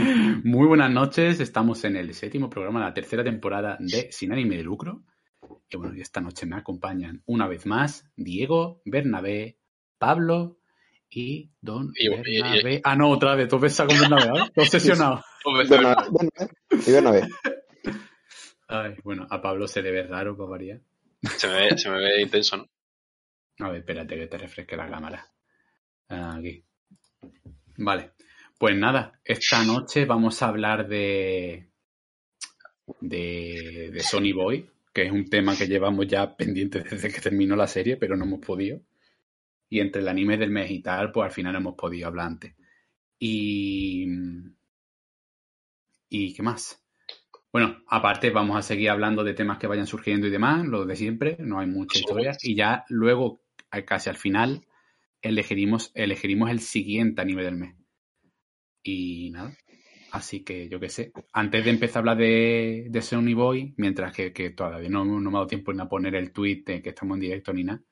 Muy buenas noches, estamos en el séptimo programa de la tercera temporada de Sin Anime de Lucro. Y bueno, esta noche me acompañan una vez más Diego, Bernabé, Pablo y Don Y- y- y- Bernabé. Ah, no, otra vez, tú pensás con Bernabé, ¿eh? Obsesionado. Bernabé, y Bernabé. Ay, bueno, a Pablo se le ve raro para variar. Se me ve, se me ve intenso, ¿no? A ver, espérate que te refresque la cámara. Aquí. Vale. Pues nada, esta noche vamos a hablar de, de, de Sony Boy, que es un tema que llevamos ya pendiente desde que terminó la serie, pero no hemos podido. Y entre el anime del mes y tal, pues al final hemos podido hablar antes. Y. ¿Y qué más? Bueno, aparte vamos a seguir hablando de temas que vayan surgiendo y demás, lo de siempre, no hay mucha historia. Y ya luego, casi al final, elegiremos, elegiremos el siguiente anime del mes. Y nada, así que yo qué sé. Antes de empezar a hablar de, de Sony Boy, mientras que, que todavía no, no me ha dado tiempo ni a poner el tweet de que estamos en directo ni nada,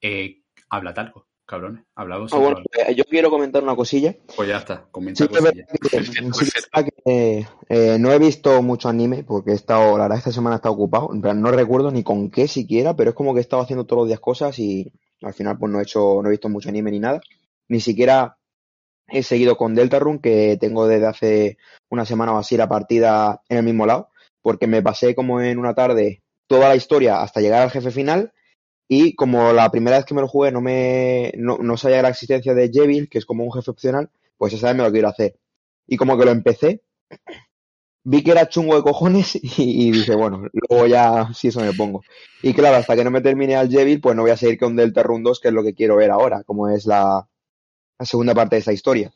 eh, hablad algo, cabrones. Hablad Ah, bueno, eh, yo quiero comentar una cosilla. Pues ya está, comenta Sí, que- que, eh, no he visto mucho anime porque he estado, la verdad, esta semana he estado ocupado. En plan, no recuerdo ni con qué siquiera, pero es como que he estado haciendo todos los días cosas y al final pues no he hecho, no he visto mucho anime ni nada. Ni siquiera he seguido con Deltarune, que tengo desde hace una semana o así la partida en el mismo lado, porque me pasé como en una tarde toda la historia hasta llegar al jefe final y como la primera vez que me lo jugué no me no, no sabía la existencia de Jevil, que es como un jefe opcional, pues esa vez me lo quiero hacer. Y como que lo empecé, vi que era chungo de cojones y, dije, bueno, luego ya sí eso me pongo. Y claro, hasta que no me termine al Jevil, pues no voy a seguir con Deltarune 2, que es lo que quiero ver ahora, como es la, la segunda parte de esta historia.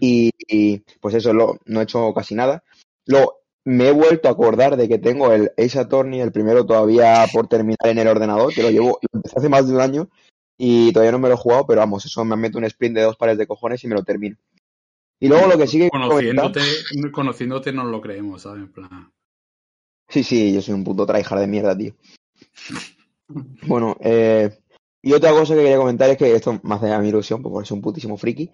Y, y, pues eso, lo, no he hecho casi nada. Luego, me he vuelto a acordar de que tengo el Ace Attorney, el primero todavía por terminar en el ordenador, que lo llevo, lo empecé hace más de un año y todavía no me lo he jugado, pero vamos, eso me meto un sprint de dos pares de cojones y me lo termino. Y luego lo que sigue Conociéndote, conociéndote nos lo creemos, ¿sabes? En plan. Sí, sí, yo soy un puto tryhard de mierda, tío. Bueno, eh, y otra cosa que quería comentar es que esto me hace a mi ilusión, pues, porque soy un putísimo friki,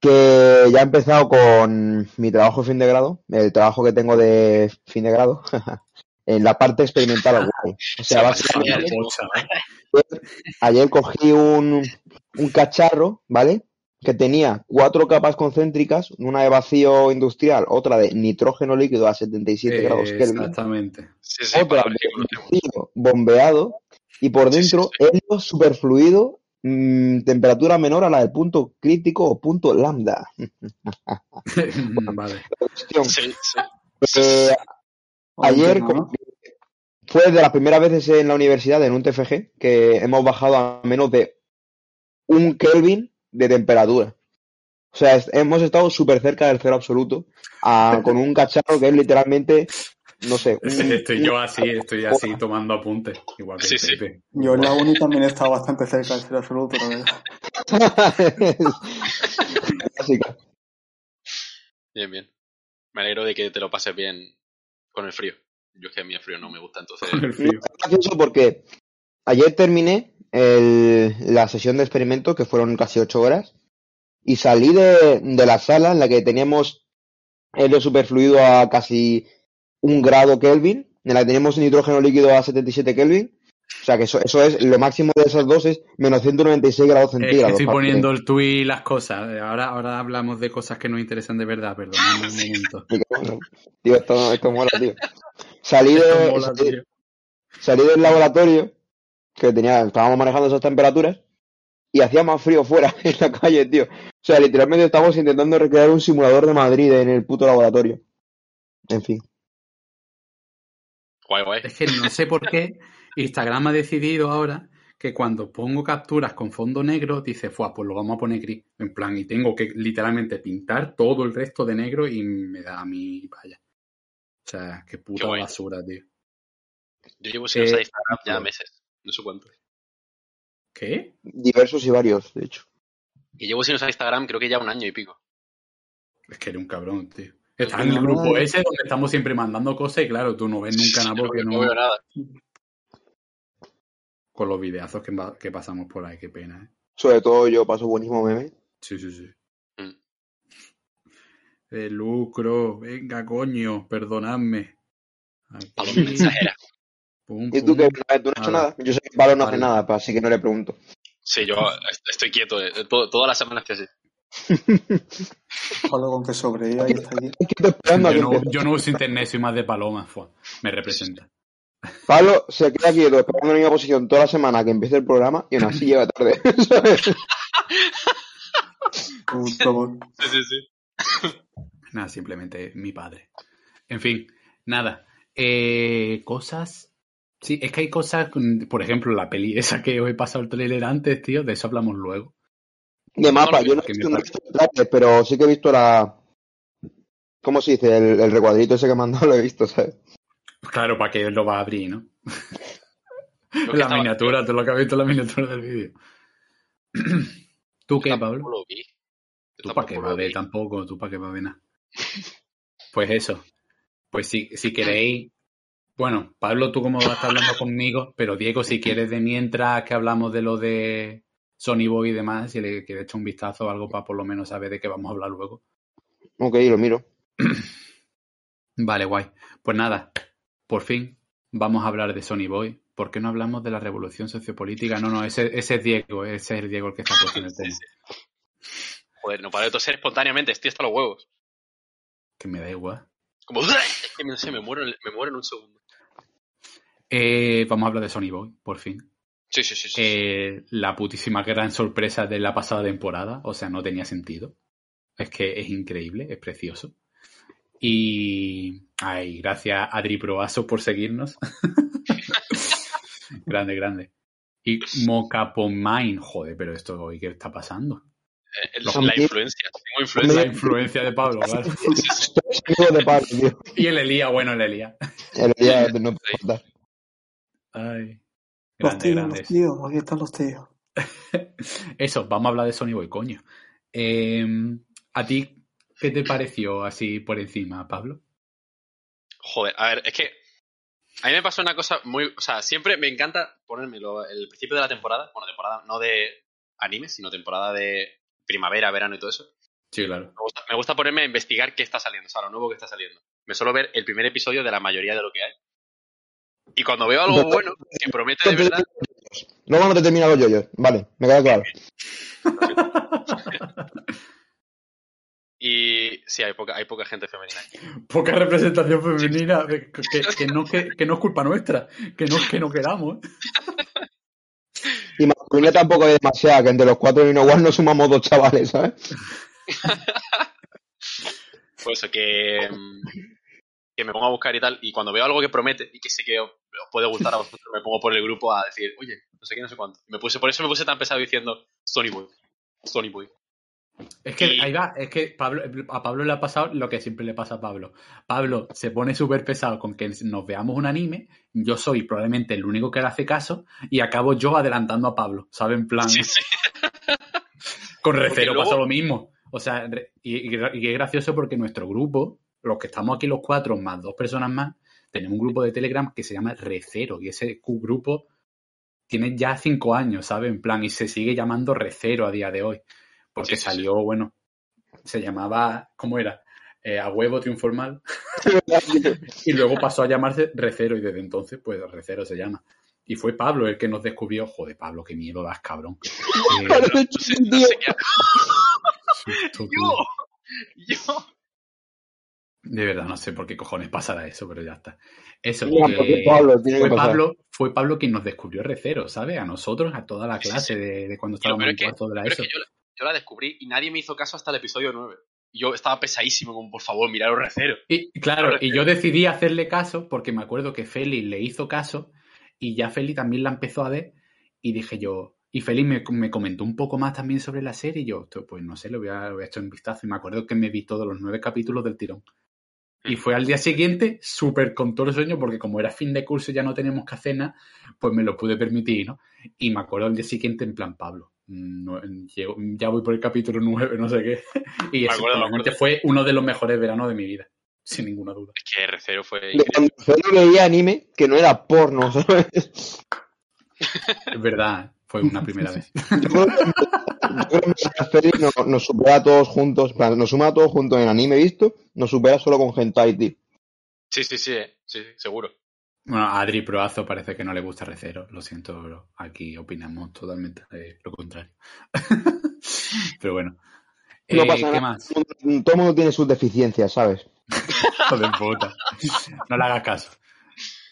que ya he empezado con mi trabajo de fin de grado, el trabajo que tengo de fin de grado, en la parte experimental. O sea, básicamente, Pocha, ¿eh? ayer cogí un, un cacharro, ¿vale? Que tenía cuatro capas concéntricas, una de vacío industrial, otra de nitrógeno líquido a 77 grados Kelvin, Exactamente. Sí, sí, otra de vacío bombeado y por dentro helio superfluido, mm, temperatura menor a la del punto crítico o punto lambda. vale. La cuestión, Sí, sí. eh, ayer ¿no? fue de las primeras veces en la universidad, en un TFG, que hemos bajado a menos de un Kelvin de temperatura. O sea, es- hemos estado súper cerca del cero absoluto, a- con un cacharro que es literalmente, no sé, un- Estoy yo así, estoy así tomando apuntes. Igual que Sí, el sí. Yo en la uni también he estado bastante cerca del cero absoluto, la verdad. Clásica. Bien, bien. Me alegro de que te lo pases bien con el frío. Yo es que a mí el frío no me gusta, entonces... Con el No, frío. es gracioso porque ayer terminé el- la sesión de experimento, que fueron casi ocho horas, y salí de, de la sala en la que teníamos helio superfluido a casi un grado Kelvin, en la que teníamos nitrógeno líquido a 77 Kelvin. O sea que eso, eso es lo máximo de esas dos es menos 196 grados Es que centígrados. estoy poniendo el tuit y las cosas. Ahora, ahora hablamos de cosas que nos interesan de verdad, perdóname un momento. Tío, esto, esto mola, tío. Salí, Esto de, mola, salí, tío. salí del laboratorio, que tenía, estábamos manejando esas temperaturas, y hacía más frío fuera, en la calle, tío. O sea, literalmente estamos intentando recrear un simulador de Madrid en el puto laboratorio. En fin. Guay, guay. Es que no sé por qué Instagram ha decidido ahora que cuando pongo capturas con fondo negro, dice, Fua, pues lo vamos a poner gris. En plan, y tengo que literalmente pintar todo el resto de negro y me da a mí vaya. O sea, qué puta Qué basura, tío. Yo llevo sin usar Eh, Instagram ya meses. No sé cuánto. ¿Qué? Diversos y varios, de hecho. Que llevo sin usar Instagram creo que ya un año y pico. Es que eres un cabrón, tío. Está en el grupo ese donde estamos siempre mandando cosas y claro, tú no ves nunca nada no, porque no no... veo nada. con los videazos que, que pasamos por ahí, qué pena, ¿eh? Sobre todo yo paso buenísimo meme. Sí, sí, sí. Mm. El lucro, venga, coño, perdonadme. Exagera. pum, ¿Y tú qué? ¿Tú no has hecho Nada. Yo sé que Pablo no hace nada, así que no le pregunto. Sí, yo est- estoy quieto. eh, todo- todas las semanas que así. Pablo con que sobreviva y está aquí. Es que estoy esperando a que Yo no, empiece. yo no uso internet, soy más de paloma, fua, me representa. Pablo se queda quieto esperando en la misma posición toda la semana que empiece el programa y aún así llega tarde. Sí, sí, sí. Nada, simplemente mi padre. En fin, nada. Eh, cosas. Sí, es que hay cosas, por ejemplo, la peli esa que os he pasado el trailer antes, tío, de eso hablamos luego. De mapa, yo no he visto, no he visto el trailer, pero sí que he visto la. ¿Cómo se dice? El, el recuadrito ese que dado lo he visto, ¿sabes? Claro, para que lo va a abrir, ¿no? La estaba- miniatura, todo lo que has visto en la miniatura del vídeo. ¿Tú qué, Pablo? lo vi. ¿Tú para qué va a ver tampoco? ¿Tú para qué va a ver nada? Pues eso. Pues si, si queréis. Bueno, Pablo, tú como vas a estar hablando conmigo, pero Diego, si quieres de mientras que hablamos de lo de Sony Boy y demás, si le quieres echar un vistazo o algo para por lo menos saber de qué vamos a hablar luego. Ok, lo miro. Vale, guay. Pues nada, por fin vamos a hablar de Sony Boy. ¿Por qué no hablamos de la revolución sociopolítica? No, no, ese, ese es Diego, ese es el Diego el que está puesto en el tema. Joder, no para de toser espontáneamente, estoy hasta los huevos. Que me da igual. Como, es que me, sé, me muero, en- me muero en un segundo. Eh, vamos a hablar de Sony Boy, por fin. Sí, sí, sí. sí. Eh, la putísima gran sorpresa de la pasada temporada. O sea, no tenía sentido. Es que es increíble, es precioso. Y. Ay, gracias a Adri Proaso por seguirnos. grande, grande. Y Mocapomine. Joder, pero esto hoy, ¿qué está pasando? Eh, la influencia. Tengo La influencia. influencia de Pablo, claro. Estoy amigo de Pablo, tío. Y el Elías, bueno, el Elías. El de no puede faltar. Ay. Los Grande, tíos, grande. los tíos, aquí están los tíos. Eso, vamos a hablar de Sony Boy, coño. Eh, ¿A ti qué te pareció así por encima, Pablo? Joder, a ver, es que a mí me pasó una cosa muy... O sea, siempre me encanta ponérmelo el principio de la temporada. Bueno, temporada no de anime, sino temporada de primavera, verano y todo eso. Sí, claro. Me gusta, me gusta ponerme a investigar qué está saliendo, o sea, lo nuevo que está saliendo. Me suelo ver el primer episodio de la mayoría de lo que hay. Y cuando veo algo bueno, que promete de verdad, Luego no te termina los yoyos. Vale, me queda claro. y sí, hay poca, hay poca gente femenina aquí. Poca representación femenina, que, que no, que, que no es culpa nuestra, que no, que no queramos. ¿eh? Y masculina tampoco hay demasiada, que entre los cuatro y no nos sumamos dos chavales, ¿sabes? Pues eso, que, mm, que me pongo a buscar y tal, y cuando veo algo que promete y que sé que os, puede gustar a vosotros, me pongo por el grupo a decir, oye, no sé qué, no sé cuánto. Y me puse, por eso me puse tan pesado diciendo Sony Boy. Sony Boy. Es que Y- ahí va, es que Pablo, a Pablo le ha pasado lo que siempre le pasa a Pablo. Pablo se pone súper pesado con que nos veamos un anime, yo soy probablemente el único que le hace caso y acabo yo adelantando a Pablo, ¿sabes? En plan, Sí, sí. con Recero luego- pasa lo mismo. O sea, y, y, y es gracioso porque nuestro grupo, los que estamos aquí los cuatro más dos personas más, tenemos un grupo de Telegram que se llama Recero y ese grupo tiene ya cinco años, ¿sabes? En plan, y se sigue llamando Recero a día de hoy. Porque Sí, sí, sí. salió, bueno, se llamaba, ¿cómo era? Eh, a huevo triunformal y luego pasó a llamarse Recero y desde entonces, pues Recero se llama. Y fue Pablo el que nos descubrió. Joder, Pablo, qué miedo das, cabrón. Eh. Yo, yo. De verdad, no sé por qué cojones pasará eso, pero ya está. Eso, Mira, Pablo que fue. Pablo, fue Pablo quien nos descubrió Recero, ¿sabes? A nosotros, a toda la clase sí. de, de cuando estábamos pero en cuarto de la es ESO. que yo, la- yo la descubrí y nadie me hizo caso hasta el episodio 9. Y Yo estaba pesadísimo, como por favor, miraros recero. Y claro, y yo decidí hacerle caso porque me acuerdo que Feli le hizo caso y ya Feli también la empezó a ver y dije yo, y Feli me, me comentó un poco más también sobre la serie y yo, "Esto, pues no sé, le voy a, le voy a echar un vistazo y me acuerdo que me vi todos los nueve capítulos del tirón. Y fue al día siguiente súper con todo el sueño porque como era fin de curso y ya no teníamos que hacer nada, pues me lo pude permitir, ¿no? Y me acuerdo al día siguiente en plan, Pablo, no- llego- ya voy por el capítulo 9, no sé qué. Y Me acuerdo, me fue uno de los mejores veranos de mi vida, sin ninguna duda. Es que recero fue De increíble. cuando solo veía anime que no era porno, ¿sabes? Es verdad, fue una primera vez. Yo creo que, nos, nos supera a todos juntos, nos suma a todos juntos en anime visto, nos supera solo con Hentai, tío. Sí, sí, sí, eh, sí, sí, seguro. Bueno, a Adri Proazo parece que no le gusta Recero. Lo siento, bro. Aquí opinamos totalmente de lo contrario. Pero bueno. No Eh, pasa ¿Qué nada. más? Todo el mundo- tiene sus deficiencias, ¿sabes? Hijo de puta. No le hagas caso.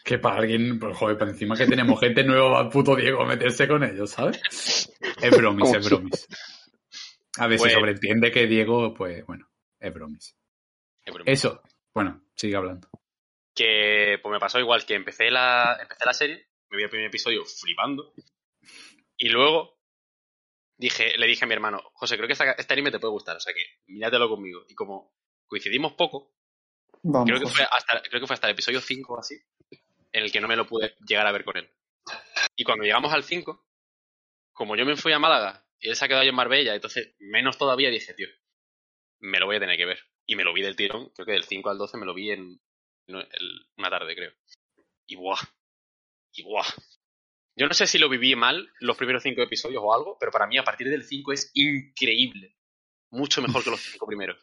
Que para alguien, pues joder, por encima que tenemos gente nueva, va el puto Diego a meterse con ellos, ¿sabes? Es bromis, es bromis. A ver, Pues- se sobreentiende que Diego, pues bueno, es bromis. Es. Eso, bueno, sigue hablando. que pues me pasó igual que empecé la, empecé la serie, me vi el primer episodio flipando, y luego dije, le dije a mi hermano, José, creo que esta- este anime te puede gustar, o sea que míratelo conmigo. Y como coincidimos poco, Vamos. creo que fue hasta, creo que fue hasta el episodio 5 o así, en el que no me lo pude llegar a ver con él. Y cuando llegamos al 5, como yo me fui a Málaga y él se ha quedado ahí en Marbella, entonces menos todavía dije, tío, me lo voy a tener que ver. Y me lo vi del tirón, creo que del 5 al 12 me lo vi en una tarde, creo. Y buah, y buah. Yo no sé si lo viví mal los primeros 5 episodios o algo, pero para mí a partir del 5 es increíble. Mucho mejor que los 5 primeros.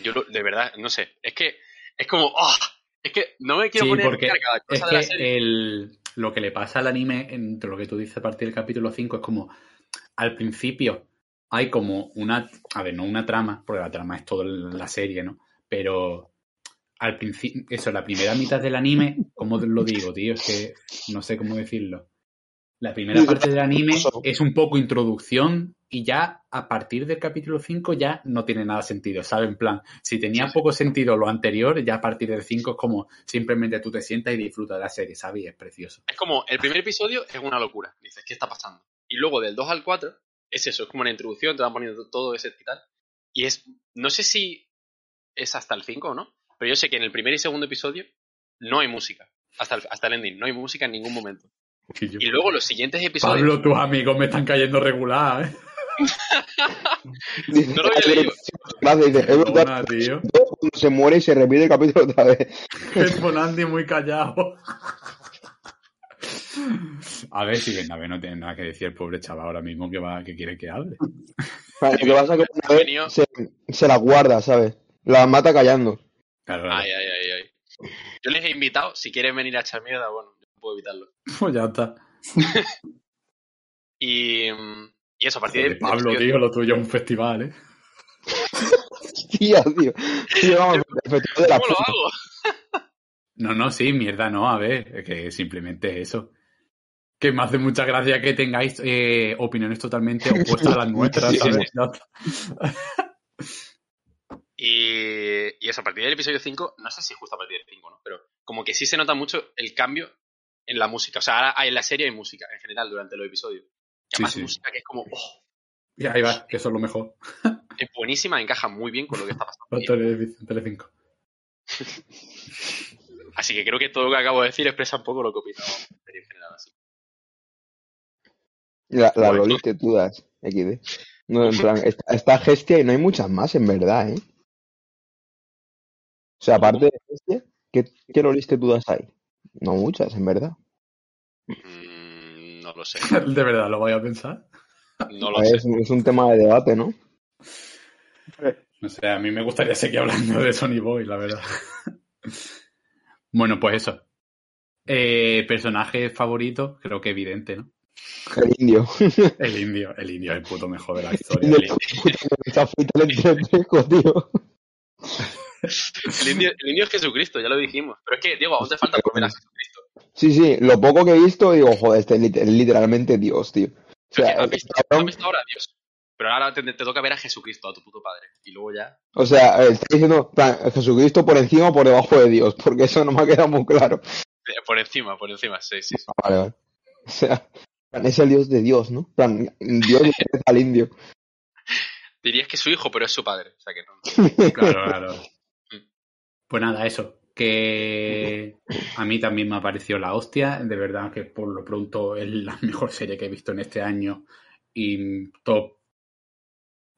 Yo de verdad, no sé, es que es como, ¡ah! Es que no me quiero Sí, poner porque Es cosa de la serie. el, lo que le pasa al anime, entre lo que tú dices a partir del capítulo 5, es como al principio hay como una, a ver, no una trama, porque la trama es toda la serie, ¿no? Pero al principio, eso, la primera mitad del anime, ¿cómo lo digo, tío? Es que no sé cómo decirlo. La primera Sí, parte del anime es un poco introducción y ya a partir del capítulo 5 ya no tiene nada sentido, ¿sabes? En plan, si tenía poco sentido lo anterior, ya a partir del 5 es como simplemente tú te sientas y disfrutas de la serie, ¿sabes? Y es precioso. Es como, el primer episodio es una locura. Dices, ¿qué está pasando? Y luego del 2 al 4 es eso, es como una introducción, te van poniendo todo ese y tal. Y es, no sé si es hasta el 5 o no, pero yo sé que en el primer y segundo episodio no hay música. Hasta el, hasta el ending, no hay música en ningún momento. Y yo, Y luego los siguientes episodios... Pablo, tus amigos me están cayendo regular, ¿eh? No lo había leído. Gracias, dice, es verdad, Perdona, tío. cuando se muere y se repite el capítulo otra vez. Es Bonandi muy callado. A ver si venga, a ver, no tiene nada que decir el pobre chaval ahora mismo que va, que quiere que hable. Lo que pasa es que una vez Venido. se, se la guarda, ¿sabes? La mata callando. Claro, claro. Ay, ay, ay, ay. Yo les he invitado, si quieren venir a echar mierda, bueno, puedo evitarlo. Pues ya está. Y, mm, y eso, a partir Joder, de... Pablo, tío, lo tuyo es un festival, ¿eh? Tío. Tío, vamos, el festival de la ¿Cómo lo hago? No, no, sí, mierda, no, a ver, es que simplemente eso. Que me hace mucha gracia que tengáis eh, opiniones totalmente opuestas a las nuestras. Y, y eso, a partir del episodio 5, no sé si justo a partir del 5, ¿no? Pero como que sí se nota mucho el cambio en la música. O sea, ahora hay- en la serie hay música en general durante los episodios. Y además sí. música que es como, oh, Y ahí va, que eso es lo mejor. es buenísima, encaja muy bien con lo que está pasando. Telecinco. Así que creo que todo lo que acabo de decir expresa un poco lo que serie en general. Así. La, la Bueno. Loli que tú das, XD. No, en plan, está, está Gestia y no hay muchas más, en verdad, ¿eh? O sea, aparte de Gestia, ¿qué, qué Lolis que tú das hay? No muchas, en verdad. Mm, no lo sé, ¿De verdad lo voy a pensar? no lo sé. Es, es un tema de debate, ¿no? No sé, a mí me gustaría seguir hablando de Sony Boy, la verdad. bueno, pues eso. Eh, personaje favorito, creo que evidente, ¿no? El indio. El indio, el indio es el puto mejor de la historia. El indio el tío. El indio, el indio es Jesucristo, ya lo dijimos. Pero es que, Diego, aún te falta por ver a Jesucristo. Sí, sí, lo poco que he visto, digo, joder, este es lit- es literalmente Dios, tío. O sea, has visto, cabrón- has visto ahora a Dios. Pero ahora te, te toca ver a Jesucristo, a tu puto padre. Y luego ya. o sea, eh, está diciendo plan, Jesucristo por encima o por debajo de Dios, porque eso no me ha quedado muy claro. eh, Por encima, por encima, sí, sí. sí. Vale, vale. O sea, plan, es el Dios de Dios, ¿no? En plan, Dios al indio. Dirías que es su hijo, pero es su padre. O sea que no. Claro, claro. Pues nada, eso. Que a mí también me ha parecido la hostia. De verdad que por lo pronto es la mejor serie que he visto en este año. Y top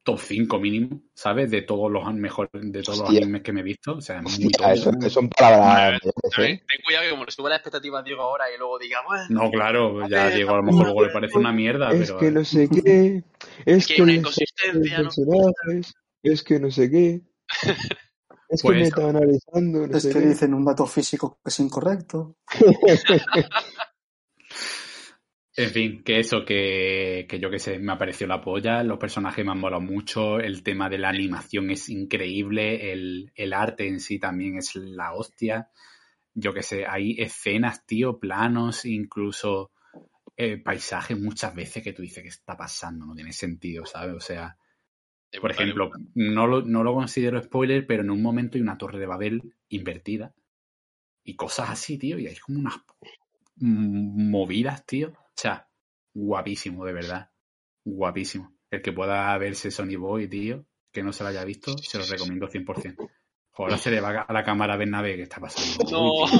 top 5 mínimo, ¿sabes? De todos los mejores, de todos los animes que me he visto. O sea, es muy Hostia, eso, eso son palabras. Ten cuidado que como le suba la expectativa a Diego ahora y luego diga, bueno, No, claro, ya Diego a lo mejor luego le parece una mierda, Es pero que no sé qué. Es que que hay una no sé inconsistencia, qué ¿no? Es que no sé qué. Es que Pues me eso. están analizando. No Es que dicen un dato físico que es incorrecto. En fin, que eso, que, que yo qué sé, me ha parecido la polla, los personajes me han molado mucho, el tema de la animación es increíble, el, el arte en sí también es la hostia. Yo qué sé, hay escenas, tío, planos, incluso eh, paisajes muchas veces que tú dices que está pasando, no tiene sentido, ¿sabes? O sea, es por brutal, ejemplo, no lo, no lo considero spoiler, pero en un momento hay una torre de Babel invertida y cosas así, tío, y hay como unas mm, movidas, tío. O sea, guapísimo, de verdad. Guapísimo. El que pueda verse Sony Boy, tío, que no se lo haya visto, se lo recomiendo 100%. Ahora se le va a la cámara a Bernabé, ¿qué está pasando? No. Uy.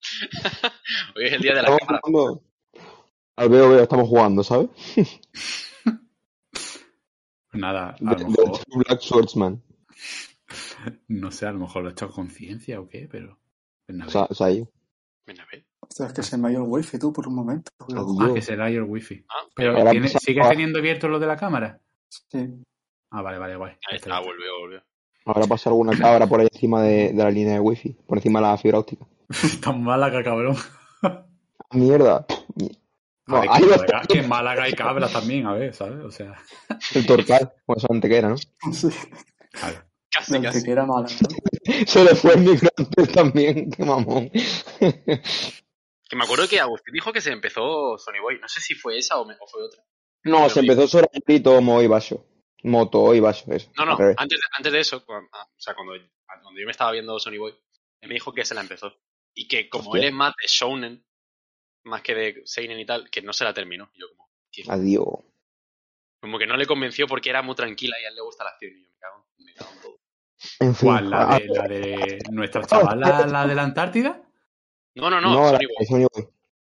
Hoy es el día de la cámara. Al veo, veo, estamos jugando, ¿sabes? Pues nada, a De, lo de mejor, Black Swordsman. no sé, a lo mejor lo he hecho a conciencia o qué, pero... O Bernabé. sea, o sea, yo. Venga, ve. Hostia, es que se me ha ido el wifi tú por un momento. Ah, Yo. que será el wifi. Ah, Pero ¿tiene- empieza- ¿sigues teniendo abierto lo de la cámara? Sí. Ah, vale, vale, guay. ahí está, volvió, volvió. Ahora pasa alguna cabra por ahí encima de, de la línea de wifi, por encima de la fibra óptica. Tan Málaga, cabrón. Mierda. Ahí que, Málaga, que en Málaga hay cabras también, a ver, ¿sabes? O sea, El torcal, como esa antequera, ¿no? Sí. claro. Casi, La casi. que era mala, ¿no? Se le fue el micro antes también, qué mamón. Que me acuerdo que Agustín dijo que se empezó Sony Boy. No sé si fue esa o, me- o fue otra. No, se empezó grito Mo y Basho. Moto y Basho, eso. No, no, antes de, antes de eso, cuando, ah, o sea, cuando, cuando yo me estaba viendo Sony Boy, él me dijo que se la empezó. Y que como Hostia. él es más de Shounen, más que de Seinen y tal, que no se la terminó. Y yo como, ¿qué? Adiós. como que no le convenció porque era muy tranquila y a él le gusta la acción. Y yo me cago, me cago en todo. En fin. ¿Cuál? ¿La ah, de, la de nuestra chavala, la de la Antártida? No, no, no, no, la Sony de Boy. Sony Boy.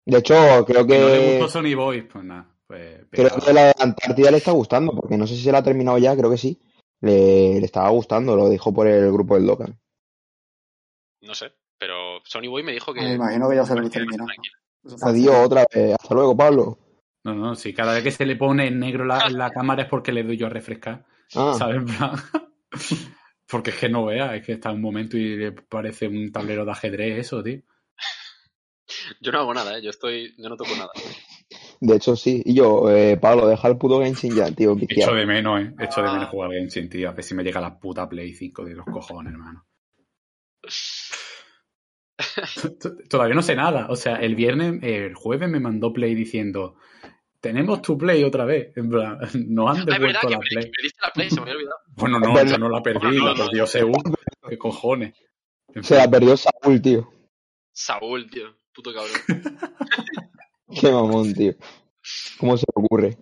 De hecho, creo Que no le gustó Sony Boy, pues nada. Pues, Creo que la de Antártida le está gustando, porque no sé si se la ha terminado ya, creo que sí. Le, le estaba gustando, lo dijo por el grupo del Dokkan. No sé, pero Sony Boy me dijo que... Me imagino que ya se lo terminado. tranquila. Adiós otra vez. Hasta luego, Pablo. No, no, si cada vez que se le pone en negro la, la cámara es porque le doy yo a refrescar. Ah, ¿Sabes? Porque es que no vea, es que está un momento y le parece un tablero de ajedrez eso, tío. Yo no hago nada, ¿eh? Yo estoy... Yo no toco nada. de hecho sí. Y yo, eh, Pablo, deja el puto Genshin ya, tío. Echo de menos, eh. Echo de menos jugar Genshin, tío. A ver si me llega la puta Play 5 de los cojones, hermano. Todavía no sé nada. O sea, el viernes, el jueves me mandó Play diciendo, tenemos tu Play otra vez. En plan, no han devuelto la Play. me diste la Play, se me había olvidado. Bueno, no, yo no la perdí, no, la no, perdió Seúl. ¿Qué cojones? En Se fin. la perdió Saúl, tío. Saúl, tío. Puto cabrón. Qué mamón, tío. ¿Cómo se le ocurre?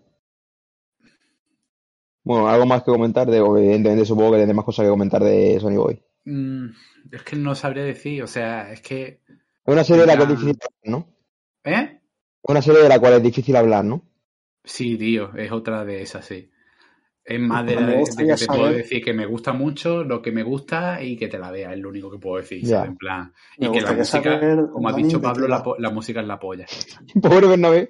Bueno, algo más que comentar de, evidentemente supongo que tendré más cosas que comentar de Sony Boy. Mm, es que no sabría decir, o sea, es que... Es una serie de la que es difícil hablar, ¿no? ¿Eh? Es una serie de la cual es difícil hablar, ¿no? Sí, tío, es otra de esas, sí. Es más de, la, de que te puedo decir que me gusta mucho, lo que me gusta y que te la vea, es lo único que puedo decir, Ya. ¿sabes? En plan, Me y que la música, saber como ha dicho Pablo, la, música es la polla. Pobre Bernabé.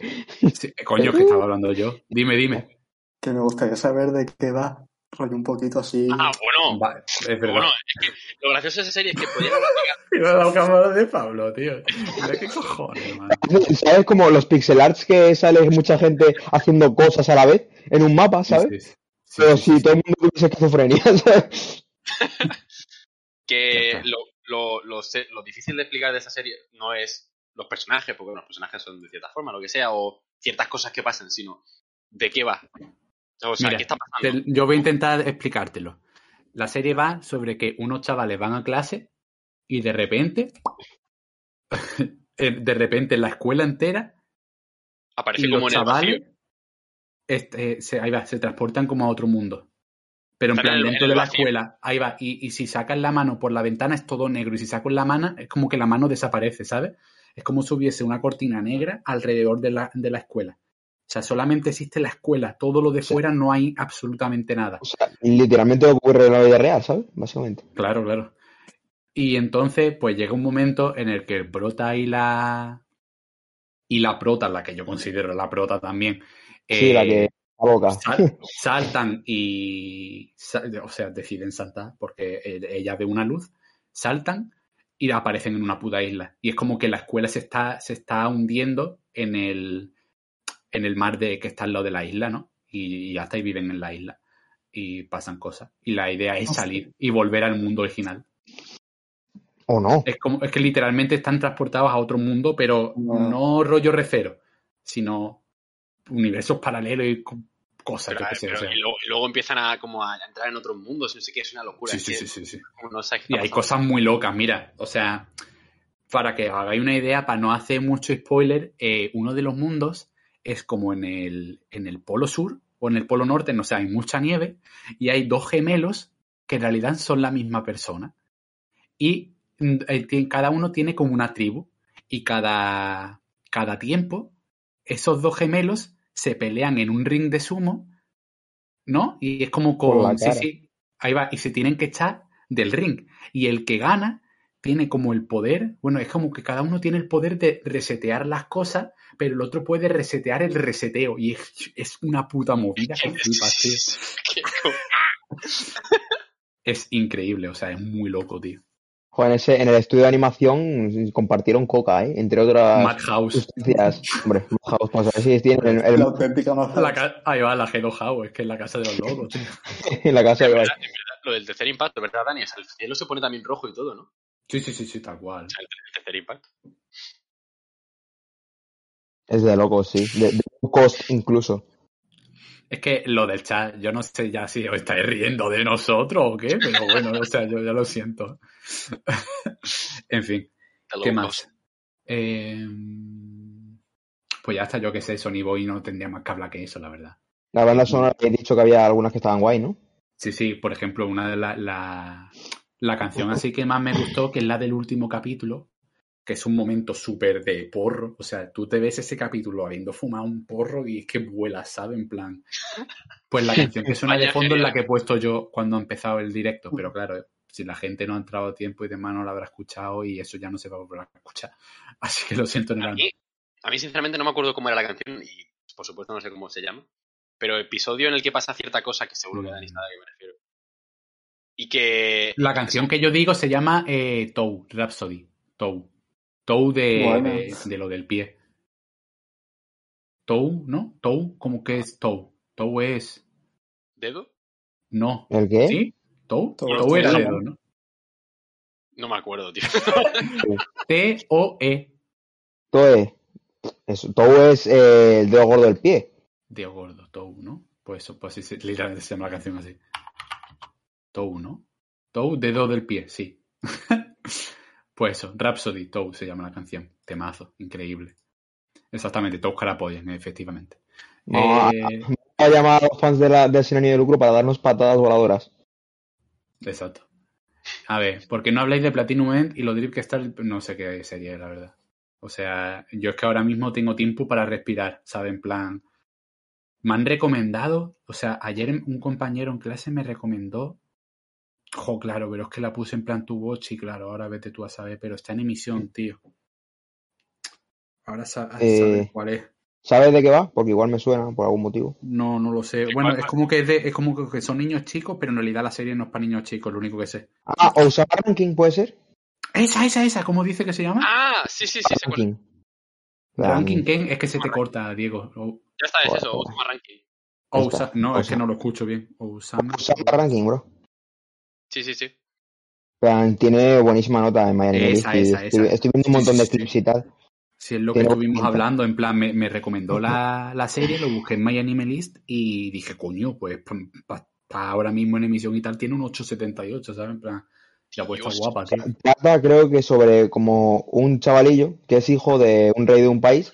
Sí, coño, que estaba hablando yo. Dime, dime. Que me gustaría saber de qué va. Rollo un poquito así. Ah, bueno. Es verdad. Bueno, es que lo gracioso de esa serie es que podía haber dado cámara de Pablo, tío. Mira qué cojones, hermano. ¿Sabes como los pixel arts que sale mucha gente haciendo cosas a la vez en un mapa, ¿sabes? Sí, sí, sí. Sí, Pero sí, si sí, todo el mundo tuviese esquizofrenia, que lo, lo, lo, lo difícil de explicar de esa serie no es los personajes, porque bueno, los personajes son de cierta forma, lo que sea, o ciertas cosas que pasan, sino de qué va. O sea, Mira, ¿qué está pasando? Te- yo voy a intentar explicártelo. La serie va sobre que unos chavales van a clase y de repente, de repente en la escuela entera, Aparece como los en el chavales este, se, ahí va, se transportan como a otro mundo. Pero en Están plan, en el- dentro en de la vacío. escuela, ahí va. Y, y si sacas la mano por la ventana es todo negro. Y si sacas la mano, es como que la mano desaparece, ¿sabes? Es como si hubiese una cortina negra alrededor de la, de la escuela. Sea, solamente existe la escuela. Todo lo de Sí. fuera no hay absolutamente nada. O sea, literalmente ocurre en la vida real, ¿sabes? Básicamente. Claro, claro. Y entonces, pues llega un momento en el que el prota y la. Y la prota, la que yo considero la prota también. Sí, eh, la que la boca. sal- saltan y. sal- o sea, deciden saltar porque eh, ella ve una luz, saltan y aparecen en una puta isla. Y es como que la escuela se está, se está hundiendo en el, en el mar de, que está al lado de la isla, ¿no? Y, y hasta ahí viven en la isla. Y pasan cosas. Y la idea es salir y volver al mundo original. ¿O no? Es como, es que literalmente están transportados a otro mundo, pero No. no rollo recero, sino universos paralelos y co- cosas, Pero, sé. pero- o sea. y, luego, y luego empiezan a como a entrar en otros mundos, no sé qué, es una locura. Sí, sí, que sí, sí, sí. no Y hay cosas muy locas, mira, o sea, para que os hagáis una idea, para no hacer mucho spoiler, eh, uno de los mundos es como en el, en el polo sur o en el polo norte, no sé, hay mucha nieve y hay dos gemelos que en realidad son la misma persona. Y mm, eh, cada uno tiene como una tribu y cada, cada tiempo esos dos gemelos se pelean en un ring de sumo, ¿no? Y es como con... Sí, sí, ahí va, y se tienen que echar del ring. Y el que gana tiene como el poder, bueno, es como que cada uno tiene el poder de resetear las cosas, pero el otro puede resetear el reseteo. Y es, es una puta movida que flipas, tío. Es increíble, o sea, es muy loco, tío. Joder, en, ese, en el estudio de animación compartieron coca, ¿eh? Entre otras Madhouse. sustancias. Hombre, Madhouse, para saber si tienen el, el- La auténtica La ca- ahí va, la Hello House, es que es la casa de los locos, tío. en la casa de en verdad, lo del tercer impacto, ¿verdad, Dani? O sea, el cielo se pone también rojo y todo, ¿no? Sí, sí, sí, sí, tal cual. sea, el, tercer impacto. Es de locos, sí. De, de cost incluso. Es que lo del chat, yo no sé ya si os estáis riendo de nosotros o qué, pero bueno, o sea, yo ya lo siento. en fin, ¿qué más? Eh, pues ya está, yo que sé, Sony Boy no tendría más que hablar que eso, la verdad. La banda sonora, he dicho que había algunas que estaban guay, ¿no? Sí, sí, por ejemplo, una de las la, la canción así que más me gustó, que es la del último capítulo, que es un momento súper de porro. O sea, tú te ves ese capítulo habiendo fumado un porro y es que vuelas, ¿sabes? En plan. Pues la canción que suena de fondo es la que he puesto yo cuando ha empezado el directo, pero claro, si la gente no ha entrado a tiempo y demás no la habrá escuchado y eso ya no se va a volver a escuchar. Así que lo siento en el A mí, a mí, sinceramente, no me acuerdo cómo era la canción y, por supuesto, no sé cómo se llama. Pero episodio en el que pasa cierta cosa que seguro que Dani sabe a qué me refiero. Y que. La canción que yo digo se llama eh, Tou, Rhapsody. Tou. Tou de, Bueno. de, de lo del pie. Tou, ¿no? Tou, ¿cómo que es Tou? Tou es. ¿Dedo? No. ¿El qué? ¿Sí? ¿Tou? Tou, Tou era Tou. dedo, ¿no? No me acuerdo, tío. T-O-E. Toe. Eso, Toe es eh, el dedo gordo del pie. Dedo gordo, Tou, ¿no? Pues eso, pues sí, literalmente se llama la canción así. Tou, ¿no? Tou, dedo del pie, sí. pues eso, Rhapsody, Tou se llama la canción. Temazo, increíble. Exactamente, Tou Carapoyen, efectivamente. No, Eh, a llamar a los fans de la, del Sin de Lucro para darnos patadas voladoras. Exacto. A ver, ¿por qué no habláis de Platinum End y lo Drip que está? No sé qué sería, la verdad. O sea, yo es que ahora mismo tengo tiempo para respirar, ¿sabes? En plan, me han recomendado, o sea, ayer un compañero en clase me recomendó, jo, claro, pero es que la puse en plan tu watch y claro, ahora vete tú a saber, pero está en emisión, tío. Ahora sa- Eh, sabes cuál es. ¿Sabes de qué va? Porque igual me suena por algún motivo. No, no lo sé. ¿De Bueno, es como que es, de- es como que son niños chicos, pero en realidad la serie no es para niños chicos, lo único que sé. Ah, Osama Ranking puede ser. Esa, esa, esa, ¿cómo dice que se llama? Ah, sí, sí, sí. Ranking. Ranking Ken, es que se te corta, Diego. O, Ya está, es eso. Osama Ranking. o está, Usa- no, es que no lo escucho bien. Osama Ranking, bro. Sí, sí, sí. Plan, tiene buenísima nota en Miami Esa, List esa, estoy, esa. estoy viendo un Sí, montón sí, de sí, sí. clips y tal. Si es lo que estuvimos hablando, en plan, me, me recomendó la, la serie, lo busqué en My Anime List y dije, coño, pues para ahora mismo en emisión y tal tiene un 8.78, ¿sabes? En plan, ya pues está Dios. guapa, tío. Trata, creo que sobre como un chavalillo que es hijo de un rey de un país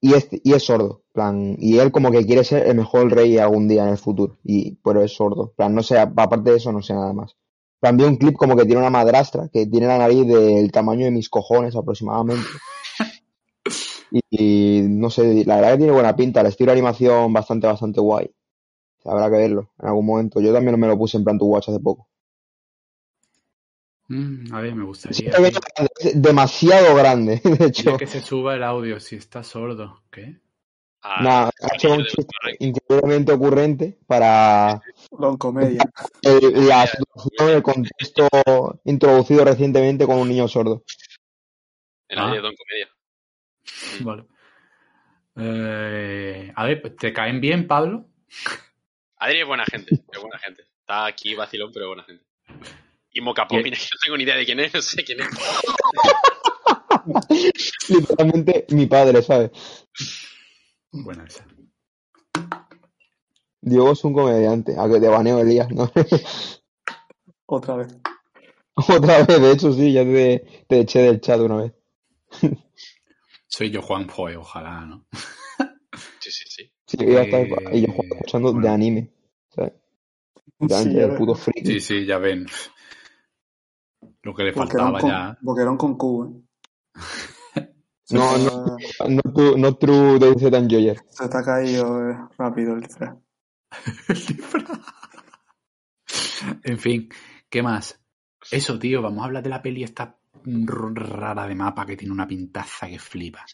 y es, y es sordo. Plan, y él como que quiere ser el mejor rey algún día en el futuro. Y, pero es sordo. Plan, no sé, aparte de eso, no sé nada más. Plan, vi un clip como que tiene una madrastra que tiene la nariz del tamaño de mis cojones aproximadamente. Y, y no sé, la verdad que tiene buena pinta, el estilo de animación bastante, bastante guay. Habrá que verlo en algún momento. Yo también me lo puse en plan tu watch hace poco. Mm, a ver, me gustaría. Es demasiado grande, de hecho. Que se suba el audio si está sordo. ¿Qué? Nada, ha hecho un chiste Correcto. increíblemente ocurrente para comedia. el- la situación, el contexto introducido recientemente con un niño sordo. En la Ah. de Don Comedia. Vale. Eh, a ver, ¿te caen bien, Pablo? Adri es buena gente, es buena gente. Está aquí vacilón, pero es buena gente. Y Mocapopina, que no tengo ni idea de quién es, no sé quién es. Literalmente mi padre, ¿sabes? Buena esa. Diego es un comediante, a que te baneo Elías, ¿no? Otra vez. Otra vez, de hecho, sí, ya te, te eché del chat una vez. Soy yo Juan Poe, ojalá, ¿no? Sí, sí, sí. Sí, ya está. Eh, Y yo juego escuchando bueno. de anime, ¿sabes? Sí, ya el ves. puto friki. Sí, sí, ya ven. Lo que le Boquerón faltaba con, ya. Boquerón con Q, ¿eh? Se No, está- No, true, no true de Z Enjoyer. Se está caído eh, rápido el disfraz. En fin, ¿qué más? Eso, tío, vamos a hablar de la peli esta rara de mapa que tiene una pintaza que flipa.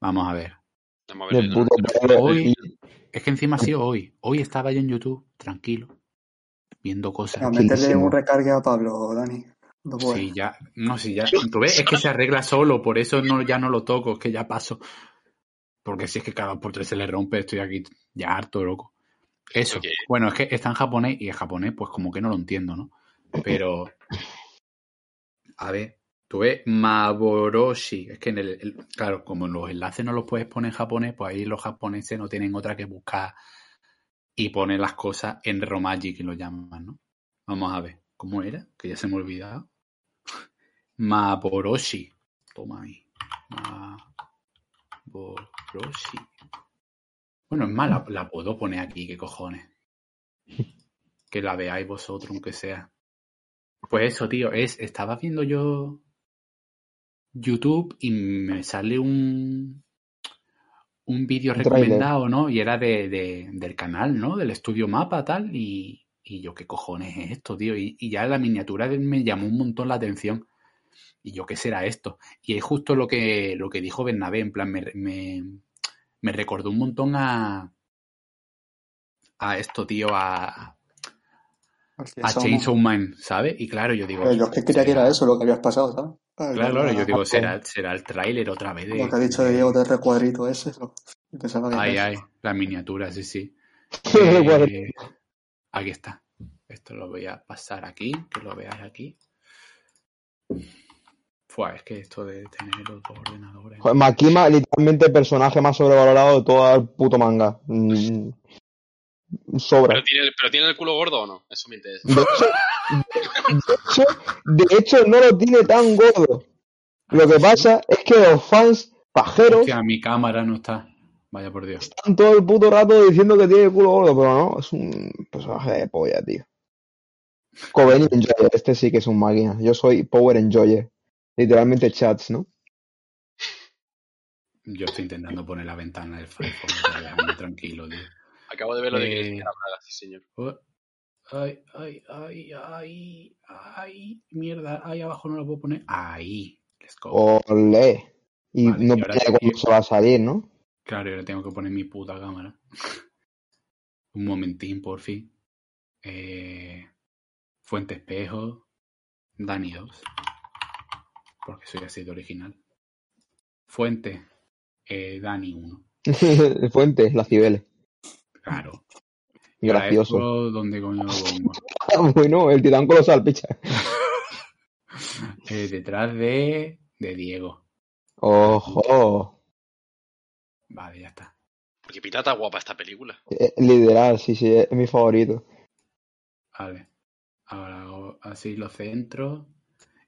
Vamos a ver. Vamos a ver, no, no. Hoy- Es que encima ha sido hoy. Hoy estaba yo en YouTube, tranquilo, viendo cosas. Tranquilísimo. un recargue a Pablo, Dani. No puede. Sí, ya, no, sí, ya. Tú ves, es que se arregla solo, por eso no, ya no lo toco, es que ya paso. Porque si es que cada por tres se le rompe, estoy aquí ya harto, loco. Eso. Bueno, es que está en japonés y en japonés, pues como que no lo entiendo, ¿no? Pero. A ver, tú ves Maboroshi. Es que en el, el- Claro, como los enlaces no los puedes poner en japonés, pues ahí los japoneses no tienen otra que buscar y poner las cosas en Romaji, que lo llaman, ¿no? Vamos a ver. ¿Cómo era? Que ya se me ha olvidado. Maboroshi. Toma ahí. Maboroshi. Bueno, es más, la, puedo poner aquí, ¿qué cojones? Que la veáis vosotros, aunque sea. Pues eso, tío, es, estaba viendo yo YouTube y me sale un, un vídeo recomendado, ¿no? Y era de, de- del canal, ¿no? Del estudio mapa, tal, y, y yo, ¿qué cojones es esto, tío? Y, y ya la miniatura me llamó un montón la atención. Y yo, ¿qué será esto? Y es justo lo que, lo que dijo Bernabé, en plan, me, me, me recordó un montón a, a esto, tío, a, Así a. Chainsaw Man, ¿sabes? Y claro, yo digo... Pero yo es que creía que era eso lo que habías pasado, ¿sabes? Claro, claro, yo digo, lo será, será el tráiler otra vez de... que ha dicho de Diego de recuadrito ese. Lo, yo pensaba que Ay, ay, eso. la miniatura, sí, sí. Eh, aquí está. Esto lo voy a pasar aquí, que lo veáis aquí. Es que esto de tener los dos ordenadores. Joder, Makima, literalmente el personaje más sobrevalorado de todo el puto manga. Mm, Sobra. Pero tiene, el- pero tiene el culo gordo o no? Eso me interesa. De hecho, de hecho, de hecho, no lo tiene tan gordo. Lo que pasa es que los fans pajeros Hostia, mi cámara no está. Vaya por Dios. están todo el puto rato diciendo que tiene el culo gordo, pero no, es un personaje de polla, tío. Coven Enjoyer, este sí que es un máquina. Yo soy Power Enjoyer. Literalmente chats, ¿no? Yo estoy intentando poner la ventana del Firefox para dejarme tranquilo, tío. Acabo de ver lo de que Eh, Cristina Braga, sí, señor. Oh, Ay, ay, ay, ay, ay, mierda, ahí abajo no lo puedo poner. Ahí, let's go. Olé. Y Vale, no sí. cuándo se va a salir, ¿no? Claro, ahora tengo que poner mi puta cámara. Un momentín, por fin. Eh, Fuente Espejo, Dani 2. Porque soy así de original. Fuente, eh, Dani 1. Fuente, la Cibeles. Claro. Gracioso. ¿Dónde coño lo pongo? bueno, el titán colosal, picha. Eh, detrás de, de Diego. Ojo. Vale, ya está. Porque pitata guapa esta película. Eh, Literal, sí, sí, es mi favorito. Vale. Ahora hago así lo centro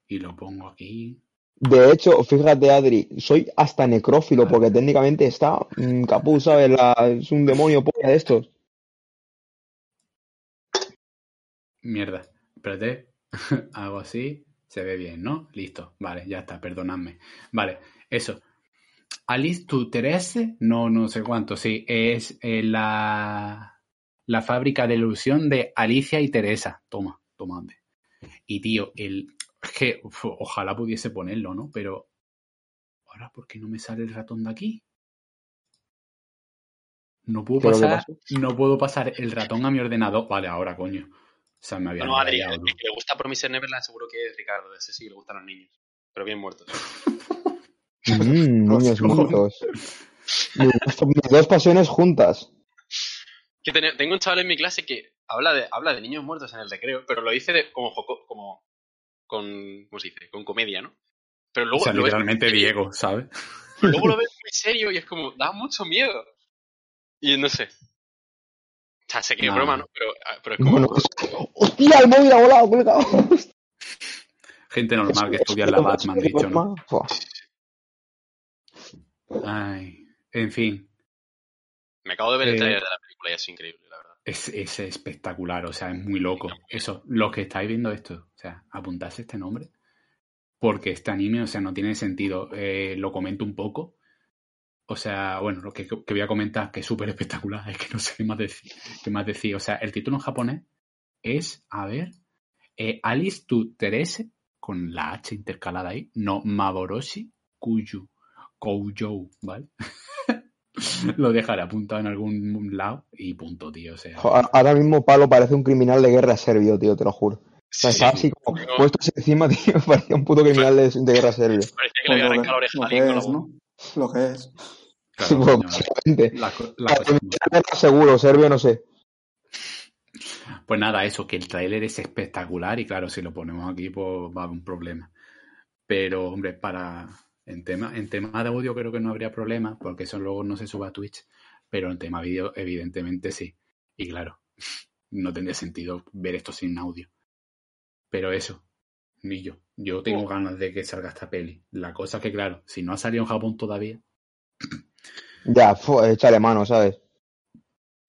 y lo pongo aquí. De hecho, fíjate, Adri, soy hasta necrófilo porque técnicamente está mm, Capuz, ¿sabes? Es un demonio polla de estos. Mierda. Espérate. Hago así. Se ve bien, ¿no? Listo. Vale, ya está. Perdonadme. Vale, eso. Alice tu Terese, no, no sé cuánto, sí, es eh, la, la fábrica de ilusión de Alicia y Teresa. Toma, toma. ande. Y tío, el, es que uf, ojalá pudiese ponerlo, ¿no? Pero ahora, ¿por qué no me sale el ratón de aquí? No puedo ¿Qué es lo que pasar, no puedo pasar el ratón a mi ordenador. Vale, ahora, coño. O sea, me había No, Adri, el que le gusta Promise Neverland seguro que es Ricardo. Ese sí que le gustan los niños. Pero bien muertos. Mm, niños muertos. Dos pasiones juntas. Que ten- tengo un chaval en mi clase que habla de, habla de niños muertos en el recreo, pero lo dice de, como, joco- como con, ¿cómo se dice? Con comedia, ¿no? Pero O luego, sea, lo ves literalmente serio, Diego, ¿sabes? pero luego lo ves muy serio y es como, da mucho miedo. Y no sé. O sea, sé que es Nah. broma, ¿no? Pero, ah, pero es como, Bueno, ¡Hostia, el móvil ha volado, colgado! Gente normal que estudia en la BAT, me han dicho, ¿no? Ay, en fin, me acabo de ver el Eh, trailer de la película y es increíble. Es, es espectacular, o sea, es muy loco. Eso, los que estáis viendo esto, o sea, apuntarse este nombre, porque este anime, o sea, no tiene sentido. Eh, lo comento un poco. O sea, bueno, lo que, que voy a comentar, que es súper espectacular, es que no sé qué más decir. Qué más decir. O sea, el título en japonés es, a ver, eh, Alice to Terese, con la H intercalada ahí, no Maboroshi Kuyu, Koujou, ¿vale? lo dejaré apuntado en algún lado y punto, tío. O sea, Ahora mismo Pablo parece un criminal de guerra serbio, tío, te lo juro. O sea, Sí, estaba sí. así como No. puestos encima, tío, parecía un puto criminal de, de guerra serbio. Parece que le voy a Lo arrancar que, la oreja lo a alguien con la. ¿no? Lo que es. Sí, claro, pues, coño, básicamente. la la cosa es seguro, serbio no sé. Pues nada, eso, que el tráiler es espectacular y claro, si lo ponemos aquí, pues va a haber un problema. Pero, hombre, para. En tema, en tema de audio creo que no habría problema, porque eso luego no se sube a Twitch. Pero en tema vídeo, evidentemente sí. Y claro, no tendría sentido ver esto sin audio. Pero eso, ni yo. Yo tengo ganas de que salga esta peli. La cosa es que, claro, si no ha salido en Japón todavía, Ya, échale mano, ¿sabes?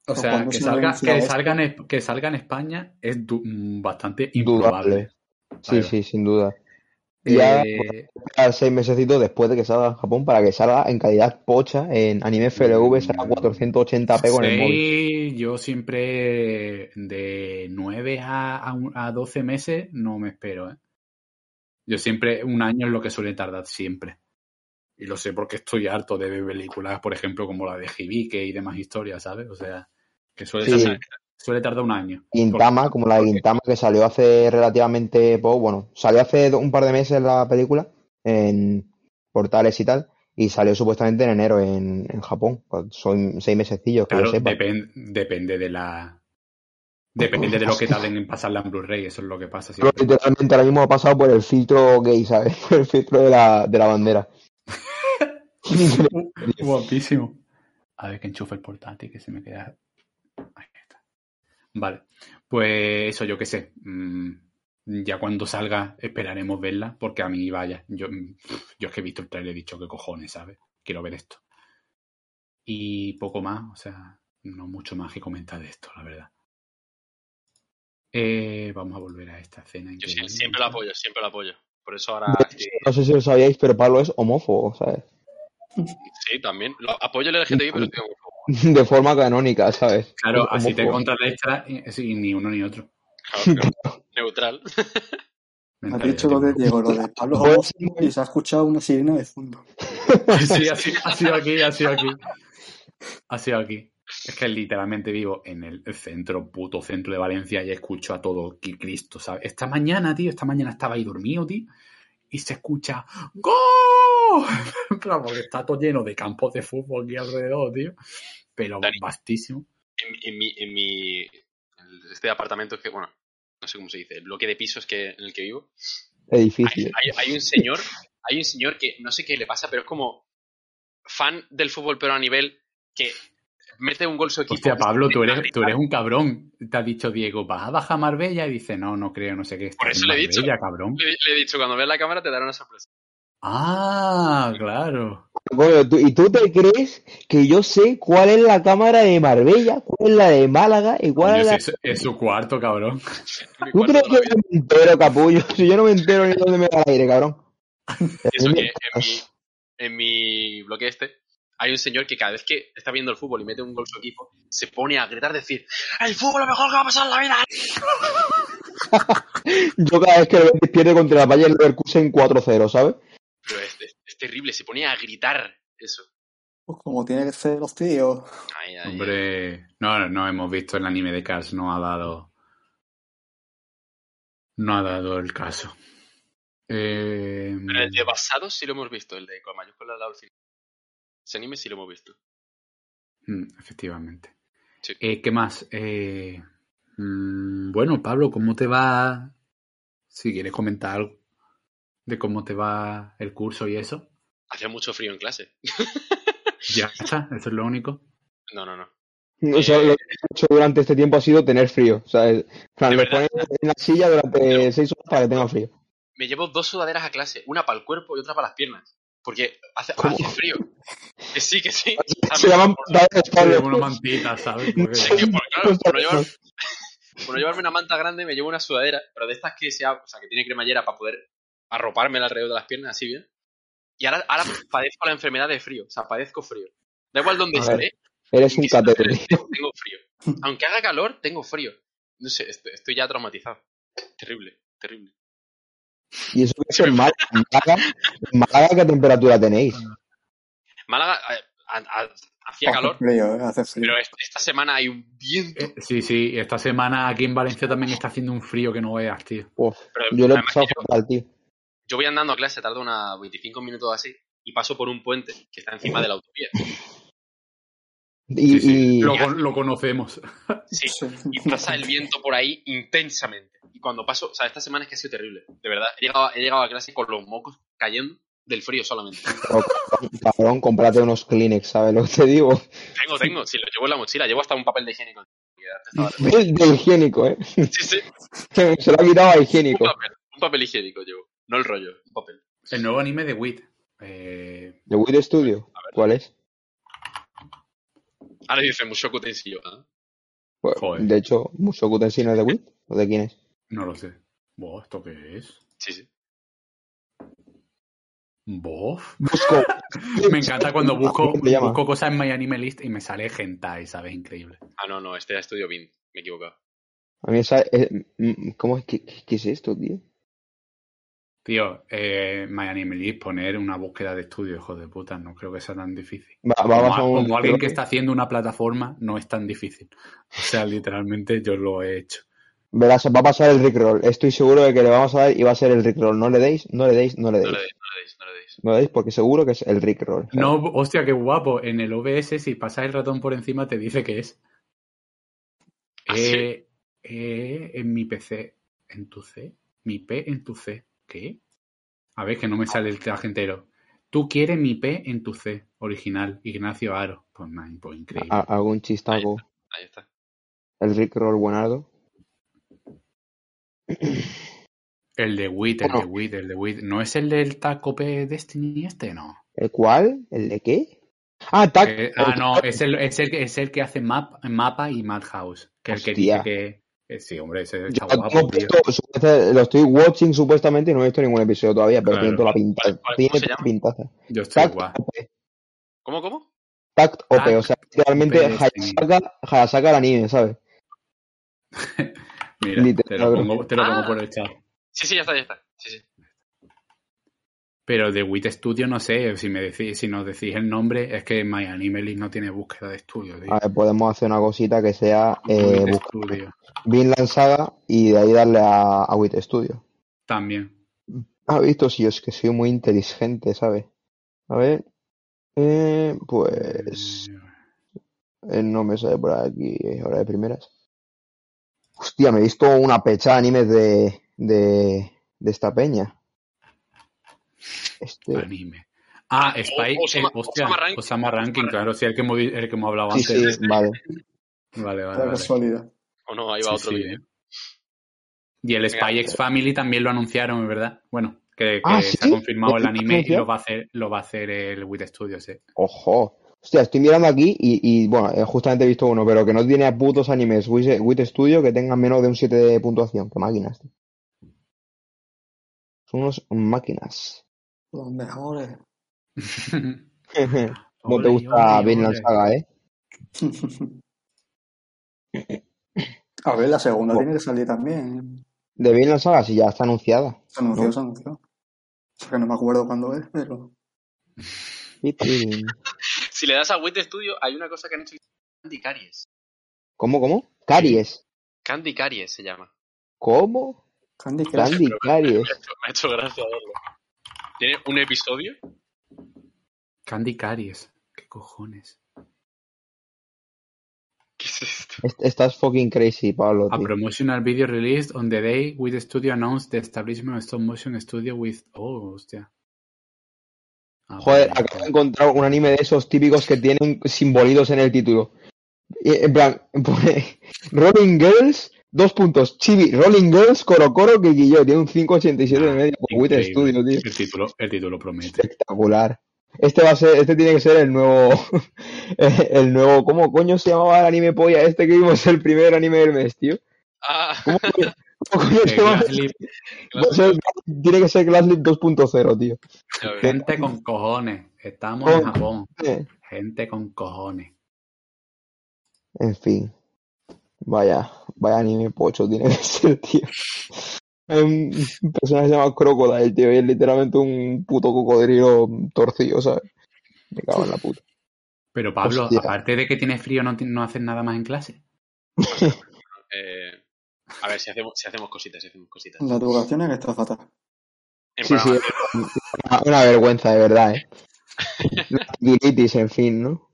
o ¿O sea, que salga, que, salga en, que salga en España es mm, bastante improbable. Dudable. Sí, sí, sin duda. Ya Eh, esperar seis mesecitos después de que salga en Japón para que salga en calidad pocha en anime FLV, será 480p con el móvil. Sí, yo siempre de 9 a, a, a 12 meses no me espero. ¿eh? Yo siempre, un año es lo que suele tardar siempre. Y lo sé porque estoy harto de ver películas, por ejemplo, como la de Hibike y demás historias, ¿sabes? O sea, que suele, Sí. tardar, suele tardar un año. Gintama, como la de Gintama que salió hace relativamente poco, bueno, salió hace un par de meses la película en portales y tal, y salió supuestamente en enero en, en Japón. Pues son seis mesecillos, que Claro, sepa. depende de la... Depende de lo que tarden en pasarla en Blu-ray, eso es lo que pasa. Siempre. literalmente ahora mismo ha pasado por el filtro gay, ¿sabes? Por el filtro de la, de la bandera. Guapísimo. A ver que enchufe el portátil que se me queda. Vale. Pues eso, yo qué sé. Mm, Ya cuando salga esperaremos verla, porque a mí, vaya, yo, mm, yo es que he visto el trailer y he dicho que cojones, ¿sabes? Quiero ver esto. Y poco más, o sea, no mucho más que comentar de esto, la verdad. Eh, vamos a volver a esta escena. Yo sí- siempre lo apoyo, siempre lo apoyo. Por eso ahora No sé si lo sabíais, pero Pablo es homófobo, ¿sabes? sí, también. Lo, apoyo el LGTBI, pero estoy homófobo. De forma canónica, ¿sabes? Claro, Es así te contrarrestas y, sí, ni uno ni otro. Claro, claro. Neutral. Has dicho lo de Diego, lo de Pablo y se ha escuchado una sirena de fondo. Sí, ha sido, ha sido aquí, ha sido aquí. Ha sido aquí. Es que literalmente vivo en el centro, puto centro de Valencia y escucho a todo qui- Cristo, ¿sabes? Esta mañana, tío, esta mañana estaba ahí dormido, tío, y se escucha ¡Gol! Claro, porque está todo lleno de campos de fútbol aquí alrededor, tío. Pero Dani. vastísimo. En, en mi, en mi en este apartamento que, bueno, no sé cómo se dice, el bloque de pisos que, en el que vivo, hay, Edificio. hay- hay un señor, hay un señor que no sé qué le pasa, pero es como fan del fútbol, pero a nivel que mete un gol su equipo. Hostia, Pablo, tú eres, Madrid, tú eres un cabrón. Te ha dicho Diego, ¿vas a bajar Marbella? Y dice, no, no creo, no sé qué. Por eso le he dicho. Cabrón. Le, le he dicho, cuando veas la cámara te dará una sorpresa. Ah, claro. Coño, ¿tú- ¿y tú te crees que yo sé cuál es la cámara de Marbella, cuál es la de Málaga y cuál es la... es, es su cuarto, cabrón. ¿Tú cuarto crees que yo no me entero, capullo? Si yo no me entero ni dónde me da el aire, cabrón. vida. Eso que en mi, en mi bloque este, hay un señor que cada vez que está viendo el fútbol y mete un gol su equipo, se pone a gritar, decir, ¡El fútbol es lo mejor que va a pasar en la vida! Yo cada vez que Betis pierde contra el Bayern Leverkusen 4-0, ¿sabes? Pero es, es- es terrible, se pone a gritar eso. Pues como tiene que ser los tíos. Ay, ay, ay. Hombre, no, no hemos visto el anime de Cars, no ha dado. No ha dado el caso. Eh, Pero el de basado sí lo hemos visto, el de con lado al final. Ese anime sí lo hemos visto. mm, efectivamente. Sí. Eh, ¿Qué más? Eh, mm, bueno, Pablo, ¿cómo te va? Si quieres comentar algo de cómo te va el curso y eso. Hacía mucho frío en clase. Ya está, eso es lo único. No, no, no. O sea, lo que he hecho durante este tiempo ha sido tener frío. O sea, el- en plan, De le verdad. pones en la silla durante seis horas para que tenga frío. Me llevo dos sudaderas a clase, una para el cuerpo y otra para las piernas. Porque hace, frío. Que sí, que sí. Se llaman Sí, estables. una mantita, ¿sabes? Porque- que, por, claro, por no, llevar, por no llevarme una manta grande, me llevo una sudadera, pero de estas que sea, o sea, que tiene cremallera para poder arroparme alrededor de las piernas así bien. Y ahora, ahora padezco la enfermedad de frío, o sea, padezco frío. Da igual ver, esté, Eres un catedrático. tengo frío. Aunque haga calor, tengo frío. No sé, estoy, estoy ya traumatizado. Terrible, terrible. Y eso que es en Málaga. En Málaga, en Málaga, ¿qué temperatura tenéis? Málaga a- a- hacía calor, frío, ¿eh? Hace frío. pero est- esta semana hay un viento. Eh, Sí, sí, esta semana aquí en Valencia también está haciendo un frío que no veas, tío. Uf, Pero yo lo he pasado fatal, tío. yo voy andando a clase, tardo unos 25 minutos así, y paso por un puente que está encima de la autovía. Y, Sí, sí, y- Lo, con- lo conocemos. Sí. y pasa el viento por ahí intensamente. Y cuando paso, o sea, esta semana es que ha sido terrible, de verdad. He llegado, he llegado a clase con los mocos cayendo del frío solamente. cabrón, cómprate unos Kleenex, ¿sabes lo que te digo? Tengo, tengo, si lo llevo en la mochila, llevo hasta un papel de higiénico. De, de higiénico, ¿eh? Sí, sí, Se lo ha quitado a un higiénico. papel, un papel higiénico llevo, no el rollo, un papel. El nuevo anime de Wit. Eh, ¿De Wii Studio? ¿Cuál es? Ahora dice Mushoku Tensei ¿eh? Pues, de hecho, Mushoku Tensei no es de Wii. ¿O de quién es? No lo sé. Buah, ¿esto qué es? Sí, sí. ¿Bof? Busco. Me encanta cuando busco, busco cosas en My Anime List y me sale hentai, ¿sabes? Increíble. Ah, no, no, este era Estudio Bin, me he equivocado. A mí esa, eh, mm, ¿Cómo es? ¿Qué, es esto, tío? Tío, eh, My Anime List, poner una búsqueda de estudio, hijo de puta, no creo que sea tan difícil. Va, va Como, a pasar un- como alguien que está haciendo una plataforma, no es tan difícil. O sea, literalmente yo lo he hecho. Verás, va a pasar el Rickroll. Estoy seguro de que le vamos a dar y va a ser el Rickroll. No le deis, no le deis, no le No deis. le deis, no le deis, no le deis. No le deis porque seguro que es el Rickroll. ¿sabes? No, hostia, qué guapo. En el OBS, si pasas el ratón por encima, te dice que es. ¿Ah, sí? Eh, eh, en mi PC. ¿En tu C? Mi P en tu C. ¿Qué? A ver, que no me sale el traje entero. Tú quieres mi P en tu C. Original. Ignacio Aro. Pues, man, pues increíble. Algún chistaco. Ahí está. El Rickroll buenardo. El de Wit, el de. Wit, el de Wit. ¿No es el del Taco P Destiny este? No. ¿El cuál? ¿El de qué? Ah, Tac. Eh, ah, no, es el, es el, que- es el que hace map, Mapa y Madhouse. Que el que Hostia. dice que. eh, sí, hombre, ese Yo está lo, guapo, tengo tío. puesto, supuestamente- lo estoy watching supuestamente y no he visto ningún episodio todavía, pero Claro. tiene toda la pinta. ¿Cuál- cuál- tiene toda la pintaza. Yo estoy Tact guapo. OP. ¿Cómo, cómo? Tact OP, Tact o sea, literalmente. Hayasaka, Hayasaka el anime, ¿sabes? Mira, te lo pongo, te lo pongo Ah. por el chat. Sí, sí, ya está, ya está. Sí, sí. Pero de Wit Studio no sé, si me decís, si nos decís el nombre, es que My Anime List no tiene búsqueda de estudio, tío. A ver, podemos hacer una cosita que sea eh, Studio. Vinland Saga y de ahí darle a, a Wit Studio. También. Ah, visto, si yo es que soy muy inteligente, ¿sabes? A ver. Eh, pues. eh, no me sale por aquí, eh, hora de primeras. Hostia, me he visto una pecha de animes de, de, de esta peña. Este. Anime. Ah, Spy, O- Osama- eh, hostia, Osama Ranking. Osama Ranking, claro, sí, el que hemos, el que hemos hablado Sí, antes. sí, vale. Vale, vale, La vale. casualidad. O no, ahí va Sí, otro sí. vídeo. Y el Spy Venga. X Family también lo anunciaron, ¿verdad? Bueno, que, que Ah, se ha confirmado el ¿Lo anime y lo va a hacer, lo va a hacer el Wit Studio, sí. Ojo. Hostia, estoy mirando aquí y, y, bueno, justamente he visto uno, pero que no tiene a putos animes Wit, Wit Studio que tengan menos de un 7 de puntuación. Qué máquinas, tío. Son unos máquinas. Los mejores. No te gusta Vinland. Saga, ¿eh? A ver, la segunda tiene que salir también. De Vinland Saga, sí, ya está anunciada. Se anunció, No. se anunció. O sea que no me acuerdo cuándo es, pero. Si le das a Wit Studio, hay una cosa que han hecho Candy Caries. ¿Cómo, cómo? Caries. Candy Caries se llama. ¿Cómo? Candy. Candy Caries. Me ha hecho, gracia verlo. Tiene un episodio. Candy Caries. ¿Qué cojones? ¿Qué es esto? Est- Estás fucking crazy, Pablo, A tío. promotional video released on the day with the studio announced the establishment of stop motion studio with. Oh, hostia. Ah, Joder, acabo de encontrar un anime de esos típicos que tienen simbolitos en el título. En plan, pone Rolling Girls, dos puntos, Chibi, Rolling Girls, Coro Coro, Kikillo, tiene un 5.87 de media por Wit Increíble. Studio, tío. El título, el título promete. Espectacular. Este va a ser, este tiene que ser el nuevo, el nuevo, ¿cómo coño se llamaba el anime polla? Este que vimos el primer anime del mes, tío. Ah, ¿Cómo Eh, tiene que ser Glasslip 2.0, tío. gente con cojones. Estamos en Japón. Gente con cojones. En fin. Vaya, vaya anime pocho tiene que ser, tío. Un personaje que se llama Crocodile, tío, y es literalmente un puto cocodrilo torcido, ¿sabes? Me cago en la puta. Pero Pablo, Hostia. aparte de que tienes frío, no, no haces nada más en clase. Eh, a ver, si hacemos, si hacemos cositas, si hacemos cositas. La educación es que está fatal. En Sí, sí, una, una vergüenza, de verdad, ¿eh? La titulitis, en fin, ¿no?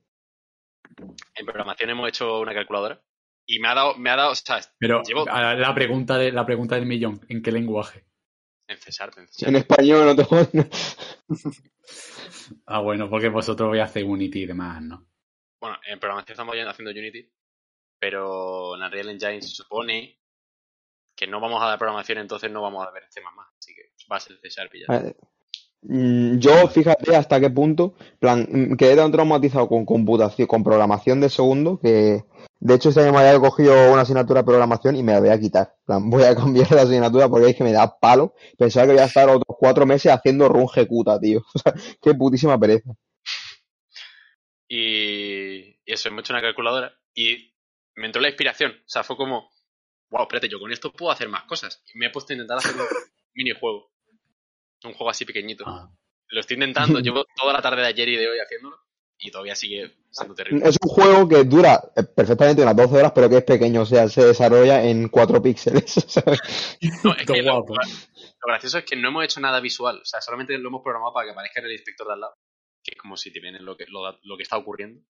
en programación hemos hecho una calculadora y me ha dado, me ha dado, o sea, Pero Llevo- la pregunta de la pregunta del millón, ¿en qué lenguaje? en César, en César. En español no te Ah, bueno, porque vosotros vais a hacer Unity y demás, ¿no? Bueno, en programación estamos haciendo Unity, pero en Unreal Engine se supone que no vamos a dar programación, entonces no vamos a ver C++, así que va a ser C Sharp y ya. Yo, fíjate hasta qué punto, plan, mm, quedé tan traumatizado con computación, con programación de segundo, que de hecho este año me había cogido una asignatura de programación y me la voy a quitar. plan, voy a cambiar la asignatura porque es que me da palo. Pensaba que voy a estar otros cuatro meses haciendo run ejecuta, tío. O sea, qué putísima pereza. Y, y eso, hemos hecho una calculadora y me entró la inspiración. O sea, fue como, wow, espérate, yo con esto puedo hacer más cosas. Y me he puesto a intentar hacer un minijuego. Un juego así pequeñito. Ah, Lo estoy intentando, llevo toda la tarde de ayer y de hoy haciéndolo y todavía sigue siendo terrible. Es un juego que dura eh, perfectamente unas 12 horas, pero que es pequeño, o sea, se desarrolla en 4 píxeles. ¿sabes? No, es Qué que lo, guapo. lo gracioso es que no hemos hecho nada visual. O sea, solamente lo hemos programado para que aparezca en el inspector de al lado. Que es como si te viene lo que, lo, lo que está ocurriendo.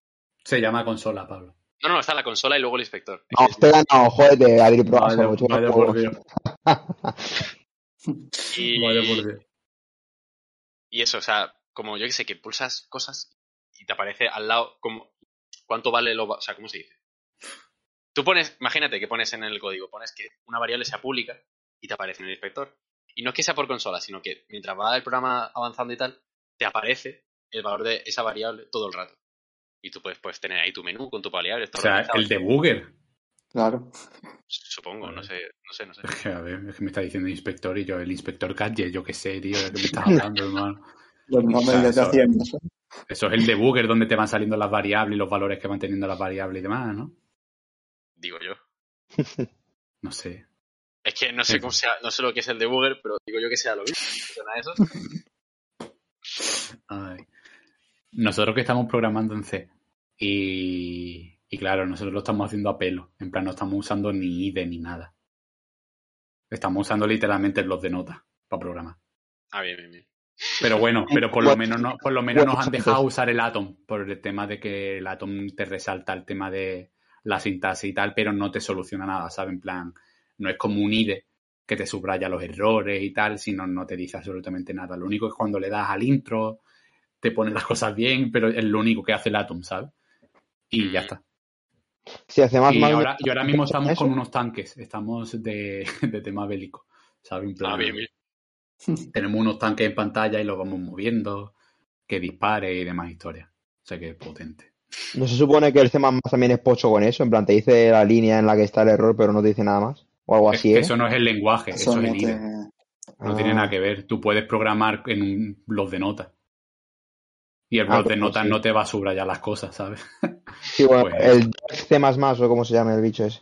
se llama consola, Pablo. No, no, está la consola y luego el inspector. No, he ganado, jódete, Adri Pro. Vaya, mucho vaya juego. por Dios. y, Vaya por Dios. y eso, o sea, como yo que sé, que pulsas cosas y te aparece al lado como cuánto vale lo... va- O sea, ¿cómo se dice? Tú pones, imagínate que pones en el código, pones que una variable sea pública y te aparece en el inspector. Y no es que sea por consola, sino que mientras va el programa avanzando y tal, te aparece el valor de esa variable todo el rato. Y tú puedes, puedes tener ahí tu menú con tu variable. O sea, el debugger. Claro. Supongo, no sé, no sé, no sé. Es que, a ver, es que me está diciendo inspector y yo, el inspector Gadget, yo qué sé, tío, ¿de qué me estás hablando, hermano? Los nombres de eso- Hacienda. Eso es el debugger donde te van saliendo las variables y los valores que van teniendo las variables y demás, ¿no? Digo yo. No sé. Es que no sé cómo sea, no sé lo que es el debugger, pero digo yo que sea lo mismo. ¿Suena eso? Ay. Nosotros que estamos programando en C y, y claro, nosotros lo estamos haciendo a pelo. En plan, no estamos usando ni IDE ni nada. Estamos usando literalmente los de nota para programar. Ah, bien, bien, bien. Pero bueno, pero por lo menos, no, por lo menos nos han dejado usar el Atom por el tema de que el Atom te resalta el tema de la sintaxis y tal, pero no te soluciona nada, ¿sabes? En plan, no es como un IDE que te subraya los errores y tal, sino no te dice absolutamente nada. Lo único es cuando le das al intro, te pone las cosas bien, pero es lo único que hace el Atom, ¿sabes? Y ya está. Si hace más Y mal- ahora, y ahora mismo estamos eso. con unos tanques, estamos de, de tema bélico, ¿sabes? En plan, Ah, bien, bien. tenemos unos tanques en pantalla y los vamos moviendo, que dispare y demás historias. O sea que es potente. ¿No se supone que el C++ también es pocho con eso? En plan, te dice la línea en la que está el error, pero no te dice nada más. O algo Es así, que ¿eh? eso no es el lenguaje, eso, Eso es no el te... IDE. No tiene Ah. nada que ver. Tú puedes programar en un blog de notas. Y el Ah, blog de pues notas sí. no te va a subrayar las cosas, ¿sabes? Sí, bueno, Pues- el C++ o como se llama el bicho ese.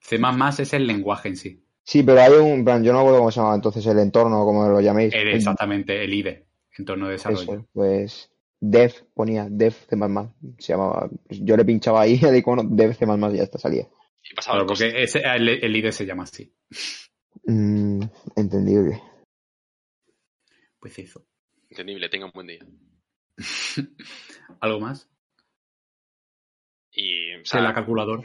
C++ es el lenguaje en sí. Sí, pero hay un, en plan, yo no me acuerdo cómo se llama entonces el entorno, como lo llaméis. El- exactamente, el IDE, entorno de desarrollo. Eso, pues dev ponía dev C++, se llamaba, yo le pinchaba ahí el icono dev C++ y ya está, salía. Y pasaba Claro, porque ese, el, el IDE se llama así. Mm, entendible. Pues eso. Entendible, tenga un buen día. ¿Algo más? Y, o sea, la calculadora.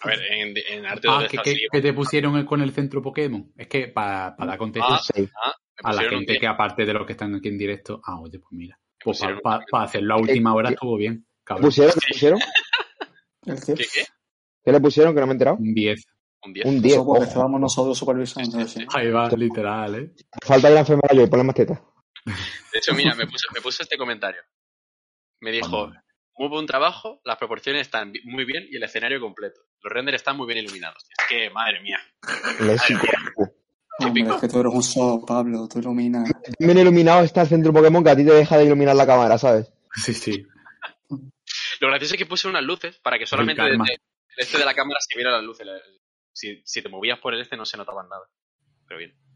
a ver, en, en arte Ah, de que, que- que te pusieron con el centro Pokémon. Es que para dar contexto Ah, Sí. a la gente que aparte de los que están aquí en directo, ah, oye, pues mira, pues para un- hacerlo a última hora estuvo bien, ¿Qué cabrón. pusieron? ¿Qué pusieron? ¿Qué, qué? ¿Qué le pusieron que no me he enterado? Un 10. Un 10. Un 10. Eso porque ojo. estábamos nosotros supervisando. Sí, así. sí. Ahí va, literal, ¿eh? Falta de la enfermera yo y ponle más teta. De hecho, mira, me puso, me puso este comentario. Me dijo, muy buen trabajo, las proporciones están muy bien y el escenario completo. Los renders están muy bien iluminados. Es que, madre mía. Hombre, es que tú eres un so, Pablo, tú iluminas. Bien iluminado está el centro Pokémon que a ti te deja de iluminar la cámara, ¿sabes? Sí, sí. Lo gracioso es que puse unas luces para que solamente desde el este de la cámara se viera las luces. Si, si te movías por el este no se notaban nada. Pero bien.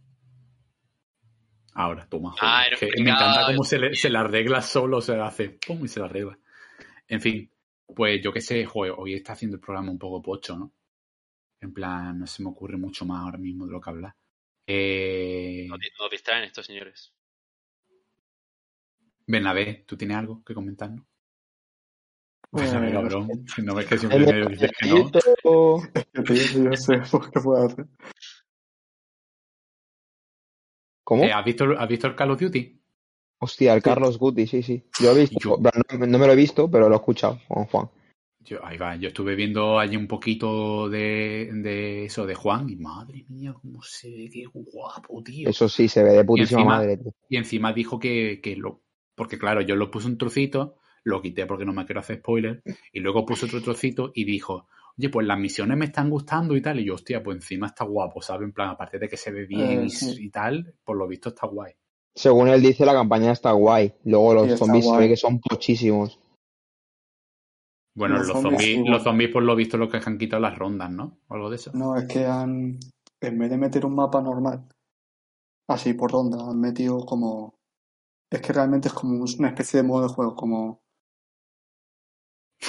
Ahora, toma. joder. Ah, Que me encanta cómo se, le, se la arregla solo, se la hace, pum, y se la arregla. En fin, pues yo qué sé, joder, hoy está haciendo el programa un poco pocho, ¿no? En plan, no se me ocurre mucho más ahora mismo de lo que hablar. Eh, Nos, nos distraen estos señores. Bernabé, ¿tú tienes algo que comentarnos? Pues, Bernabé, cabrón. Si no ves que siempre me dices que no. Yo sé por qué puedo hacer. ¿Cómo? Eh, ¿has, visto, ¿Has visto el Call of Duty? Hostia, el Carlos Guti, sí, sí. Yo he visto, Yo- no, no me lo he visto, pero lo he escuchado con Juan. Yo, ahí va, yo estuve viendo allí un poquito de, de eso de Juan y madre mía, cómo se ve, qué guapo, tío. Eso sí, se ve de putísima encima- madre. tío. Y encima dijo que, que lo. Porque claro, yo lo puse un trocito, lo quité porque no me quiero hacer spoiler, y luego puse otro trocito y dijo, oye, pues las misiones me están gustando y tal. Y yo, hostia, pues encima está guapo, ¿sabes? En plan, aparte de que se ve bien Eh, y, sí. y tal, por lo visto está guay. Según él dice, la campaña está guay. Luego los Sí, zombies se ve que son pochísimos. Bueno, Los los, zombies, los zombies por lo visto lo que han quitado las rondas, ¿no? O algo de eso. No, es que han, en vez de meter un mapa normal, así por ronda, han metido como, es que realmente es como una especie de modo de juego, como,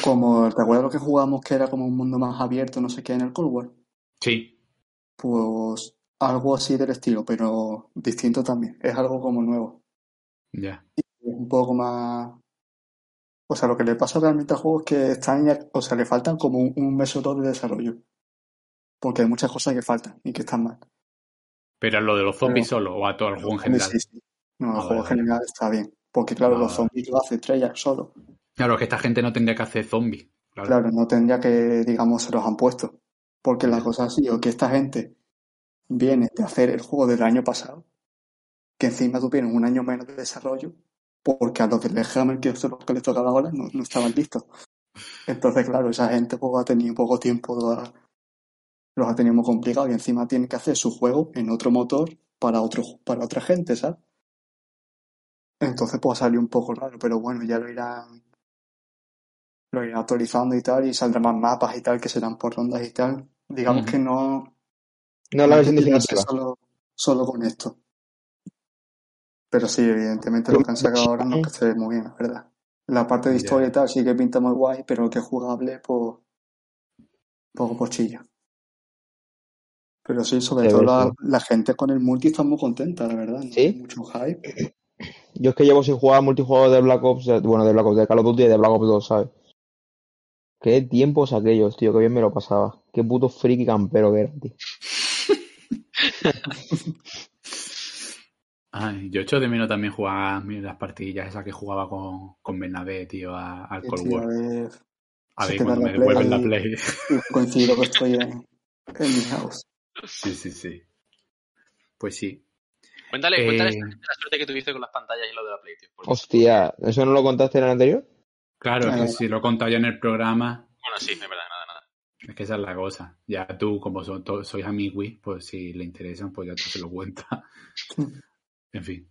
como, ¿te acuerdas lo que jugamos que era como un mundo más abierto, no sé qué, en el Cold War? Sí, Pues algo así del estilo, pero distinto también, es algo como nuevo, ya. es un poco más, o sea, lo que le pasa realmente al juego es que están, o sea, le faltan como un, un mes o dos de desarrollo, porque hay muchas cosas que faltan y que están mal. Pero lo de los zombies Pero- solo o a todo el juego en general. sí, sí. No, el Ah, juego en general está bien. Porque, claro, Ah, los vale. zombies lo hace Treyarch solo. Claro, que esta gente no tendría que hacer zombies. Claro. No tendría que, digamos, se los han puesto. Porque la cosa ha sido que esta gente viene de hacer el juego del año pasado, que encima tuvieron un año menos de desarrollo, porque a los del Hammer, que son los que les tocaba ahora, no, no estaban listos. Entonces, claro, esa gente pues, ha tenido poco tiempo, los ha tenido muy complicado y encima tienen que hacer su juego en otro motor para otro, para otra gente, ¿sabes? Entonces pues salió un poco raro, pero bueno, ya lo irán, lo irán actualizando y tal, y saldrán más mapas y tal, que serán por rondas y tal. Digamos que no, No la versión definitiva. solo, solo con esto. Pero sí, evidentemente lo que han sacado ahora no es que se ve muy bien, verdad. La parte de historia y tal sí que pinta muy guay, pero que es jugable, pues, poco pochilla. Pero sí, sobre todo la, gente con el multi está muy contenta, la verdad. No ¿Sí? mucho hype. Yo es que llevo sin jugar multijugador de Black Ops, bueno, de Black Ops, de Call of Duty y de Black Ops 2, ¿sabes? Qué tiempos aquellos, tío, que bien me lo pasaba. Qué puto friki campero que era, tío. Ay, yo echo de menos también jugar las partidillas esas que jugaba con, con Bernabé, tío, a- al Cold tío, a War. ver, A ver cuando me devuelven la Play. Coincido que estoy en, en mi house. Sí, sí, sí. Pues sí. Cuéntale, Eh, cuéntale la suerte que tuviste con las pantallas y lo de la Play, tío. Hostia, ¿eso no lo contaste en el anterior? Claro, es que si lo he contado ya en el programa, Bueno, sí, es verdad, nada, nada. es que esa es la cosa. Ya tú, como son to- sois amigos, pues si le interesan, pues ya tú se lo cuentas. en fin.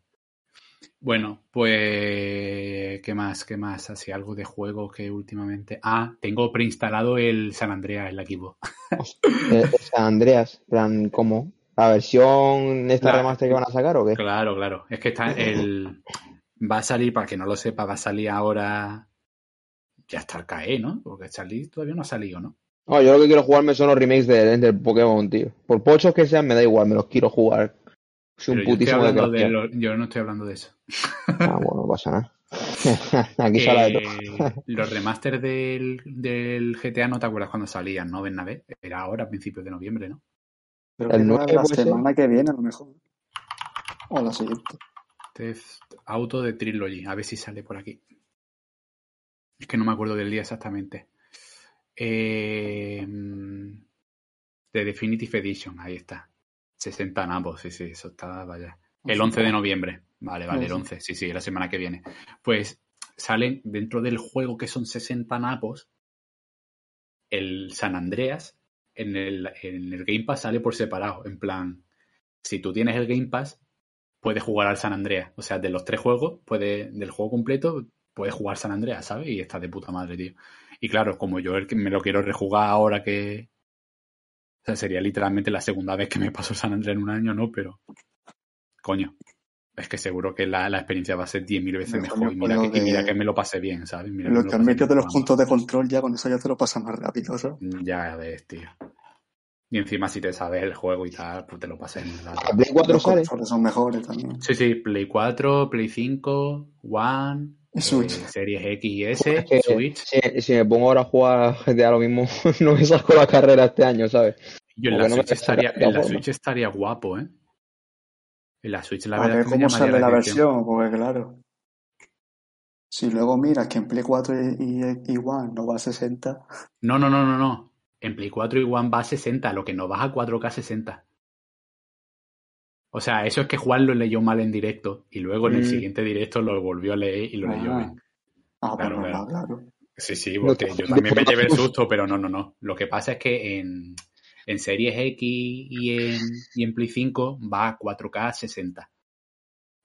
Bueno, pues, ¿qué más? ¿Qué más? Así algo de juego que últimamente... Ah, tengo preinstalado el San Andreas en la equipo. San Andreas, plan, ¿cómo? ¿La versión esta La- remaster que van a sacar o qué? Claro, claro. Es que está el... Va a salir, para que no lo sepa, va a salir ahora... Ya está el KE, ¿no? Porque salir todavía no ha salido, ¿no? No, yo lo que quiero jugarme son los remakes del, del Pokémon, tío. Por pochos que sean, me da igual, me los quiero jugar. Soy un Pero yo, estoy putísimo hablando de lo- yo no estoy hablando de eso. Ah, bueno, no pasa nada. Aquí se habla de todo. Eh, los remasters del, del GTA no te acuerdas cuando salían, ¿no, Bernabé? Era ahora, a principios de noviembre, ¿no? Creo El que nueve la puede ser. semana que viene a lo mejor. O la siguiente. Theft Auto de Trilogy, a ver si sale por aquí. Es que no me acuerdo del día exactamente. Eh, The Definitive Edition, ahí está. 60 nabos, sí, sí, eso está, vaya. El 11 de noviembre. Vale, vale, el 11, sí, sí, la semana que viene. Pues salen dentro del juego que son 60 napos, el San Andreas en el, en el Game Pass sale por separado. En plan, si tú tienes el Game Pass, puedes jugar al San Andreas. O sea, de los tres juegos, puede, del juego completo, puedes jugar San Andreas, ¿sabes? Y está de puta madre, tío. Y claro, como yo el que me lo quiero rejugar ahora que. O sea, sería literalmente la segunda vez que me paso San Andreas en un año, ¿no? Pero. Coño. Es que seguro que la, la experiencia va a ser 10.000 veces Mejor mejor. Y mira, que, y mira de- que me lo pasé bien, ¿sabes? Mira Lo que han pasé metido de los puntos de control ya con eso ya te lo pasas más rápido, ¿sabes? Ya ves, tío. Y encima si te sabes el juego y tal, pues te lo pasas en el rato. ¿La Play 4 Los sale? son mejores también. Sí, sí, Play 4, Play 5, One, Switch. eh, Series X y S, Es que Switch. si, si me pongo ahora a jugar a GTA lo mismo, no me saco la carrera este año, ¿sabes? Yo en la, no Switch estaría, en la. Switch estaría guapo, ¿eh? En la Switch la A verdad ver es que cómo sale la versión, porque claro. Si luego miras que en Play 4 y, y, y One no va a 60, No, no, no, no, no. En Play 4 y One va a 60, lo que no va a 4K 60. O sea, eso es que Juan lo leyó mal en directo y luego en el Mm. siguiente directo lo volvió a leer y lo leyó Ah. bien. ah, Claro, bueno, claro. claro. Sí, sí, No porque te- yo también me llevé el susto, pero no, no, no. Lo que pasa es que en, en Series X y en, y en Play 5 va a 4K a 60.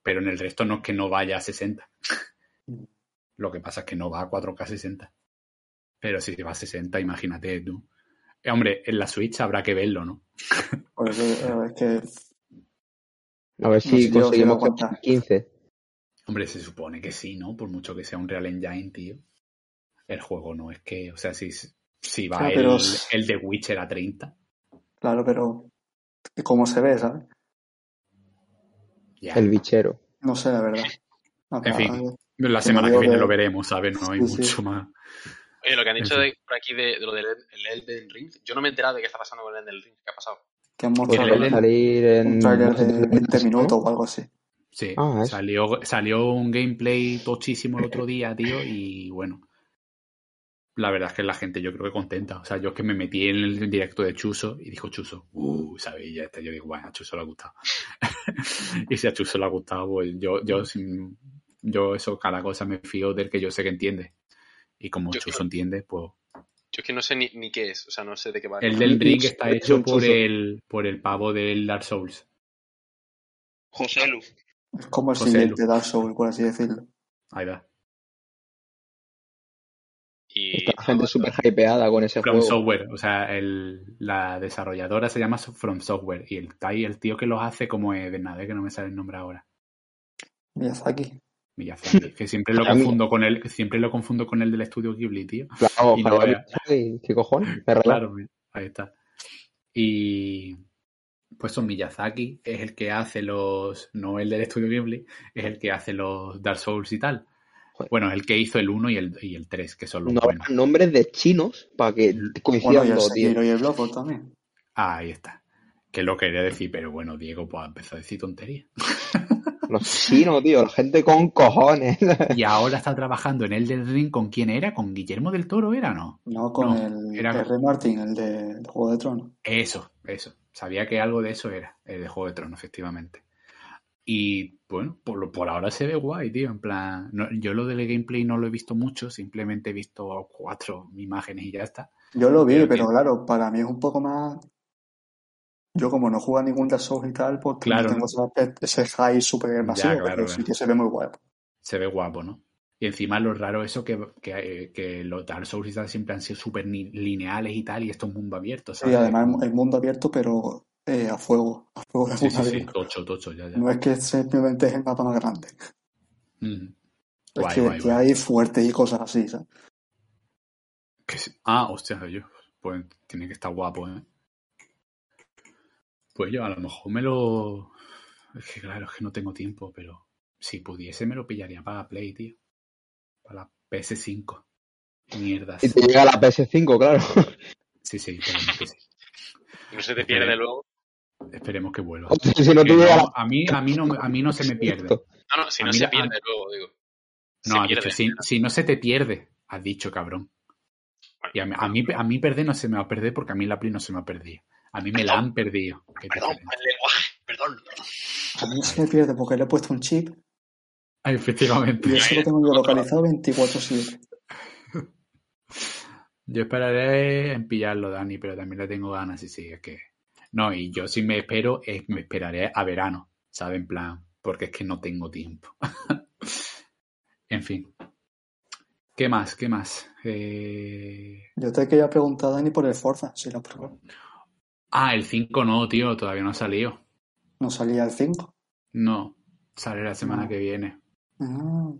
Pero en el resto no es que no vaya a 60. Lo que pasa es que no va a 4K 60. Pero si va a 60, imagínate tú. Eh, hombre, en la Switch habrá que verlo, ¿no? Por eso eh, es que A ver No si conseguimos contar. 15. Hombre, se supone que sí, ¿no? Por mucho que sea un Real Engine, tío. El juego no es que, o sea, si, si va Claro, el, pero- el de Witcher a 30, Claro, pero ¿cómo se ve, sabes? ya. El bichero. No sé, la verdad. No, En fin. La semana que viene que- lo veremos, ¿sabes? No hay Sí, sí. mucho más. Oye, lo que han dicho de, por aquí de, de lo del el Elden Ring, yo no me he enterado de qué está pasando con el Elden Ring. ¿Qué ha pasado? Que han Pues mostrado Elden- salir en... un trailer de ¿no? 20 minutos o algo así. Sí, Ah, salió, salió un gameplay tochísimo el otro día, tío, y bueno. La verdad es que la gente yo creo que contenta. O sea, yo es que me metí en el directo de Chuso y dijo Chuso, uh, ¿sabes? Y ya está. Yo digo, bueno, a Chuso le ha gustado. y si a Chuso le ha gustado, pues yo, yo, sin- yo eso, cada cosa me fío del que yo sé que entiende. Y como Yo Chuso creo- entiende, pues Yo es que no sé ni, ni qué es, o sea, no sé de qué va. El del Ring está Es hecho por el, por el pavo del Dark Souls. José Lu. Es como el José siguiente Dark Souls, por así decirlo. Ahí va. Y Está la gente súper hypeada con ese From juego. Software, o sea, el, la desarrolladora se llama From Software y el, el tío que los hace como es Bernabé, que no me sale el nombre ahora. Miyazaki. Miyazaki, que siempre lo confundo con él, siempre lo confundo con el del estudio Ghibli, tío. Claro, Y no vea. ¿Qué cojones? Claro, ahí está. Y pues son Miyazaki, es el que hace los, no el del estudio Ghibli, es el que hace los Dark Souls y tal. Joder. Bueno, el que hizo el 1 y el, y el 3, que son los No buenos. nombres de chinos para que coincidan y el dos, tío. Y el Bloodborne también. Ah, ahí está. Que lo quería decir, pero bueno, Diego pues empezó a decir tonterías. Los chinos, tío, la gente con cojones. Y ahora está trabajando en el del Ring con quién era, con Guillermo del Toro, ¿era no? No con No, el era- R. Martin, el de, de Juego de Tronos. Eso, eso. Sabía que algo de eso era, el de Juego de Tronos, efectivamente. Y bueno, por, ahora se ve guay, tío. En plan, no- yo lo del gameplay no lo he visto mucho, simplemente he visto cuatro imágenes y ya está. Yo lo vi, Pero pero claro, para mí es un poco más. Yo como no juego a ningún Dark Souls y tal, pues Claro, tengo ese, ese high super masivo, claro, pero sí que se ve muy guapo. Se ve guapo, ¿no? Y encima lo raro eso que, que, que los Dark Souls y tal siempre han sido súper lineales y tal, y esto es mundo abierto, Y ¿sabes? además el mundo abierto, pero eh, a fuego. A fuego Sí, sí, sí, tocho, tocho, ya, ya. No es que simplemente es el mapa más grande. Mm. Es Guay, que, guay, que guay. hay fuertes y cosas así, ¿sabes? Ah, hostia, yo. Pues tiene que estar guapo, ¿eh? Pues yo a lo mejor me lo. Es que claro, es que no tengo tiempo, pero si pudiese me lo pillaría para Play, tío. Para la PS5. Mierdas. Y te llega la PS5, claro. Sí, sí, que sí. No se te pierde luego. Esperemos que vuelva. si no te Que llega no, la a, mí, a, mí no, a mí no se me pierde. No, no, si A no se la- pierde luego, digo. No, pierde. dicho, si, si no se te pierde, has dicho, cabrón. Y a mí, a, mí, a mí perder no se me va a perder porque a mí la Play no se me ha perdido. A mí me la han perdido. Perdón, el lenguaje, perdón. A mí se me pierde porque le he puesto un chip Ah, efectivamente. y eso lo tengo yo localizado 24-7. Yo esperaré en pillarlo, Dani, pero también le tengo ganas, sí, sí, es que... No, y yo si me espero, eh, me esperaré a verano, ¿sabes? En plan, porque es que no tengo tiempo. en fin. ¿Qué más? ¿Qué más? Eh... Yo te quería preguntar, Dani, por el Forza, si lo probó. Ah, el 5 no, tío, todavía no ha salido. No salía el 5. No, sale la semana No. que viene. Ah,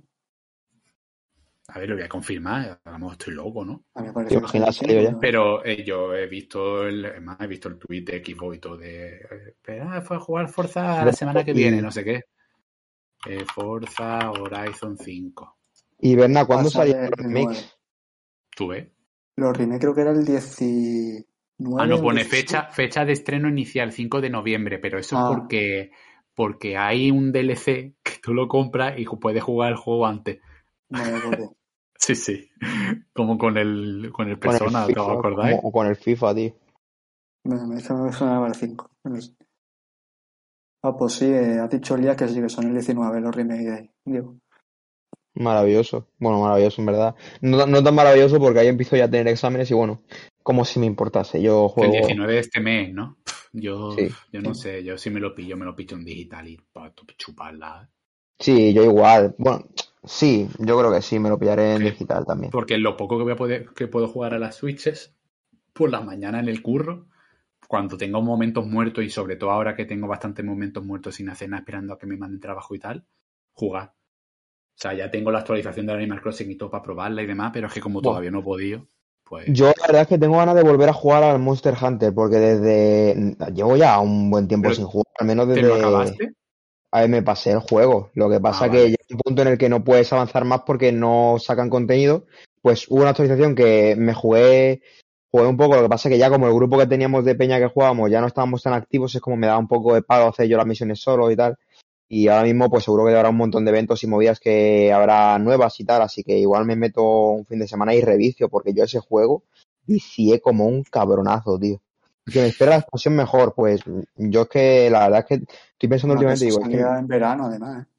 A ver, lo voy a confirmar, a lo mejor estoy loco, ¿no? a mí me parece ¿Te imaginas salido ya? Pero eh, yo he visto el, además, he visto el tweet de Xbox y todo de eh, ah, fue a jugar Forza la semana que viene, no sé qué. Eh, Forza Horizon 5. Y Berna, ¿cuándo Ah, salió el remake? 9. ¿Tú ves? Los remake creo que era el 19. Ah, no pone 17. fecha, fecha de estreno inicial, 5 de noviembre, pero eso Ah. es porque, porque hay un DLC que tú lo compras y puedes jugar el juego antes. No me acuerdo. Sí, sí. Como con el, con el Con el Persona, ¿te FIFA, acordáis? como- o con el FIFA, tío. Me, sonaba el 5. Ah, pues sí, eh, ha dicho Elías que sí, que son el 19 los remake de ahí. Digo, Maravilloso. Bueno, maravilloso, en verdad. No, no tan maravilloso porque ahí empiezo ya a tener exámenes y bueno, como si me importase. Yo Que el juego. 19 de este mes, ¿no? Yo, Sí. yo no sé, yo si me lo pillo, me lo pillo en digital y para chuparla. Sí, yo igual. Bueno, sí, yo creo que sí, me lo pillaré en digital también. Porque lo poco que voy a poder, que puedo jugar a las Switches, por las mañanas en el curro, cuando tengo momentos muertos y sobre todo ahora que tengo bastantes momentos muertos sin hacer nada esperando a que me manden trabajo y tal, jugar. O sea, ya tengo la actualización del Animal Crossing y todo para probarla y demás, pero es que como todavía no he podido, pues... Yo la verdad es que tengo ganas de volver a jugar al Monster Hunter porque desde... Llevo ya un buen tiempo Pero, sin jugar, al menos ¿Te desde... lo acabaste? A ver, me pasé el juego. Lo que pasa Ah, que vale. llega un punto en el que no puedes avanzar más porque no sacan contenido. Pues hubo una actualización que me jugué, jugué un poco. Lo que pasa que ya como el grupo que teníamos de peña que jugábamos ya no estábamos tan activos, es como me daba un poco de pago hacer yo las misiones solo y tal. Y ahora mismo pues seguro que habrá un montón de eventos y movidas que habrá nuevas y tal. Así que igual me meto un fin de semana y revicio porque yo ese juego vicié como un cabronazo, tío. Que me espera la expansión mejor, pues yo es que la verdad es que estoy pensando últimamente, digo, es que salía en verano además. ¿eh?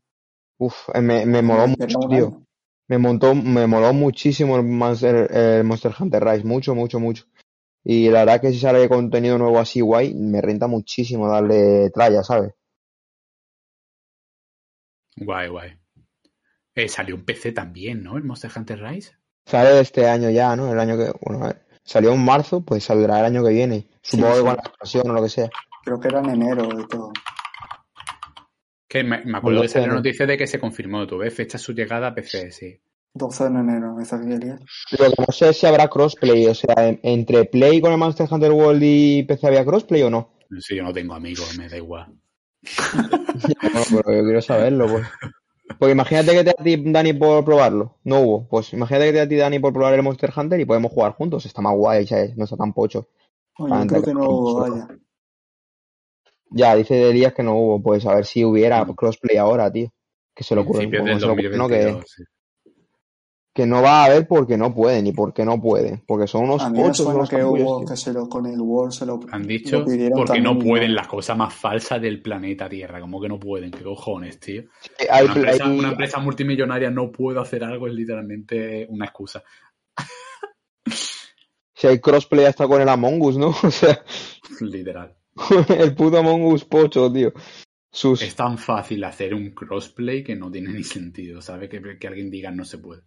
Uf, eh, me, me moló En mucho, verano, tío. Me montó, me moló muchísimo el Monster, el Monster Hunter Rise, mucho, mucho, mucho. Y la verdad que si sale contenido nuevo así guay, me renta muchísimo darle tralla, ¿sabes? Guay, guay. Eh, salió un PC también, ¿no? El Monster Hunter Rise. Sale este año ya, ¿no? El año que, bueno, a ver, salió en marzo, pues saldrá el año que viene. Supongo Sí, que sí. con la expansión o lo que sea. Creo que era en enero y todo. Que me, me acuerdo que salió la 12 de noticia de que se confirmó, tú ves, fecha su llegada a PC, sí. 12 de enero, aquí Elías. Lo que no sé es si habrá crossplay, o sea, en- entre Play con el Monster Hunter World y PC había crossplay o no. Sí, yo no tengo amigos, me da igual. No, pero yo quiero saberlo, pues. Porque imagínate que te da a ti, Dani, por probarlo. No hubo. Pues imagínate que te da a ti, Dani, por probar el Monster Hunter y podemos jugar juntos. Está más guay, ¿sabes? No está tan pocho. Oye, yo creo que que no solo. vaya. Ya, dice Elías que no hubo. Pues a ver si hubiera crossplay ahora, tío. Que se lo ocurre. ¿no? que, 2022. sí. Que no va a haber porque no pueden y porque no pueden. Porque son unos A mí que hubo, se lo, con el Word se lo, Han lo dicho pidieron porque no pueden, las cosas más falsas del planeta Tierra. Como que no pueden, qué cojones, tío. Hay Una empresa, play- una empresa multimillonaria no puede hacer algo, es literalmente una excusa. Si hay crossplay hasta con el Among Us, ¿no? O sea, Literal. el puto Among Us pocho, tío. Sus... Es tan fácil hacer un crossplay que no tiene ni sentido, ¿sabes? Que, que alguien diga no se puede.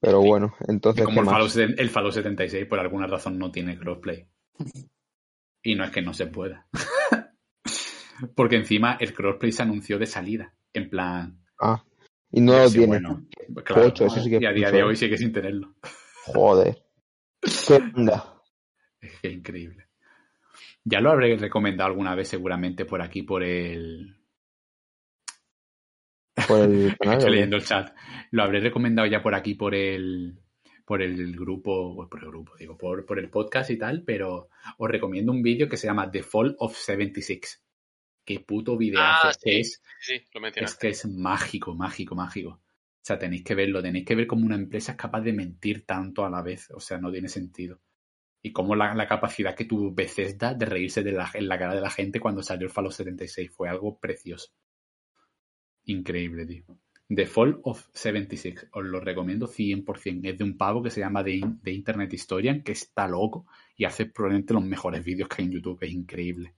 Pero bueno, entonces. como el Fallout, el Fallout 76 por alguna razón no tiene crossplay. Y no es que no se pueda. Porque encima el crossplay se anunció de salida. En plan. Ah, y no lo tiene. Bueno, claro, y a día de hoy sigue sin tenerlo. Joder. Qué onda. Es que increíble. Ya lo habré recomendado alguna vez seguramente por aquí, por el... Por el Estoy leyendo el chat. Lo habré recomendado ya por aquí, por el por el grupo, por el grupo, digo, por, por el podcast y tal, pero os recomiendo un vídeo que se llama The Fall of 76. Qué puto video ah, es. Sí, lo es que es mágico, mágico, mágico. O sea, tenéis que verlo, tenéis que ver cómo una empresa es capaz de mentir tanto a la vez. O sea, no tiene sentido y cómo la, capacidad que tuvo Bethesda de reírse de la, en la cara de la gente cuando salió el Fallout 76 fue algo precioso. Increíble, tío. The Fall of 76, os lo recomiendo 100%. Es de un pavo que se llama The, Internet Historian, que está loco y hace probablemente los mejores vídeos que hay en YouTube. Es increíble.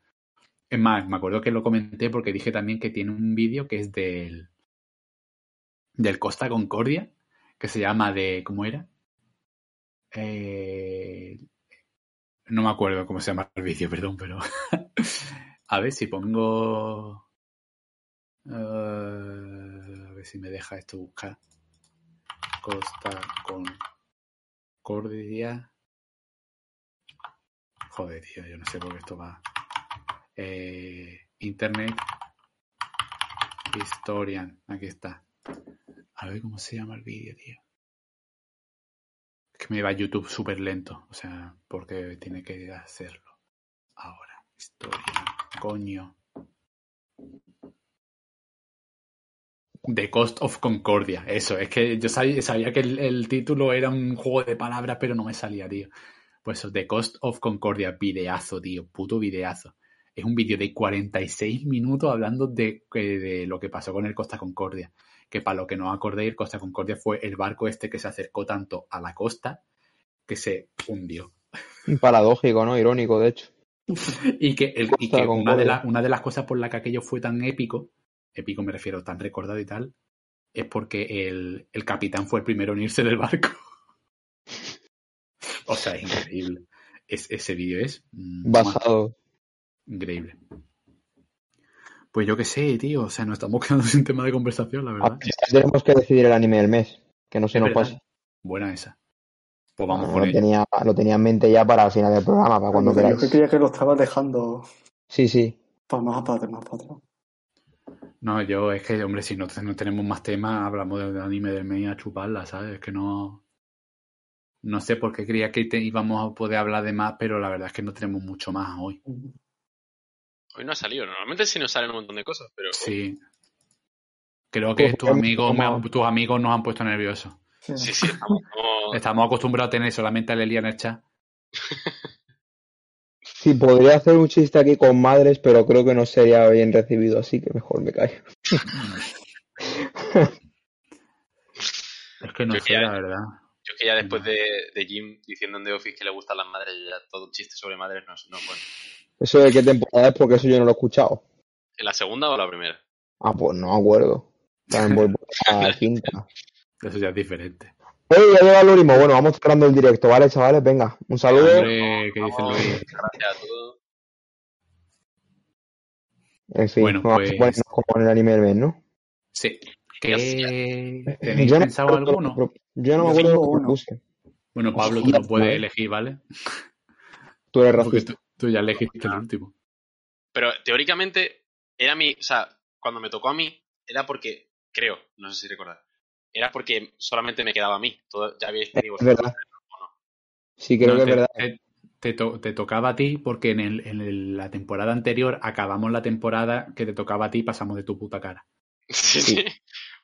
Es más, me acuerdo que lo comenté porque dije también que tiene un vídeo que es del, del Costa Concordia, que se llama de, ¿cómo era? Eh, no me acuerdo cómo se llama el vídeo, perdón, pero. a ver si pongo. Uh, a ver si me deja esto buscar. Costa con Cordia. Joder, tío, yo no sé por qué esto va. Eh, Internet Historian. Aquí está. A ver cómo se llama el vídeo, tío que me va YouTube súper lento. O sea, porque tiene que hacerlo. Ahora, historia, coño. The Cost of Concordia, eso, es que yo sabía, que el, título era un juego de palabras, pero no me salía, tío. Pues eso, The Cost of Concordia, videazo, tío, puto videazo. Es un vídeo de 46 minutos hablando de, de, lo que pasó con el Costa Concordia que para lo que no acordéis, Costa Concordia fue el barco este que se acercó tanto a la costa que se hundió. Paradójico, ¿no? Irónico, de hecho. y que, una, de una, de las cosas por la que aquello fue tan épico, épico me refiero, tan recordado y tal, es porque el, capitán fue el primero en irse del barco. o sea, es increíble. ese vídeo es... Basado. Increíble. Pues yo qué sé, tío. O sea, no estamos quedando sin tema de conversación, la verdad. tenemos que decidir el anime del mes. Que no se nos pase. Buena esa. Pues vamos por lo tenía, lo tenía en mente ya para el final del programa, para cuando queráis. Yo creía que lo estabas dejando. Sí, sí. Para más para más para No, yo es que, hombre, si no, no tenemos más temas, hablamos del anime del mes a chuparla, ¿sabes? Es que no. No sé por qué creía que íbamos a poder hablar de más, pero la verdad es que no tenemos mucho más hoy. Hoy no ha salido. Normalmente sí nos salen un montón de cosas, pero. Sí. Creo que tus amigos, tus amigos nos han puesto nerviosos. Sí, sí, estamos, acostumbrados a tener solamente a Lelia en el chat. Sí, podría hacer un chiste aquí con madres, pero creo que no sería bien recibido, así que mejor me callo. es que no sé, la verdad. Yo que ya después de, de Jim diciendo en The Office que le gustan las madres, ya todo un chiste sobre madres no, no es bueno. ¿Eso de qué temporada es? Porque eso yo no lo he escuchado. ¿En la segunda o la primera? Ah, pues no me acuerdo. También voy por la quinta. Eso ya es diferente. Oye, ya llega el último. Bueno, vamos cerrando el directo, ¿vale, chavales? Venga, un saludo. ¿qué dicen Luis? Gracias a todos. En fin, bueno, vamos pues... a como en el anime del mes, ¿no? Sí. ¿Qué... ¿Tenéis pensado alguno? Yo no me acuerdo uno. Bueno, Pablo, tú lo puedes elegir, ¿vale? Tú eres racista. Tú ya elegiste el último. Pero teóricamente era mi. O sea, cuando me tocó a mí, era porque. Creo, no sé si recordar. Era porque solamente me quedaba a mí. Todo, ya habéis tenido. Es verdad. Sí, creo que es verdad. Te, te, tocaba a ti porque en, el, en la temporada anterior acabamos la temporada que te tocaba a ti y pasamos de tu puta cara. Sí, sí.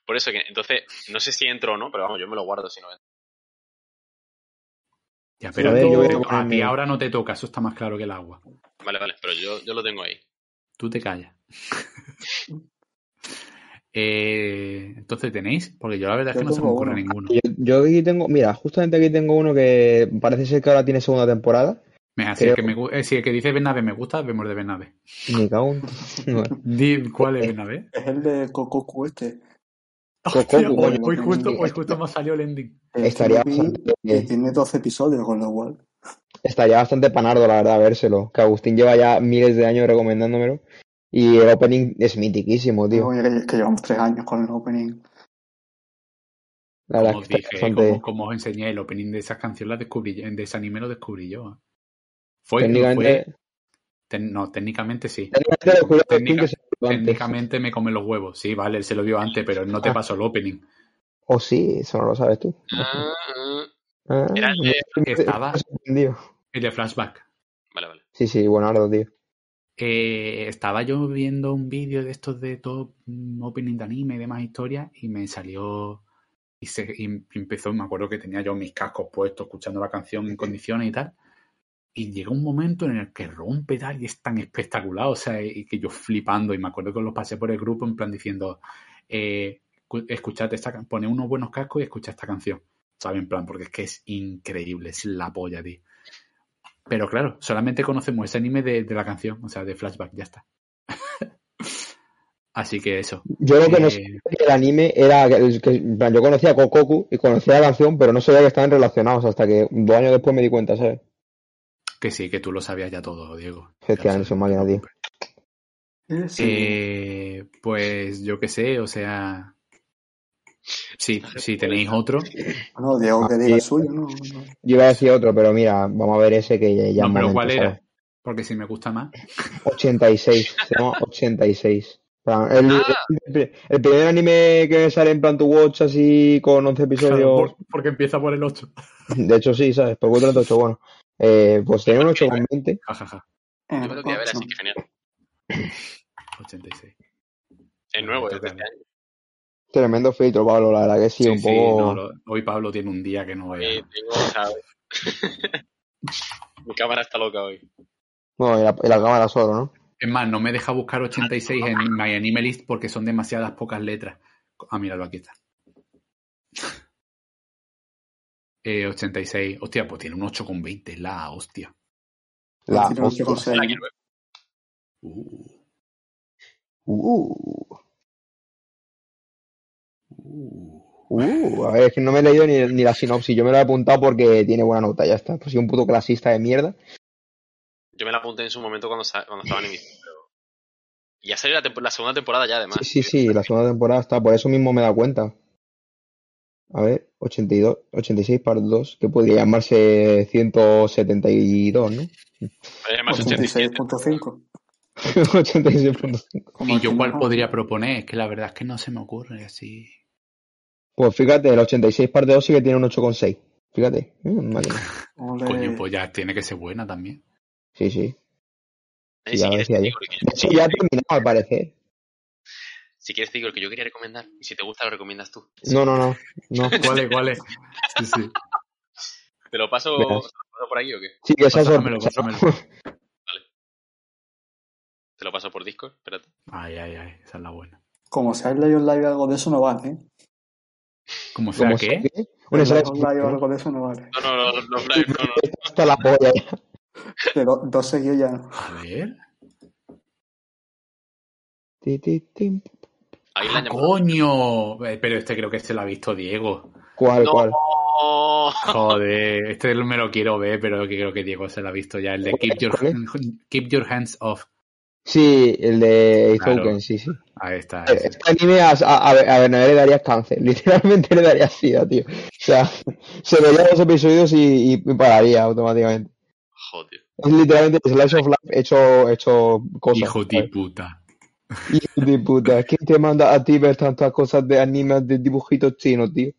Por eso que, entonces, no sé si entro o no, pero vamos, yo me lo guardo si no entro. Ya, pero a, ti ahora no te toca, eso está más claro que el agua. Vale, vale, pero yo, yo lo tengo ahí. Tú te callas. Eh, entonces tenéis, porque yo la verdad es que no se me ocurre uno. ninguno. Yo, yo aquí tengo, mira, justamente aquí tengo uno que parece ser que ahora tiene segunda temporada. Mira, si, creo- el que me, gu- eh, si el que dice Bernabe me gusta, vemos de Bernabe. Me cago en... Cuál es Bernabe. Es el de Cococu este. Hoy, justo, hoy justo me ha salido el ending. Estaría y tiene 12 episodios, con lo cual. estaría bastante panardo, la verdad, vérselo. Que Agustín lleva ya miles de años recomendándomelo. Y el opening es mitiquísimo, tío. Oye, que, que llevamos tres años con el opening. La verdad Como es os dije, bastante... como, como os enseñé, el opening de esa canción la descubrí, yo- de ese anime lo descubrí yo. ¿eh? Fue, Técnicamente, fue- ten- no, técnicamente sí. técnicamente Técnica- me come los huevos. Sí, vale, él se lo dio antes, pero él no te Ah. pasó el opening. O sí, eso no lo sabes tú. Ah, ah. Ah, Era el estaba-. El de flashback. Vale, vale. Sí, sí, buenardo, tío. Eh, estaba yo viendo un vídeo de estos de top mm, opening de anime y demás historias y me salió y, se, y empezó, me acuerdo que tenía yo mis cascos puestos escuchando la canción en condiciones y tal y llega un momento en el que rompe tal y es tan espectacular, o sea, y que yo flipando y me acuerdo que los pasé por el grupo en plan diciendo eh, cu- escuchad esta poned unos buenos cascos y escuchad esta canción, ¿sabes? En plan, porque es que es increíble, es la polla, tío. Pero claro, solamente conocemos ese anime de, de la canción, o sea, de flashback, ya está. Así que eso. Yo lo que no Eh, sabía que el anime era que, que- yo conocía a Kokoku y conocía la canción, pero no sabía que estaban relacionados hasta que dos años después me di cuenta, ¿sabes? que sí, que tú lo sabías ya todo, Diego. Es que máquina, tío. preocupes. Sí. Eh, pues yo qué sé, o sea. Sí, si tenéis otro. No, Diego que Ah, diga el suyo, ¿no? no. Yo iba a decir otro, pero mira, vamos a ver ese que ya, No, pero momento, ¿cuál era? ¿sabes? Porque si me gusta más. 86, se llama 86. En plan, El, Ah. el, el primer anime que me sale en plan to watch así con 11 episodios, Por- porque empieza por el 8. de hecho sí, ¿sabes? Por 38, bueno. Eh, pues tenía un 8,20. Jajaja. En Yo me lo ver, así que genial. 86. Es nuevo, es de este año. Tremendo filtro, Pablo, la verdad que sí, Sí, un sí, poco... no, lo- hoy Pablo tiene un día que no vaya. Eh, tengo, ¿sabes? Mi cámara está loca hoy. Bueno, y la, y la cámara solo, ¿no? Es más, no me deja buscar 86 en My Anime List porque son demasiadas pocas letras. Ah, míralo, aquí está. Eh, 86. Hostia, pues tiene un 8,20. La hostia. La hostia. 8,6. La quiero ver. Uh, Uh, uh. uh, a ver, es que no me he leído ni, ni la sinopsis. Yo me lo he apuntado porque tiene buena nota, ya está. Pues soy un puto clasista de mierda. Yo me la apunté en su momento cuando, cuando estaba en pero... Y ya salió la, la segunda temporada ya, además. Sí, sí, sí, la segunda temporada está, por eso mismo me he dado cuenta. A ver, 82, 86 par 2, que podría llamarse 172, ¿no? Podría llamarse 87. 86.5. 86.5. como ¿Y yo cuál podría proponer? Es que la verdad es que no se me ocurre así. Pues fíjate, el 86 par 2 sí que tiene un 8,6. Fíjate. Ole. Coño, pues ya tiene que ser buena también. Sí, sí. Eh, Sí, ya lo decía yo. De ya ha terminado, al parecer. si quieres te digo el que yo quería recomendar. Y si te gusta, lo recomiendas tú. No, no, no. no. ¿Cuál es? ¿Cuál es? Sí, sí. ¿Te lo paso, Verás. te lo paso por aquí o qué? Sí, que esa Pásamelo, pásamelo. Te lo paso por Discord, espérate. Ay, ay, ay. Esa es la buena. Como si hay Live Live algo de eso no vale, ¿eh? Como sea Como que. sea que- Un El slice Live Live algo de eso no vale. No, no, no, no, no, Fly, no, no. hasta la polla ya. De do- dos seguidos ya no. A ver. Ti, ti, ti. Ahí la ¡Ah, coño! Eh, Pero este creo que se lo ha visto Diego. ¿Cuál, No. cuál? Joder, este me lo quiero ver, pero creo que Diego se lo ha visto ya. El de Keep Your, keep your Hands Off. Sí, el de Claro. Izouken, sí, sí. Ahí está. Eh, ese. Este anime a, a, a, Bernabé le darías cáncer. Literalmente le darías sida, tío. O sea, se vería dos episodios y, y pararía automáticamente. Joder. Es literalmente Slice of Life hecho, hecho cosas. Hijo de puta. Hijo de puta. ¿Quién te manda a ti ver tantas cosas de animes de dibujitos chinos, tío?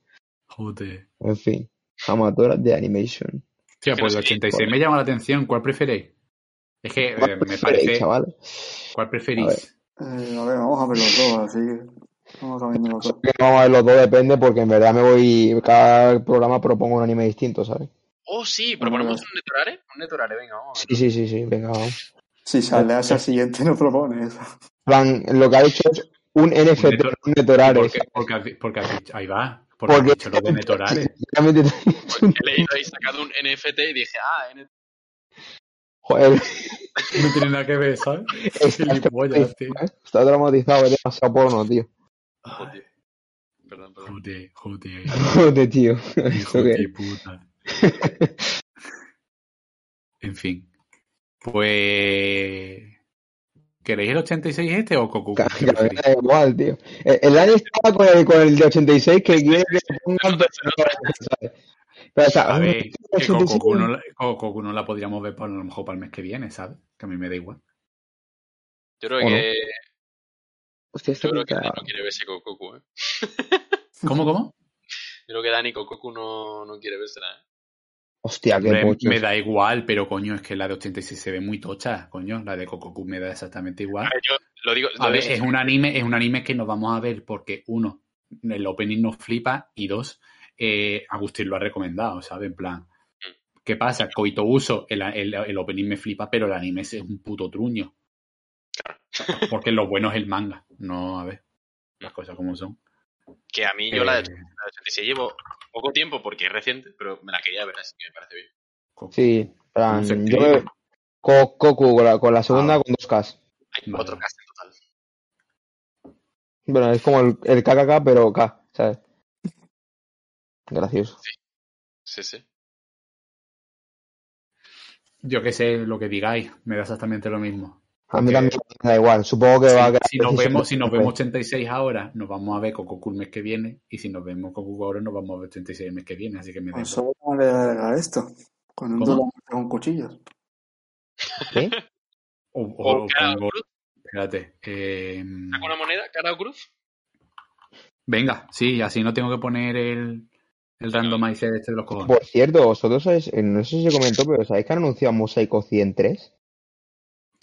Joder. En fin. Amadoras de animation. Tío, pues el sé, 86 me llama la atención. ¿Cuál preferéis? Es que eh, ¿Cuál me parece. chaval? ¿Cuál A preferís? Eh, a ver, vamos a ver los dos, así que. Vamos a ver los dos. Vamos a ver los dos, depende, porque en verdad me voy. Cada programa propongo un anime distinto, ¿sabes? Oh, sí, proponemos un Netorare. Un Netorare, venga, vamos. ver. Sí, sí, sí, sí, venga, vamos. Si sale hacia el siguiente, no propone eso. En plan, lo que ha dicho es un NFT, un, Netor- Netorare. Porque, porque, porque ahí va, porque, has Porque dicho lo de Netorare. He un- He leído ahí sacado un NFT y dije, ah, NFT. Joder, No tiene nada que ver, ¿sabes? está, Gilipollas, tío. está traumatizado, es demasiado porno, tío. Joder. Perdón, perdón. Joder, joder, Joder, tío. puta. En fin. Pues. ¿Queréis el 86 este o Cocu? Ca- ¿Qué ca- preferís? da igual, tío. El, el Dani estaba con el, con el de 86 que quiere que pongan pero, ¿sabes? Pero, o sea, A ver, que 86, Cocu no, la- no podríamos ver por, a lo mejor para el mes que viene, ¿sabes? Que a mí me da igual. Yo creo ¿O no? que, Hostia, esto yo creo que Dani no quiere verse con Goku, ¿eh? ¿Cómo, cómo? Yo creo que Dani con Goku no, no quiere vérsela, ¿eh? Hostia, qué Me, me da igual, pero coño, es que la de 86 se ve muy tocha, coño. La de Cococu me da exactamente igual. A ver, yo lo digo, A ver, es un anime, es un anime que nos vamos a ver porque, uno, el opening nos flipa y dos, eh, Agustín lo ha recomendado, ¿sabes? En plan, ¿qué pasa? Coito Uso, el, el, el opening me flipa, pero el anime es un puto truño. Porque lo bueno es el manga, no, a ver, las cosas como son. que a mí yo la de, Eh, la de 86 llevo poco tiempo porque es reciente, pero me la quería ver, así que me parece bien. Coco. Sí, plan, yo Cocu con la, con la segunda Ah. con dos Ks. Hay Vale. cuatro cast en total. Bueno, es como el, el KKK, pero K, ¿sabes? Gracioso. Sí, sí. Yo que sé lo que digáis, me da exactamente lo mismo. A mí Porque- también me da igual. Supongo que Si, va a si nos vemos, si nos vemos 86 ahora, nos vamos a ver Cococu el mes que viene. Y si nos vemos Cococu ahora, nos vamos a ver 86 el mes que viene. Así que me da Pues igual. solo le a esto. Con un ¿Cómo? duelo con cuchillos. ¿Qué? O, o- O o cara o pongo- cruz, espérate. eh, saca una moneda, cara o cruz. venga, sí, así no tengo que poner el, el randomizer este de los cojones. Por cierto, vosotros sabéis, eh, no sé si se comentó, pero ¿sabéis que han anunciado Mosaico 103?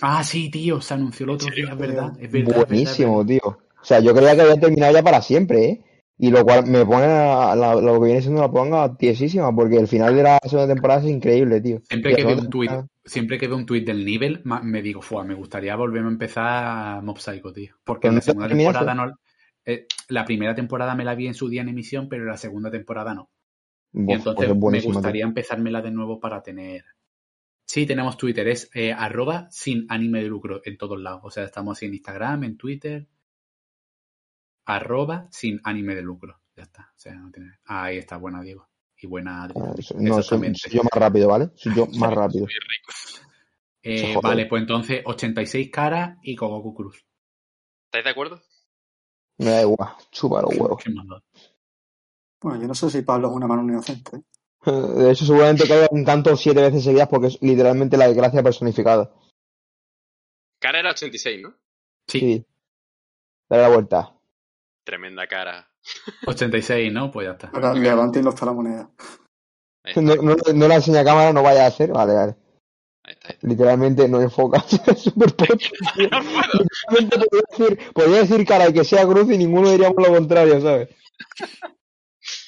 Ah, sí, tío, se anunció el otro día, es verdad. Es verdad, Buenísimo, es verdad. tío. O sea, yo creía que había terminado ya para siempre, ¿eh? Y lo cual me pone a- la- lo que viene siendo la ponga tiesísima, porque el final de la segunda temporada es increíble, tío. Siempre que veo un tuit, temporada- siempre que veo un tuit del nivel, me digo, fua, me gustaría volverme a empezar Mob Psycho, tío. Porque en la segunda temporada no. Eh, la primera temporada me la vi en su día en emisión, pero la segunda temporada no. Y entonces pues es me gustaría empezármela de nuevo para tener. Sí, tenemos Twitter, es eh, arroba sin ánime de lucro en todos lados. O sea, estamos así en Instagram, en Twitter. Arroba sin ánime de lucro. Ya está. O sea, no tiene... Ahí está, buena Diego. Y buena Adri. También. eso- No, soy, Exactamente. soy yo más rápido, ¿vale? Soy yo más rápido. Eh, vale, pues entonces 86 caras y Kogoku Cruz. ¿Estáis de acuerdo? Me da igual, chupa los huevos. Bueno, yo no sé si Pablo es una mano inocente. ¿eh? De hecho, seguramente caiga un canto siete veces seguidas porque es literalmente la desgracia personificada. Cara era 86, ¿no? Sí, Sí. Dale la vuelta. Tremenda cara. 86, ¿no? Pues ya está. Ahora levanten los la moneda. No, no, no la enseña a cámara, no vaya a hacer. Vale, vale. Ahí está, ahí está. Literalmente no enfoca. Es súper pocho, tío. No puedo. Literalmente podría decir, podría decir cara y que sea cruz y ninguno diríamos lo contrario, ¿sabes?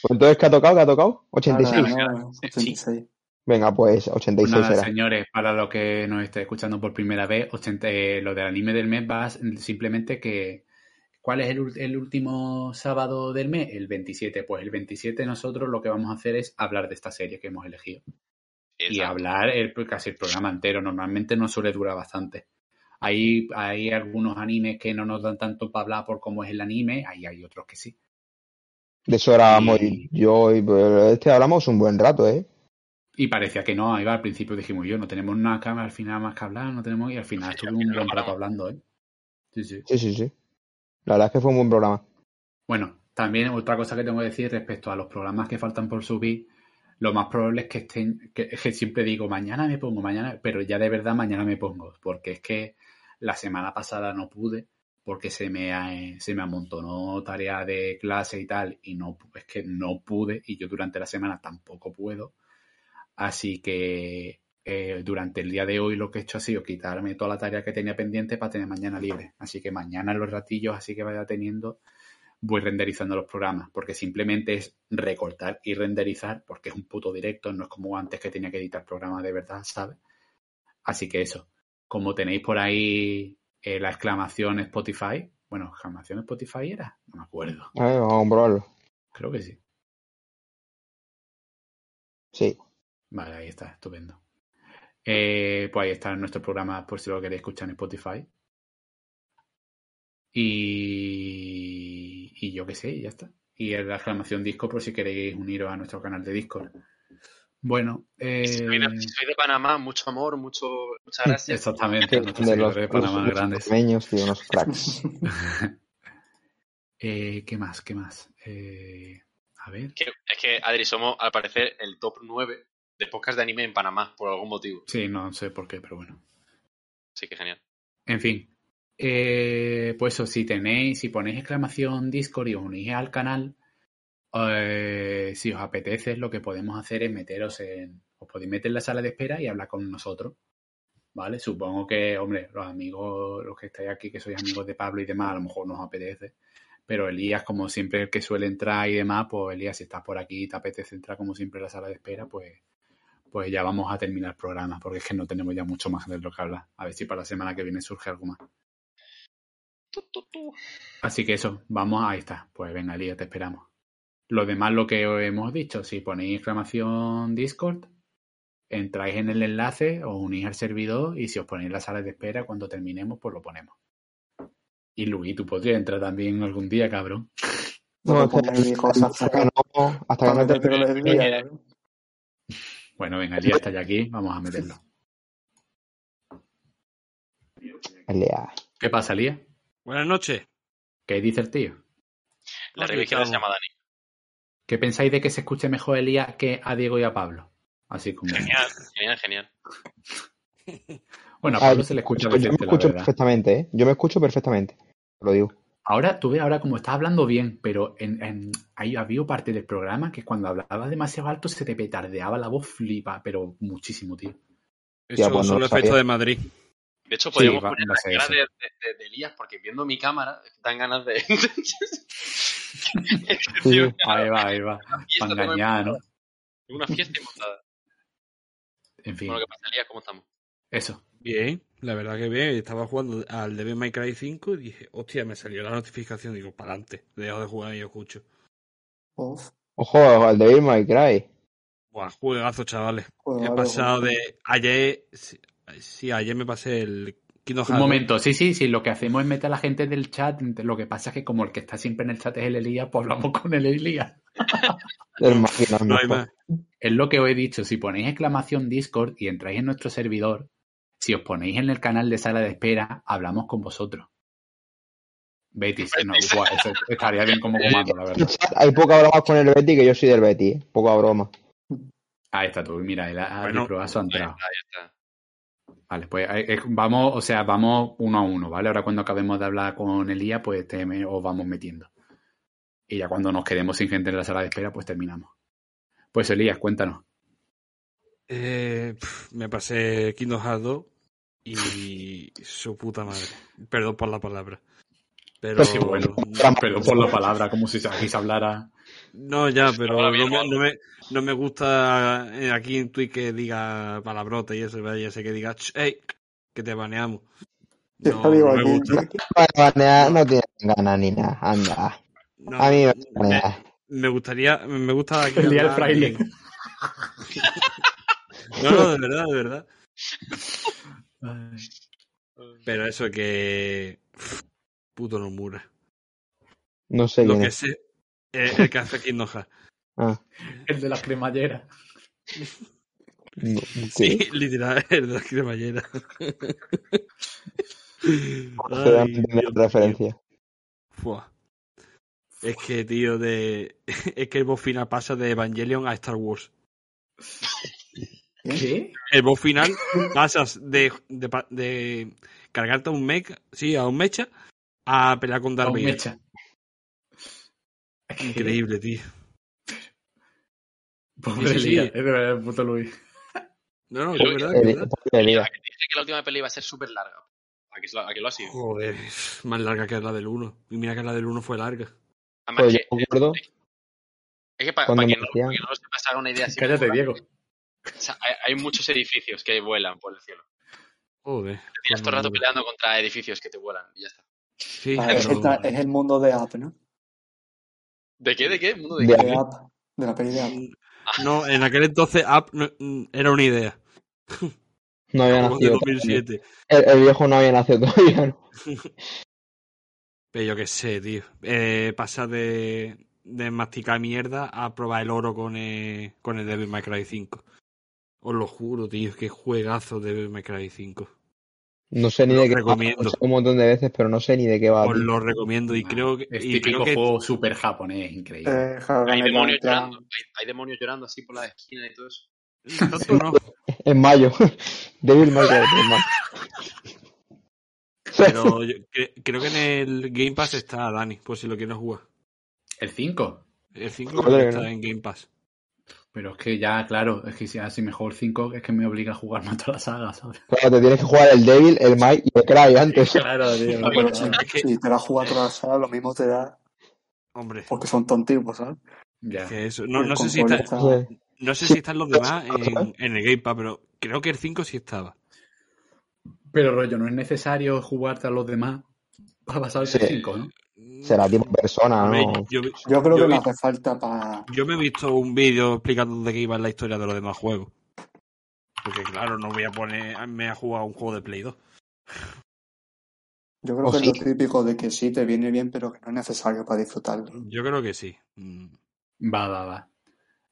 Pues entonces, ¿qué ha tocado? ¿Qué ha tocado? 86. Ahora, no, 86. Venga, pues Pues 86 nada, será. señores, para los que nos esté escuchando por primera vez, 80, eh, lo del anime del mes va simplemente que. ¿Cuál es el último sábado del mes? El 27. Pues el 27 nosotros lo que vamos a hacer es hablar de esta serie que hemos elegido. Y hablar el, casi el programa entero. Normalmente no suele durar bastante. Hay, hay algunos animes que no nos dan tanto para hablar por cómo es el anime, ahí hay otros que sí. De eso ahora Y- yo y este hablamos un buen rato, ¿eh? Y parecía que no, ahí va, al principio dijimos yo, no tenemos nada que hablar, al final más que hablar, no tenemos, y al final Sí, estuve al un final buen rato hablando, ¿eh? Sí, sí. Sí, sí, sí. La verdad es que fue un buen programa. Bueno, también otra cosa que tengo que decir respecto a los programas que faltan por subir, lo más probable es que estén, que, siempre digo mañana me pongo, mañana, pero ya de verdad mañana me pongo, porque es que la semana pasada no pude, porque se me, eh, se me amontonó tarea de clase y tal, y no, es que no pude, y yo durante la semana tampoco puedo, así que eh, durante el día de hoy lo que he hecho ha sido quitarme toda la tarea que tenía pendiente para tener mañana libre, así que mañana los ratillos así que vaya teniendo voy renderizando los programas, porque simplemente es recortar y renderizar, porque es un puto directo, no es como antes que tenía que editar programas de verdad, ¿sabes? Así que eso, como tenéis por ahí eh, la exclamación Spotify, Bueno, exclamación Spotify era, no me acuerdo. Vamos a comprobarlo. Creo que sí. Sí. Vale, ahí está, estupendo. Eh, pues ahí está nuestro programa por si lo queréis escuchar en Spotify. Y, y yo qué sé, ya está. Y la exclamación disco por si queréis uniros a nuestro canal de Discord. Bueno, eh, Si soy, de, si soy de Panamá, mucho amor, mucho, muchas gracias. exactamente, nuestros De los, de Panamá los grandes. panameños, tío, unos cracks. Eh, ¿Qué más? ¿Qué más? Eh, a ver. Es que, Adri, somos al parecer el top 9 de podcast de anime en Panamá, por algún motivo. Sí, no sé por qué, pero bueno. Sí, que genial. En fin. Eh, pues eso, si tenéis, si ponéis exclamación Discord y os unís al canal, eh, si os apetece, lo que podemos hacer es meteros en. Os podéis meter en la sala de espera y hablar con nosotros. ¿Vale? Supongo que, hombre, los amigos, los que estáis aquí, que sois amigos de Pablo y demás, a lo mejor nos apetece. Pero Elías, como siempre, el que suele entrar y demás, pues Elías, si estás por aquí y te apetece entrar como siempre en la sala de espera, pues, pues ya vamos a terminar el programa, porque es que no tenemos ya mucho más de lo que hablar. A ver si para la semana que viene surge algo más. Así que eso, vamos, ahí está. Pues venga, Elías, te esperamos. Lo demás, lo que os hemos dicho, si ponéis exclamación Discord, entráis en el enlace, os unís al servidor y si os ponéis en la sala de espera, cuando terminemos, pues lo ponemos. Y Luis, tú podrías entrar también algún día, cabrón. No cosas hasta que. Bueno, venga, Elías está ya aquí, vamos a meterlo. ¿Qué pasa, Elías? Buenas noches. ¿Qué dice el tío? La religión se llama Dani. ¿Qué pensáis de que se escuche mejor Elías que a Diego y a Pablo? Así como. Genial, genial, genial. Bueno, a Pablo se le escucha yo me escucho verdad. perfectamente, ¿eh? Yo me escucho perfectamente. Te lo digo. Ahora, tú ves ahora como estás hablando bien, pero en, en, ahí había parte del programa que cuando hablabas demasiado alto se te petardeaba la voz flipa, pero muchísimo, tío. Eso Ya, pues no son efectos de Madrid. De hecho, podríamos poner va a la ser cara eso. de, de- Elías, porque viendo mi cámara, dan ganas de. Sí. Ahí va, ahí va. Para engañar, ¿no? Tengo Una fiesta montada. En fin, Bueno, ¿qué pasa, Elías? ¿Cómo estamos? eso. Bien, la verdad que bien. Estaba jugando al Devil May Cry 5 y dije, hostia, me salió la notificación. Digo, para adelante. Dejo de jugar y yo escucho. Uf, Ojo, al Devil May Cry. Buah, juegazo, chavales. pues He pasado de. Ayer. Sí, ayer me pasé el Kingdom Un momento, sí, sí, sí, lo que hacemos es meter a la gente del chat. Lo que pasa es que como el que está siempre en el chat es el Elías, pues hablamos con el Elías. No hay más. Es lo que os he dicho, si ponéis exclamación Discord y entráis en nuestro servidor, si os ponéis en el canal de sala de espera, hablamos con vosotros. Betis, no, guau, eso estaría bien como comando, la verdad. Hay poca broma con el Betty, que yo soy del Betty, ¿eh? Poca broma. Ahí está tú, mira, el Bueno, ha Ahí entrado. está, ahí está. Vale, pues eh, vamos, o sea, vamos uno a uno, ¿vale? Ahora cuando acabemos de hablar con Elías, pues te, me- os vamos metiendo. Y ya cuando nos quedemos sin gente en la sala de espera, pues terminamos. Pues Elías, cuéntanos. Eh, me pasé Kingdom Hearts 2 y su puta madre. Perdón por la palabra. Pero Sí, bueno, pero por la palabra, como si aquí se hablara. no, ya, pero no bien, me, ¿no? no, me, no me gusta eh, aquí en Twitch que diga palabrota y eso, vaya, sé que diga, "Ch, hey, que te baneamos. No, no me gusta. banear no tiene ganas ni nada. Anda. No, A mí me me, gustaría, me gusta aquí El día del fraile. No, no, de verdad, de verdad. Pero eso que. Puto Nomura. No sé Lo quién que es. sé. Es el que hace Hearts. Ah, El de las cremalleras. no, Sí, literal, el de la cremallera. Se dan Ay, Dios referencia. Fua. Es que, tío, de. Es que el boss final pasa de Evangelion a Star Wars. ¿Qué? El boss final pasas de, de, de cargarte a un mecha, sí, a un mecha, a pelear con Darth Con Vader. mecha. Increíble, tío. Pobre Sí, sí, sí. Elías, es de verdad el puto Luis. No, no, es verdad, es El- verdad. el día. A que te dije que la última pelea iba a ser súper larga. ¿A que, lo- que ha sido? Joder, más larga que la del 1. Y mira que la del 1 fue larga. Además, Pues yo que, me acuerdo es que para me quien, no, decían- pa' quien no se pasa haga una idea así. Cállate, Diego. o sea, hay, hay muchos edificios que vuelan por el cielo. Joder. Te tiras todo el rato peleando contra edificios que te vuelan y ya está. Sí, Ah, es, pero- el, es el mundo de App, ¿no? ¿De qué? ¿De qué? ¿Mundo de De qué? De App, de la peli de App. No, en aquel entonces App no- era una idea. No había Como nacido. 2007. El, el viejo no había nacido todavía, ¿no? Pero yo qué sé, tío. Eh, pasa de, de masticar mierda a probar el oro con el, con el Devil May Cry 5. Os lo juro, tío, qué juegazo de Devil May Cry 5. No sé ni Lo de qué va. recomiendo. Hecho un montón de veces, pero no sé ni de qué va. Os lo recomiendo y creo que... Es y típico creo que juego super japonés, increíble. Eh, Hay demonios llorando. Hay, hay demonios llorando así por la esquina y todo eso. tanto no. En mayo. Devil May Cry, en mayo. Pero yo cre- creo que en el Game Pass está Dani, por si lo quieres jugar. El 5. El 5 Joder, creo que está ¿no? en Game Pass. Pero es que ya, claro, es que si así mejor 5 es que me obliga a jugar más toda la saga, ¿sabes? Claro, te tienes que jugar el Devil, el May y el Cry antes. Claro, tío. Ah, pero si, si te la jugas toda la sala, lo mismo te da Hombre, porque son tontipos, ¿sabes? Ya. que eso. No, no sé si está, no sé si están los demás en, en el Game Pass, pero creo que el 5 sí estaba. Pero rollo, no es necesario jugarte a los demás para pasar el Sí. 5, ¿no? Será tipo persona, ¿no? yo, Yo creo Yo que no hace falta para. yo me he visto un vídeo explicando de qué iba la historia de los demás juegos. Porque claro, no voy a ponerme a jugar un juego de Play 2. Yo creo O que sí. es lo típico de que sí te viene bien, pero que no es necesario para disfrutarlo. Yo creo que sí. Mm. Va, va, va.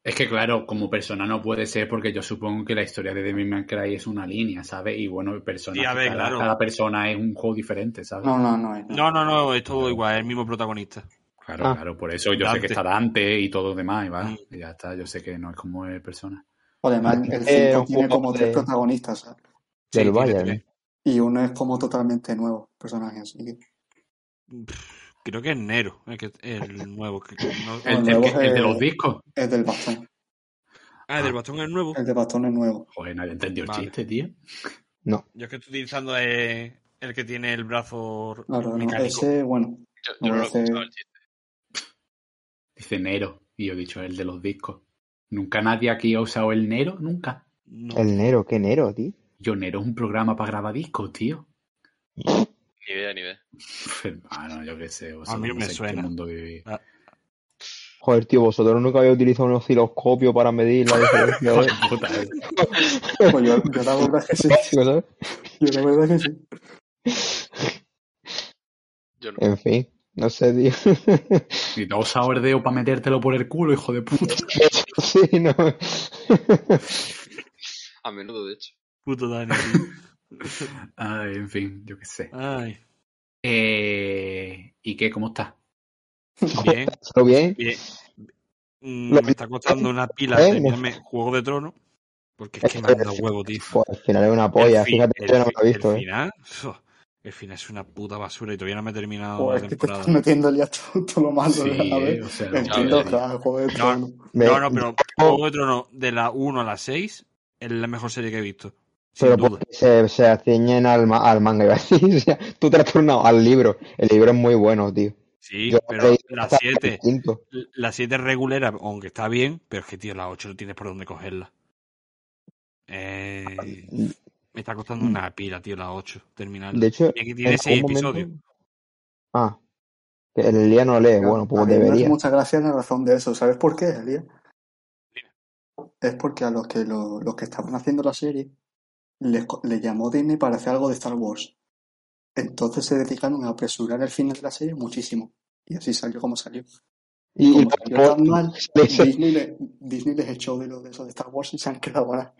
Es que claro, como persona no puede ser porque yo supongo que la historia de Devil May Cry es una línea, ¿sabes? Y bueno, persona, Sí, a ver, cada, claro. cada persona es un juego diferente, ¿sabes? No, no, no. no. No, no, no, es todo igual, es el mismo protagonista. Claro, Ah. claro, por eso yo sé que está Dante y todo lo demás, y va, Mm. y ya está, yo sé que no es como el persona. Además, el Eh, 5 un tiene como de- tres protagonistas, ¿sabes? Sí, Del tiene Bayern. Y uno es como totalmente nuevo, personaje así que. Creo que es Nero, el, que, el nuevo. que- no- El, el el nuevo que- es el de los discos. Es del bastón. Ah, el del bastón es nuevo. El de bastón es nuevo. Joder, nadie entendió el Vale. chiste, tío. No. Yo es que estoy utilizando eh, el que tiene el brazo Claro, no, mecánico. ese, bueno, Yo, No yo no lo escuchado el chiste. Dice Nero, y yo he dicho el de los discos. ¿Nunca nadie aquí ha usado el Nero? Nunca. No. El Nero, ¿qué Nero, tío? Yo, Nero es un programa para grabar discos, tío. Ni idea, ni idea. Hermano, yo qué sé. vosotros mí no me sé en qué suena. mundo vivís. Joder, tío, vosotros nunca habéis utilizado un osciloscopio para medir la diferencia de... Puta, eh. pues yo, yo la verdad que sí. ¿sabes? Yo la verdad que sí. Yo no. En fin, no sé, tío. Y te has usado el dedo para metértelo por el culo, hijo de puta. sí, no. A menudo, de hecho. Puto Dani. tío. Ay, en fin, yo qué sé. Ay. Eh, ¿Y qué? ¿Cómo estás? Bien, ¿Todo bien? bien. Mm, me está costando una pila ¿Eh? terminarme Juego de Tronos. Porque es que me anda huevo, tío. Al final es una polla, El fíjate que yo no me lo he visto, el eh. final, uf, el final es una puta basura y todavía no me he terminado Joder, la es que te temporada. estás metiendo ya todo, todo lo malo. Sí, eh, o sea, entiendo, claro, No, Trono. No, no, pero Juego de Tronos de la 1 a la 6 es la mejor serie que he visto. Pero porque se, se ciñen al, ma- al manga, iba a decir. O sea, tú te has turnado al libro. El libro es muy bueno, tío. Sí, Yo pero la hasta 7, el quinto. la 7 es regulera, aunque está bien, pero es que, tío, la 8 no tienes por dónde cogerla. Eh, me está costando una pila, tío, la 8, terminarla. De hecho, Y aquí tiene en 6 algún episodios. momento- Ah, que el Elías no lee. Bueno, A pues debería. mucha gracia la razón de eso. ¿Sabes por qué, Elías? Es porque a los que, lo- los que estaban haciendo la serie les llamó Disney para hacer algo de Star Wars. Entonces se dedicaron a apresurar el final de la serie muchísimo. Y así salió como salió. Y, Como salió tan mal, Disney, le- Disney les echó de lo de eso de Star Wars y se han quedado ahora.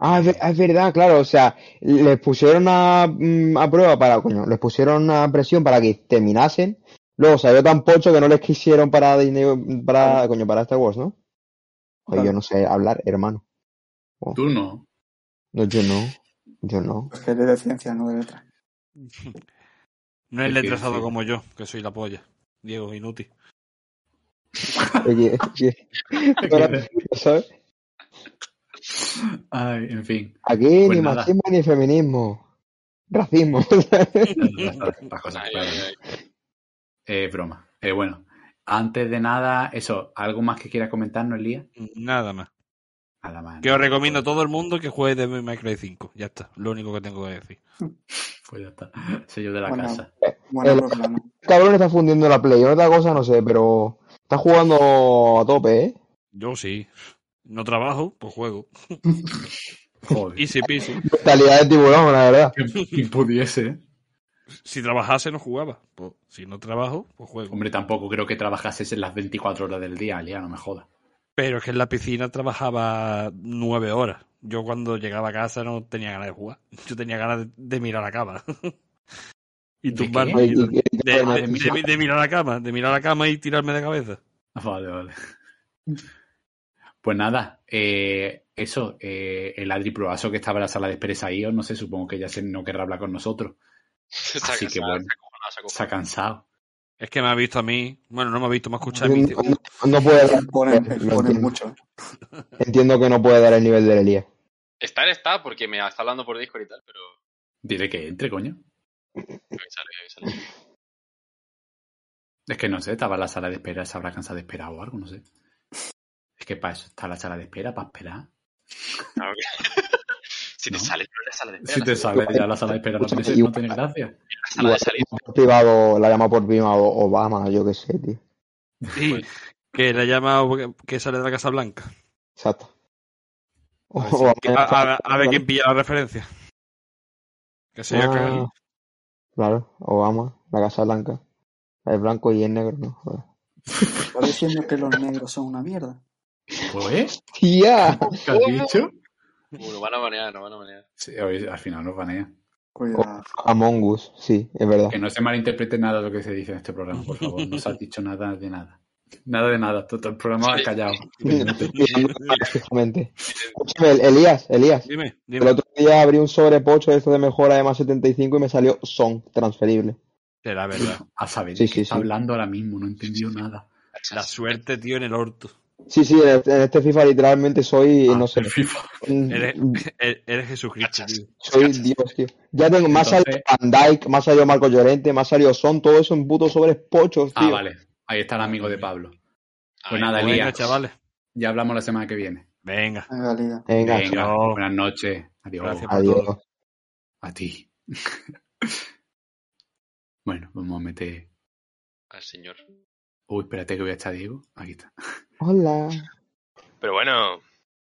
Ah, es es verdad, claro, o sea, les pusieron a, mm, a prueba para, coño, les pusieron una presión para que terminasen, luego salió tan pocho que no les quisieron para Disney, para, coño, para Star Wars, ¿no? Oye, yo no sé hablar, hermano. Tú no. No, yo no, yo no. Es que es de ciencia, no de letra. No es letrasado sí. como yo, que soy la polla. Diego, inútil. Oye, oye, ¿sabes? Ay, en fin. Aquí Pues ni nada. machismo ni feminismo. Racismo. Eh, broma. Eh, bueno, antes de nada, eso, ¿algo más que quiera comentarnos, Elías? Nada más. Que os recomiendo a todo el mundo que juegue Devil May Cry 5. Ya está, lo único que tengo que decir. Pues ya está. Sello de la Bueno, casa. Bueno, El- programa. Cabrón está fundiendo la play. Otra cosa no sé, pero está jugando a tope, ¿eh? Yo sí. No trabajo, pues juego. Joder. Easy peasy. Mentalidad de tiburón, la verdad. Quien pudiese. ¿eh? Si trabajase, no jugaba. Pues, si no trabajo, pues juego. Hombre, tampoco creo que trabajases en las 24 horas del día, Lía, no me jodas. Pero es que en la piscina trabajaba nueve horas. Yo cuando llegaba a casa no tenía ganas de jugar. Yo tenía ganas de, de mirar la cama. y ¿De tumbarme. y- De, Ah, de- de de- mirar. de mirar la cama, de mirar la cama y tirarme de cabeza. Vale, vale. Pues nada, eh, eso, eh, el Adri Proaso que estaba en la sala de espera ahí, no sé, supongo que ya se, no querrá hablar con nosotros. Así que bueno. Se ha cansado. Es que me ha visto a mí. Bueno, no me ha visto, me ha escuchado a mí. no, no puede dar, Ponen, ponen mucho. Entiendo que no puede dar el nivel del Elías. Estar está porque me está hablando por Discord y tal, pero Dile que entre, coño. avísale, avísale. Es que no sé, estaba en la sala de espera, se habrá cansado de esperar o algo, no sé. Es que para eso está la sala de espera, para esperar. Claro que- si te ¿No? sale, pero la sala de espera. Si te sale ya la sala de espera, no Escúchame, tiene, no tiene gracia. La sala de salida. privado, la llama por privado Obama, yo qué sé, tío. Sí, que le ha llamado que- que sale de la Casa Blanca. Exacto. A ver si- Obama- A, a- a ver quién pilla la referencia. Que se haya Ah, cagado. Claro, Obama, la Casa Blanca. El blanco y el negro, no joder. ¿Estás diciendo que los negros son una mierda? Pues, ¡Tía! ¿qué has dicho? Uh, nos van a banear, nos van a banear. Sí, hoy al final nos banean. Cuidado. Among Us, sí, es verdad. Que no se malinterprete nada de lo que se dice en este programa, por favor. No se ha dicho nada de nada. Nada de nada. Todo el programa ha callado. Escúchame, el- Elías, Elías. Dime, El dime. otro día abrí un sobre pocho de esto de mejora de más 75 y me salió son transferible. Será verdad. A saber Sí, sí, está sí. hablando ahora mismo, no he entendido nada. La suerte, tío, en el orto. Sí, sí, en este, en este FIFA literalmente soy, Ah, no sé, el FIFA. Eres, eres, Jesucristo, tío. soy Dios, tío. Ya tengo, más Entonces- salió Van Dyke, más salió Marco Llorente, más salió Son, todo eso en putos sobres pochos, tío. Ah, vale. Ahí está el amigo de Pablo. Pues Ay, nada, Venga, Elías. chavales. Ya hablamos la semana que viene. Venga. Venga. Venga, buenas noches. Adiós. Gracias por adiós. todo. A ti. bueno, vamos a meter. Al señor. Uy, espérate que voy a echar a Diego. Aquí está. Hola. Pero bueno,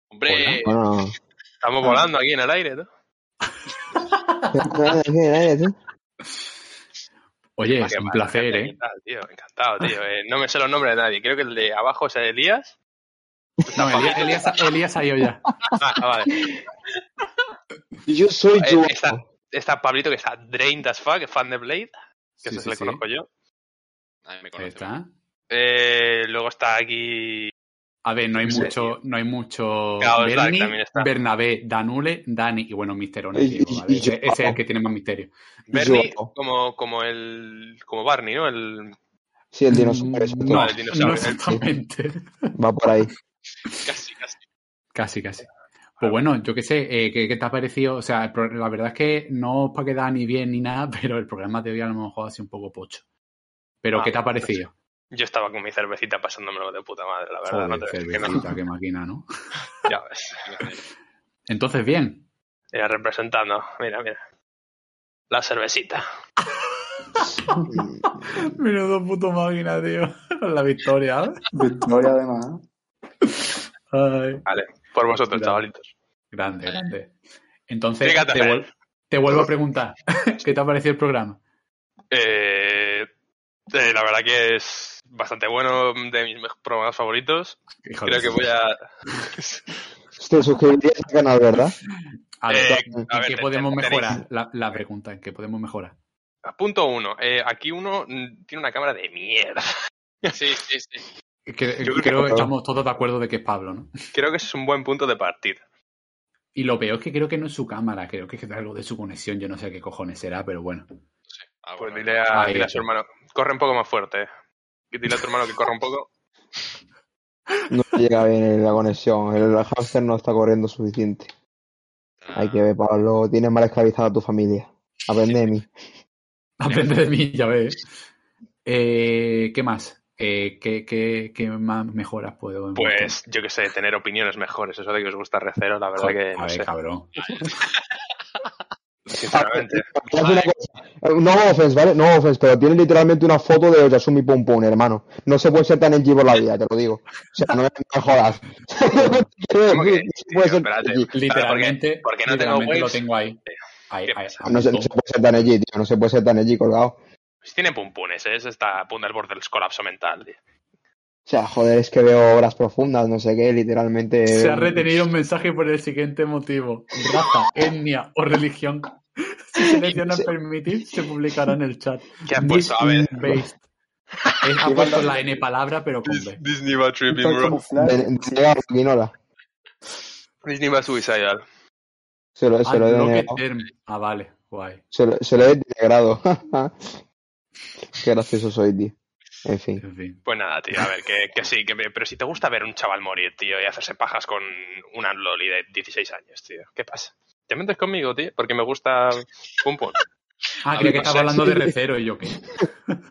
hombre, estamos volando aquí en el aire, ¿no? Oye, es un placer, ¿qué ¿eh? tío? Encantado, tío. Eh, no me sé los nombres de nadie. Creo que el de abajo es Elías. No, Elías, Elías, Elías ha ido ya. Ah, vale. Yo soy Eh, yo. está, está Pablito, que está drained as fuck, fan de Blade, que Sí, ese sí, le sí. conozco yo. Ay, me Ahí conoce. está. Eh, luego está aquí. A ver, no hay Sí, mucho, no hay mucho también está. Bernabé, Danule, Dani y bueno, y yo- Ese, ese es el que tiene más misterio. Bernie, Yo. como, como el. como Barney, ¿no? El, Sí, el dinosaurio. Mm. No, Vale, dinosaurio. no exactamente. Va por ahí. Casi, casi. Casi, casi. Pues bueno, yo qué sé, eh, ¿qué, qué te ha parecido? O sea, el la verdad es que no os para quedar ni bien ni nada, pero el programa de hoy a lo mejor ha sido un poco pocho. Pero, Ah, ¿qué te ha parecido? Yo estaba con mi cervecita pasándomelo de puta madre, la verdad. Joder, no te- que no. cervecita, qué máquina, ¿no? Ya ves. Entonces, bien. Mira, representando. Mira, mira. La cervecita. Menudo puto máquina, tío. La victoria, ¿eh? Victoria, además. Vale, por vosotros, Mira. chavalitos. Grande, grande. Entonces, vuel- te vuelvo a preguntar, ¿qué te ha parecido el programa? Eh, eh, la verdad que es bastante bueno, de mis programas favoritos. Creo que voy a... Te suscribirías al canal, ¿verdad? A ver, Eh, ¿en a ver, qué te- podemos te- mejorar? La, la pregunta, ¿en qué podemos mejorar? Punto uno. Eh, aquí uno mm, tiene una cámara de mierda. Sí, sí, sí. Es que, Yo creo creo que estamos todos de acuerdo de que es Pablo, ¿no? Creo que ese es un buen punto de partida. Y lo peor es que creo que no es su cámara, creo que es algo de su conexión, yo no sé qué cojones será, pero bueno. Ah, Pues dile a, dile a su hermano, corre un poco más fuerte. Dile a tu hermano que corra un poco. No llega bien la conexión. El hámster no está corriendo suficiente. Hay que ver, Pablo. Tienes mal esclavizada a tu familia. Aprende de mí. Aprende de mí, ya ves. Eh, ¿Qué más? eh, ¿qué, qué, qué más mejoras puedo encontrar? Pues, yo que sé, tener opiniones mejores. Eso de que os gusta Recero, la verdad Joder, que a no ver, sé. cabrón. Sinceramente. Te voy a decir una cosa. No offense, ¿vale? No offense, pero tiene literalmente una foto de Oyasumi Pum Pum, hermano. No se puede ser tan edgy por la vida, te lo digo. O sea, no me, jodas. Literalmente, por qué no tengo lo tengo ahí. Ahí, No se, no se puede ser tan edgy, tío. No se puede ser tan edgy colgado. Pues tiene pumpunes, ¿eh? Ese está a punto del borde del colapso mental, tío. O sea, joder, es que veo obras profundas, no sé qué, literalmente. Se ha retenido un mensaje por el siguiente motivo. Raza, etnia o religión. Si seleccionas permitir, se publicará en el chat. ¿Qué has puesto? A ver. Based. Es- ha puesto la N palabra, pero con B. Disney va tripping, bro. quinola. Disney va suicidal. Se lo, Ah, se lo he. Ah, vale, guay. Se lo, se lo he denegrado. Qué gracioso soy, tío. En fin. En fin. Pues nada, tío, a ver, que, que sí, que, pero si te gusta ver un chaval morir, tío, y hacerse pajas con una loli de 16 años, tío, ¿qué pasa? ¿Te metes conmigo, tío? Porque me gusta pum pum. Ah, A ver, que no estaba hablando de recero y yo qué.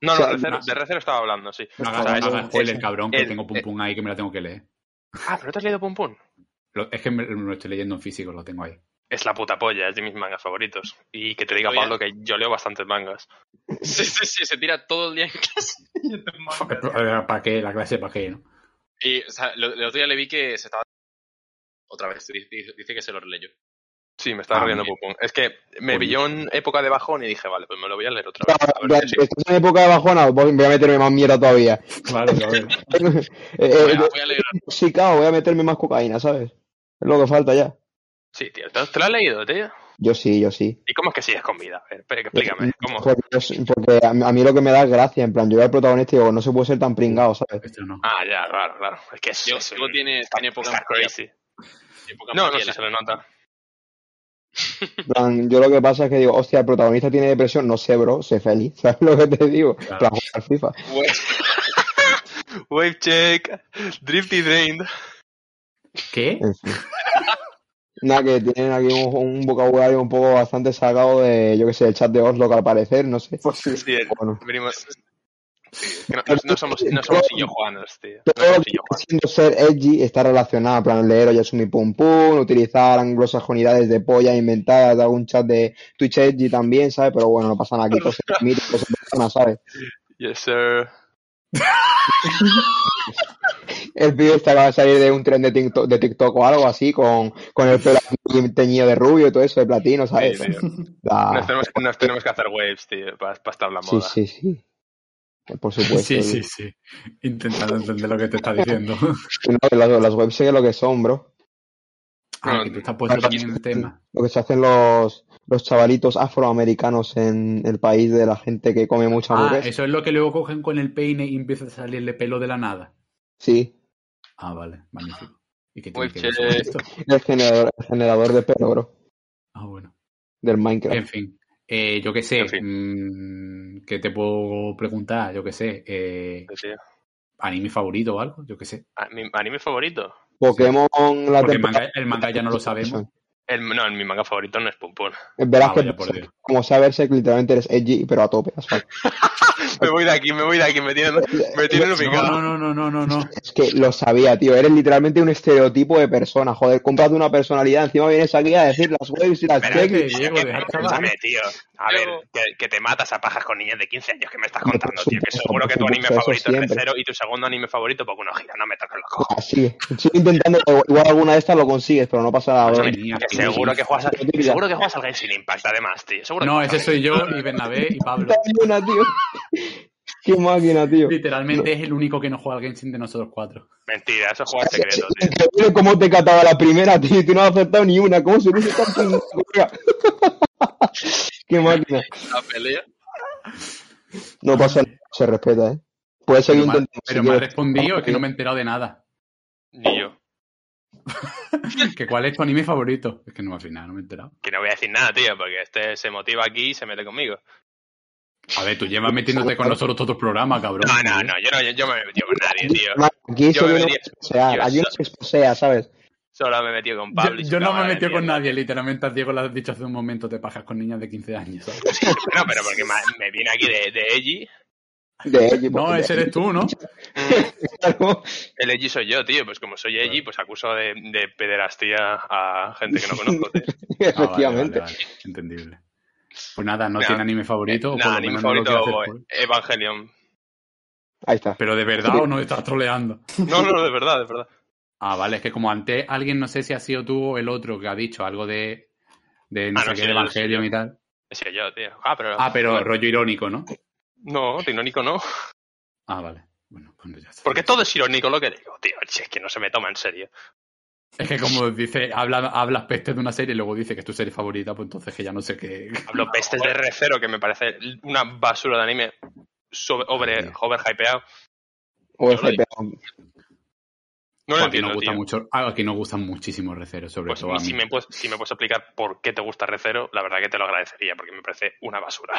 No, O sea, no, de recero, no. de recero estaba hablando, sí. No O hagas, sea, no es- hagas spoiler, es- cabrón, que el- tengo pum pum ahí que me la tengo que leer. Ah, pero te has leído pum pum. Lo- es que me, me lo estoy leyendo en físico, lo tengo ahí. Es la puta polla, es de mis mangas favoritos. Y que te diga Oye. Pablo que yo leo bastantes mangas. Sí, sí, sí, se tira todo el día en clase. ¿Para qué? La clase, ¿para qué? ¿no? Y, o sea, lo- el otro día le vi que se estaba... Otra vez, dice, que se lo releyó. Sí, me estaba Ah, riendo pum pum. Es que me pilló en época de bajón y dije, vale, pues me lo voy a leer otra vez. Claro, A ver ya, si sí. Estás en época de bajona, voy voy a meterme más mierda todavía. Claro, ver. Eh, eh, Voy a, yo- voy a leer. voy a meterme más cocaína, ¿sabes? Es lo que falta ya. Sí, tío, ¿te, te lo has leído, tío? Yo sí, yo sí. ¿Y cómo es que sigues con vida? A ver, espera, que explícame, ¿cómo? Porque, yo sí- porque a, mí- a mí lo que me da es gracia, en plan, yo veo al protagonista y digo, no se puede ser tan pringado, ¿sabes? Esto no. Ah, ya, claro, claro. Es que es, Yo- es un- tiene- está- tiene poca está crazy. tiene poca No, no, empatía, sí se le nota. En plan, yo lo que pasa es que digo, hostia, el protagonista tiene depresión, no sé, bro, sé feliz, ¿sabes lo que te digo? En Claro. plan, juega al FIFA. Wave check, drifty drained. ¿Qué? En fin. Nada, que tienen aquí un, un vocabulario un poco bastante sacado de, yo que sé, el chat de Oslo, que al parecer, no sé. Pues sí. Sí, Bueno, venimos. Sí, que no, no- no somos, no somos sillojuanos, tío. No todo lo somos ser edgy está relacionado, en plan, leer Oyasumi Pum Pum, utilizar anglosajonidades de polla inventadas de algún chat de Twitch edgy también, ¿sabes? Pero bueno, no pasa nada, aquí permite, todo se perdona, ¿sabes? Yes, sir. El pibe acaba de salir de un tren de TikTok, de TikTok o algo así, con, con el pelo aquí teñido de rubio y todo eso, de platino, ¿sabes? Sí, Nos tenemos, nos tenemos que hacer waves, tío, para, para estar la Sí, moda. sí, sí. Por supuesto. Sí, sí, sí. Intentando entender lo que te está diciendo. No, las, las webs siguen lo que son, bro. Ah, que tú estás puesto también en el tema. Lo que se hacen los, los chavalitos afroamericanos en el país de la gente que come mucha Ah, hamburguesa. eso es lo que luego cogen con el peine y empieza a salirle pelo de la nada. Sí, Ah, vale, magnífico. ¿Y qué tiene que esto? el generador, el generador de pelo, bro. Ah, bueno. Del Minecraft. En fin. Eh, yo qué sé. En fin. mm, ¿Qué te puedo preguntar? Yo qué sé. Eh. ¿Anime favorito o algo? Yo qué sé. Ah, ¿Mi anime favorito? Pokémon, la Porque el manga, el manga ya no lo sabemos. El, no, mi manga favorito no es Pum Pum. Verás Ah, que, vaya, como sea verse, literalmente eres edgy, pero a tope. Me voy de aquí, me voy de aquí, me tienen, me tienen No, ubicado. no, no, no, no, no, no. Es que lo sabía, tío. Eres literalmente un estereotipo de persona. Joder, cómprate una personalidad. Encima vienes aquí a decir las webs y las Espérate, checks. Tío. A ver, que, que te matas a pajas con niñas de 15 años. que me estás contando, tío? Que supuesto, seguro que tu anime favorito es siempre. Recero y tu segundo anime favorito Boku no Hero. No me toques los cojones. Ah, sigue. Sigue intentando. Igual alguna de estas lo consigues, pero no pasa nada, seguro que juegas, a- seguro que juegas al Genshin Impact, además, tío. Seguro que No, ese soy yo y Bernabé y Pablo. Una, tío. Qué máquina, tío. Literalmente es el único que no juega al Genshin de nosotros cuatro. Mentira, eso es jugar secreto, tío. Cómo te cataba la primera, tío. y Tú no has aceptado ni una. ¿Cómo se puso tan chingón, colega? Qué máquina. La pelea. No pasa nada, se respeta, ¿eh? Puedes seguir Pero, me si me ha quieres. respondido, es que no me he enterado de nada. Ni yo. ¿Que ¿Cuál es tu anime favorito? Es que no, al final no me he enterado. Que no voy a decir nada, tío, porque este se motiva aquí y se mete conmigo. A ver, tú llevas metiéndote con nosotros todo el programa, cabrón. No, no, no, yo no, yo, yo me he metido con nadie, tío. Aquí Yo me viene metí- a esposear. yo Aquí no se esposea, ¿sabes? Solo me he metido con Pablo. yo no me he metido con nadie, literalmente a Diego lo has dicho hace un momento, te pajas con niñas de 15 años, ¿sabes? No, pero porque me, me viene aquí de, de Eiji De No, pues, ese de- eres tú, ¿no? El Edgy soy yo, tío. Pues como soy Edgy, pues acuso de, de pederastía a gente que no conozco, tío. Ah, vale, Efectivamente. vale, vale, Entendible. Pues nada, no tiene anime favorito. o por Nada, lo anime menos no lo favorito hacer Evangelion. Ahí está. Pero de verdad o no estás troleando. No, no, de verdad, de verdad. Ah, vale, es que como antes alguien, no sé si ha sido tú o el otro que ha dicho algo de, de no Ah, sé no, qué, sí, de sí, Evangelion sí. y tal. Decía yo, tío. Ah, pero. Ah, pero bueno, rollo irónico, ¿no? No, irónico no. Ah, vale. Bueno, pues ya está. Porque todo es irónico lo que digo, tío. Si es que no se me toma en serio. Es que como dice, habla, hablas peste de una serie y luego dice que es tu serie favorita, pues entonces que ya no sé qué. Hablo pestes de R0, que me parece una basura de anime sobre, over, overhypeado. O el Yo lo digo. GPA. No lo aquí entiendo, nos gusta tío. mucho, ah, aquí nos gustan muchísimo Recero, sobre Pues todo a si mí. me, puedes, si me puedes explicar por qué te gusta R0, la verdad que te lo agradecería, porque me parece una basura.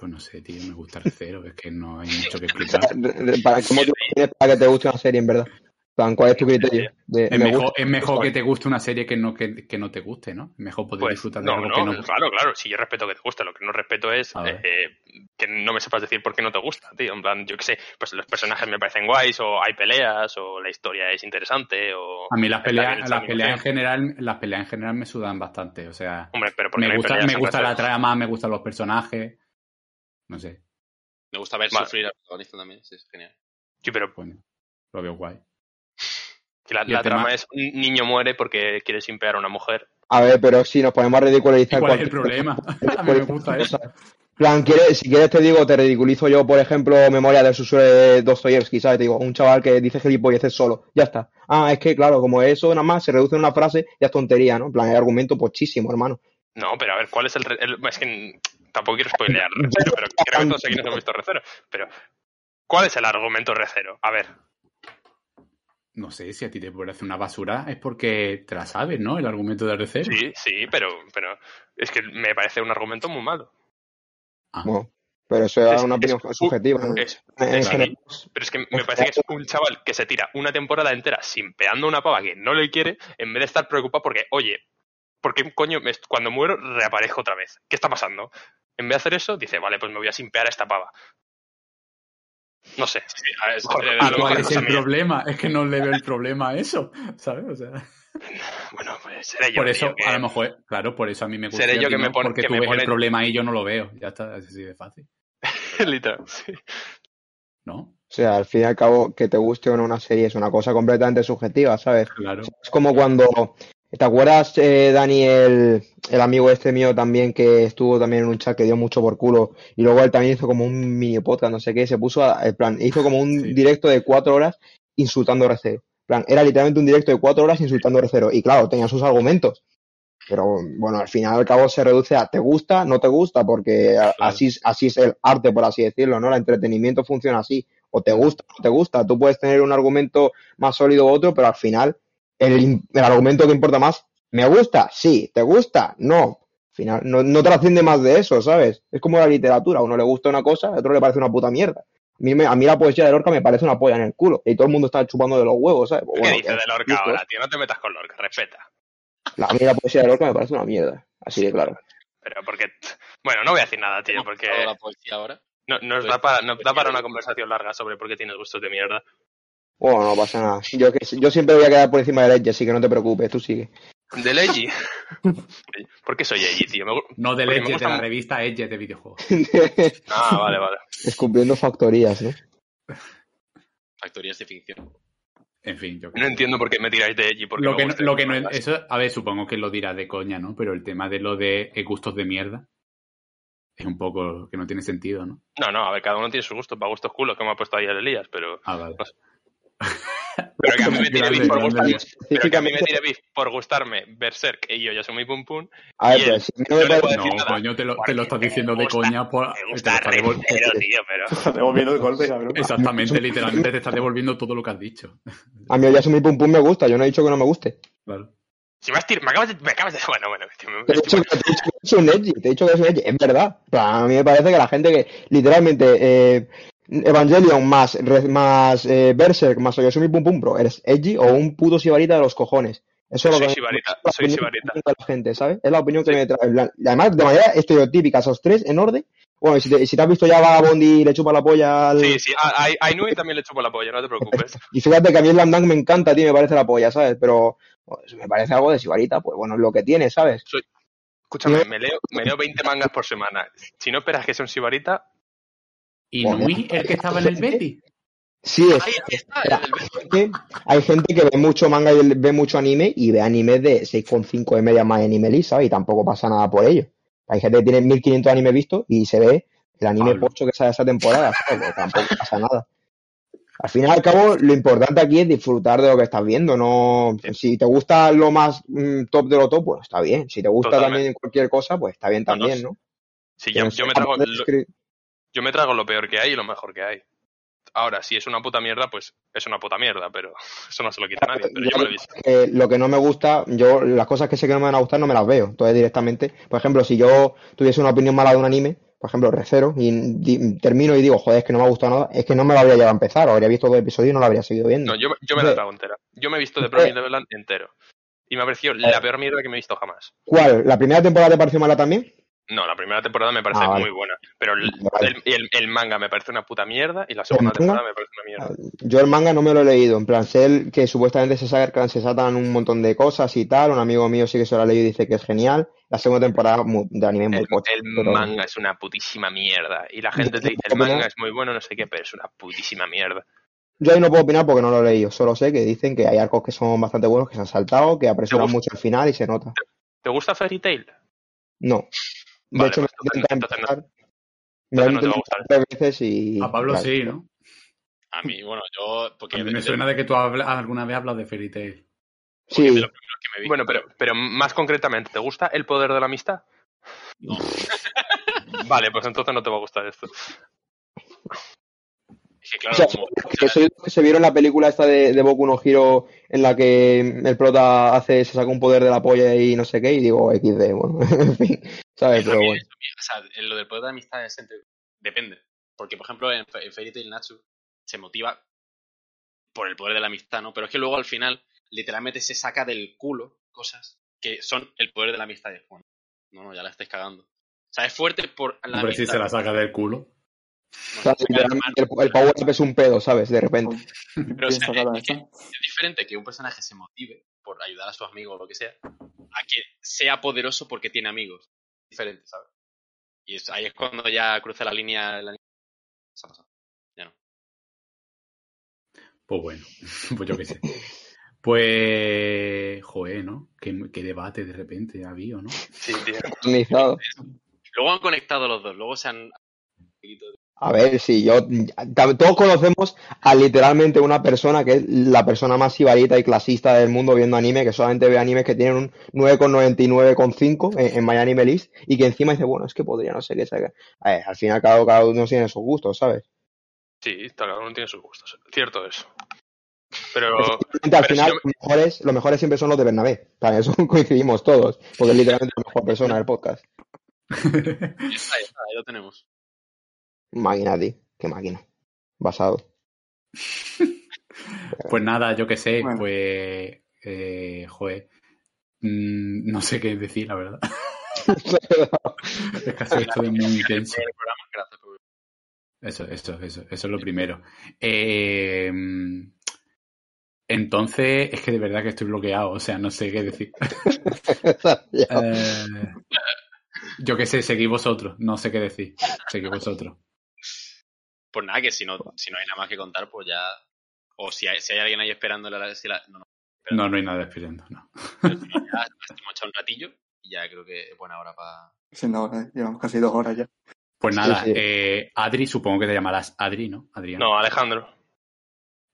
Pues no sé, tío, me gusta Recero, es que no hay mucho que explicar. Para, ¿Cómo tú tienes para que te guste una serie, en verdad? Plan, ¿Cuál es tu criterio? De, Es me mejor, gusta- es mejor que te guste una serie que no, que, que no te guste, ¿no? Es mejor poder Pues disfrutar de no, algo no, que no claro, claro. Si yo respeto que te guste, lo que no respeto es eh, que no me sepas decir por qué no te gusta, tío. En plan, yo qué sé, pues los personajes me parecen guays, o hay peleas, o la historia es interesante, o. A mí las peleas, las la peleas en general, las peleas en general me sudan bastante, o sea, Hombre, pero me gusta, me gusta la R0? trama, me gustan los personajes, no sé, Me gusta ver Vale. sufrir al protagonista también, sí, es genial. Sí, pero bueno, lo veo guay. que la, la trama tema- es un niño muere porque quiere simpear a una mujer. A ver, pero si nos ponemos a ¿Y ridiculizar cuál es el cualquier problema? A mí me gusta eso. plan, ¿quieres- si quieres te digo, te ridiculizo yo, por ejemplo, Memoria del Susur de Dostoyevsky, ¿sabes? Te digo, un chaval que dice gilipolleces solo, ya está. Ah, es que claro, como eso nada más se reduce en una frase, ya es tontería, ¿no? En plan, hay argumento pochísimo, hermano. No, pero a ver, ¿cuál es el. el- es que tampoco quiero spoilear R0, pero creo que todos aquí nos hemos visto R0. Pero, ¿cuál es el argumento R0? A ver, No sé, si a ti te parece una basura es porque te la sabes, ¿no? El argumento de R0. sí, sí, pero, pero es que me parece un argumento muy malo. Ah, Bueno, pero eso es Es- una es- opinión subjetiva. ¿no? Es, general, pero es que me parece que es un chaval que se tira una temporada entera simpeando a una pava que no le quiere, en vez de estar preocupado porque, oye, ¿por qué coño me- cuando muero reaparezco otra vez? ¿Qué está pasando? En vez de hacer eso, dice, vale, pues me voy a simpear a esta pava. No sé. a ver, Mejor- ¿Y a lo cuál mejor es el mía. problema? Es que no le veo el problema a eso, ¿sabes? O sea, Bueno, pues seré yo. por tío, eso, que- a lo mejor, claro, por eso a mí me gusta. Seré yo que me no, pone- Porque que tú me ves pone- el problema y yo no lo veo. Ya está, es así de fácil, Literal, sí. ¿no? O sea, al fin y al cabo, que te guste o no una serie es una cosa completamente subjetiva, ¿sabes? Claro. Es como cuando, ¿te acuerdas, eh, Dani, el, el amigo este mío también que estuvo también en un chat que dio mucho por culo y luego él también hizo como un mini podcast, no sé qué, se puso a, en plan, hizo como un Sí. directo de cuatro horas insultando a R0. En plan, era literalmente un directo de cuatro horas insultando a R0 y claro, tenía sus argumentos. Pero bueno, al final al cabo se reduce a te gusta, no te gusta, porque así, es- así es el arte, por así decirlo, ¿no? El entretenimiento funciona así. O te gusta o no te gusta. Tú puedes tener un argumento más sólido u otro, pero al final el, el argumento que importa más, ¿me gusta? Sí. ¿Te gusta? No. Al final no, no trasciende más de eso, ¿sabes? Es como la literatura. A uno le gusta una cosa, a otro le parece una puta mierda. A mí, me- a mí la poesía de Lorca me parece una polla en el culo. Y todo el mundo está chupando de los huevos, ¿sabes? Pues ¿Qué bueno, dices de Lorca gustos. ahora, tío? No te metas con Lorca, respeta. La, a mí la poesía de Lorca me parece una mierda. Así de claro. Pero porque. Bueno, no voy a decir nada, tío, porque la poesía ahora. no, nos da para, nos da para una conversación larga sobre por qué tienes gustos de mierda. Bueno, no pasa nada. Yo, siempre voy a quedar por encima de Edge, así que no te preocupes, tú sigue. ¿De Leiji? ¿Por qué soy Leiji, tío? Me No de me leche, de gusta la revista Edge de videojuegos. Ah, vale, vale. Descubriendo factorías, ¿no? Factorías de ficción. En fin, yo No entiendo por qué me tiráis de Leiji. Porque lo que, no, gusta lo que no eso, a ver, supongo que lo dirás de coña, ¿no? Pero el tema de lo de eh, gustos de mierda es un poco que no tiene sentido, ¿no? No, no, a ver, cada uno tiene sus gustos. Para gustos culos, que me ha puesto ahí el Elías, pero. Ah, vale. Pero que a mí me tire beef por gustarme. Pero que a mí me tire beef por gustarme Berserk y yo ya soy muy pum pum. a ver, mí no me puedo decir coño, te lo, te lo estás diciendo de coña por... Me te lo gusta estás Recero, tío, pero. Está devolviendo de golpe, cabrón. Exactamente, literalmente te estás devolviendo todo lo que has dicho. a mí ya mi pum pum me gusta, yo no he dicho que no me guste. Claro. Si me, has tir- me acabas de. Me acabas de. Bueno, bueno, tío, me- Te he dicho, que- te he dicho que es un edgy, te he dicho que es un edgy, es verdad. A mí me parece que la gente que literalmente eh, Evangelion más, más eh, Berserk más Oyasumi Pum Pum Bro, eres edgy o un puto sibarita de los cojones. Eso es lo Soy que sibarita, soy sibarita. de la gente, ¿sabes? Es la opinión que me trae. además, de manera estereotípica, esos tres en orden. Bueno, si te, si te has visto ya Vagabond y le chupa la polla al... Sí, sí, a, a, a Inui también le chupo la polla, no te preocupes. Y fíjate que a mí el Landang me encanta, tío, me parece la polla, ¿sabes? Pero pues, me parece algo de sibarita, pues bueno, es lo que tiene, ¿sabes? Escúchame, me leo, me leo 20 mangas por semana. Si no esperas que sea un sibarita, ¿Y Joder. Nui, el que estaba en el Betty? Sí, es, ahí está. Mira, el- hay, gente, hay gente que ve mucho manga y ve mucho anime y ve animes de 6,5 de media más anime list, ¿sabes? Y tampoco pasa nada por ello. Hay gente que tiene 1500 animes vistos y se ve el anime Pablo. pocho que sale esa temporada, ¿sabes? Pues tampoco pasa nada. Al fin y al cabo, lo importante aquí es disfrutar de lo que estás viendo, no... Si te gusta lo más mm, top de lo top, pues está bien. Si te gusta Totalmente. también cualquier cosa, pues está bien No, no, también, ¿no? Sí, yo, yo me trago, yo me trago lo peor que hay y lo mejor que hay. Ahora, si es una puta mierda, pues es una puta mierda, pero eso no se lo quita a nadie. Pero yo me lo he visto. Eh, lo que no me gusta, yo las cosas que sé que no me van a gustar no me las veo. Entonces directamente, por ejemplo, si yo tuviese una opinión mala de un anime, por ejemplo, Recero, y di- termino y digo, joder, es que no me ha gustado nada, es que no me lo habría llevado a empezar, o habría visto dos episodios y no lo habría seguido viendo. No, yo, yo me la trago entera. Yo me he visto de Eh. Promised Neverland entero. Y me ha parecido la peor mierda que me he visto jamás. ¿Cuál? ¿La primera temporada te pareció mala también? No, la primera temporada me parece Ah, vale. muy buena. Pero el, Vale. el- el- el manga me parece una puta mierda y la segunda temporada me parece una mierda. Yo el manga no me lo he leído, en plan, sé que supuestamente se sacan, se saltan un montón de cosas y tal, un amigo mío sí que se lo ha leído y dice que es genial. La segunda temporada de anime es muy pocha, el pero- manga es una putísima mierda. Y la gente te dice, el manga es muy bueno, no sé qué, pero es una putísima mierda. Yo ahí no puedo opinar porque no lo he leído, solo sé que dicen que hay arcos que son bastante buenos, que se han saltado, que apresuran mucho el final y se nota. ¿Te gusta Fairy Tail? No. De Vale, hecho, pues me entonces- entonces no-. Me no te va a tres veces y... A Pablo sí, ¿no? A mí, bueno, yo. Porque A mí de- me de- suena de que tú habla- alguna vez hablas de Fairy Tail. Sí, de los primeros que me vi. Bueno, pero, pero más concretamente, ¿te gusta el poder de la amistad? No. Vale, pues entonces no te va a gustar esto. Claro, O sea, como. que soy los que se vieron la película esta de, de Boku no Hero en la que el prota hace, se saca un poder de la polla y no sé qué, y digo XD, bueno, en fin, ¿sabes? Pero bueno. o sea, en lo del poder de amistad es entre- depende. Porque, por ejemplo, en, Fa- en Fairy Tail Natsu se motiva por el poder de la amistad, ¿no? Pero es que luego al final, literalmente se saca del culo cosas que son el poder de la amistad. Y es, bueno, no, no, ya la estáis cagando. O sea, es fuerte por la Hombre, si amistad. se la saca del culo. O sea, literalmente el, el power up es un pedo, ¿sabes? De repente. Pero, o sea, Piensa cada es, diferente que un personaje se motive por ayudar a sus amigos o lo que sea, a que sea poderoso porque tiene amigos. Diferente, ¿sabes? Y es- ahí es cuando ya cruza la línea. La... Se ha pasado. Ya no. Pues bueno, pues yo qué sé. Pues, joder, ¿no? Qué, qué debate de repente ha habido, ¿no? Sí, tío. Organizado. Luego han conectado los dos, luego se han. A ver, sí, yo. Todos conocemos a literalmente una persona que es la persona más sibarita y clasista del mundo viendo anime, que solamente ve animes que tienen un 9,99,5 en, en My Anime List, y que encima dice, bueno, es que podría no sé qué. sacar. A ver, al final cada, cada uno tiene sus gustos, ¿sabes? Sí, cada uno tiene sus gustos. Cierto eso. Pero, al pero final, si los, mejores, los mejores siempre son los de Bernabé. Para eso coincidimos todos, porque es literalmente la mejor persona del podcast. Ya está, ahí lo tenemos. Máquina, tío. Qué máquina. Basado. Pues nada, yo qué sé, Bueno. pues, eh, joder, Mm, no sé qué decir, la verdad. es que ha sido esto de muy intenso. Eso, eso, eso, eso es lo primero. Eh, entonces, es que de verdad que estoy bloqueado, o sea, no sé qué decir. Eh, yo qué sé, seguí vosotros, no sé qué decir. Seguí vosotros. Pues nada, que si no, si no hay nada más que contar, pues ya. O si hay, si hay alguien ahí esperando la. Si la no, no, No, no hay nada esperando, no. pero si no, ya hemos echado un ratillo y ya creo que es buena hora para. Siendo ahora, llevamos casi dos horas ya. Pues Sí, nada, sí. eh, Adri, supongo que te llamarás Adri, ¿no? Adrián. no, Alejandro.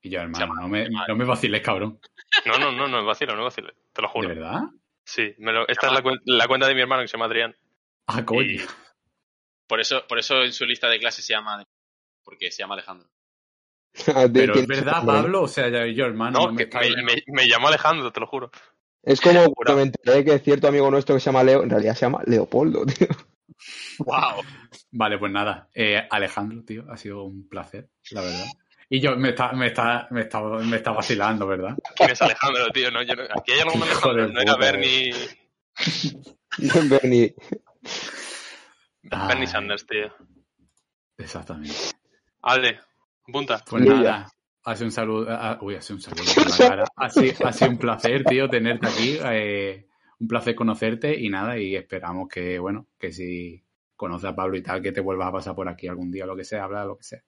Y yo, hermano, no me, no me vaciles, cabrón. No, no, no, no es vacilo, no es vacilo. Te lo ¿De juro. verdad? Sí, me lo- esta es la, cuen- la cuenta de mi hermano que se llama Adrián. Ah, coño. Por eso, por eso en su lista de clases se llama. Porque se llama Alejandro. Pero es verdad, Pablo, o sea, yo, hermano, No, no me que está- me, me- me llamó Alejandro, te lo juro. Es como cuando me enteré que cierto amigo nuestro que se llama Leo, en realidad se llama Leopoldo, tío. ¡Wow! Vale, pues nada. Eh, Alejandro, tío, ha sido un placer, la verdad. Y yo me está, me está, me está, me está vacilando, ¿verdad? ¿Quién es Alejandro, tío? No, yo no- aquí hay algún Alejandro, no era Bernie, Bernie. Bernie Ay, Sanders, tío. Exactamente. Ale, apunta. Pues nada, hace un saludo. ah, uy, hace un saludo por la cara. Ha sido, ha sido un placer, tío, tenerte aquí. eh, un placer conocerte y nada, y esperamos que, bueno, que si conoces a Pablo y tal, que te vuelvas a pasar por aquí algún día, lo que sea, hablar, lo que sea.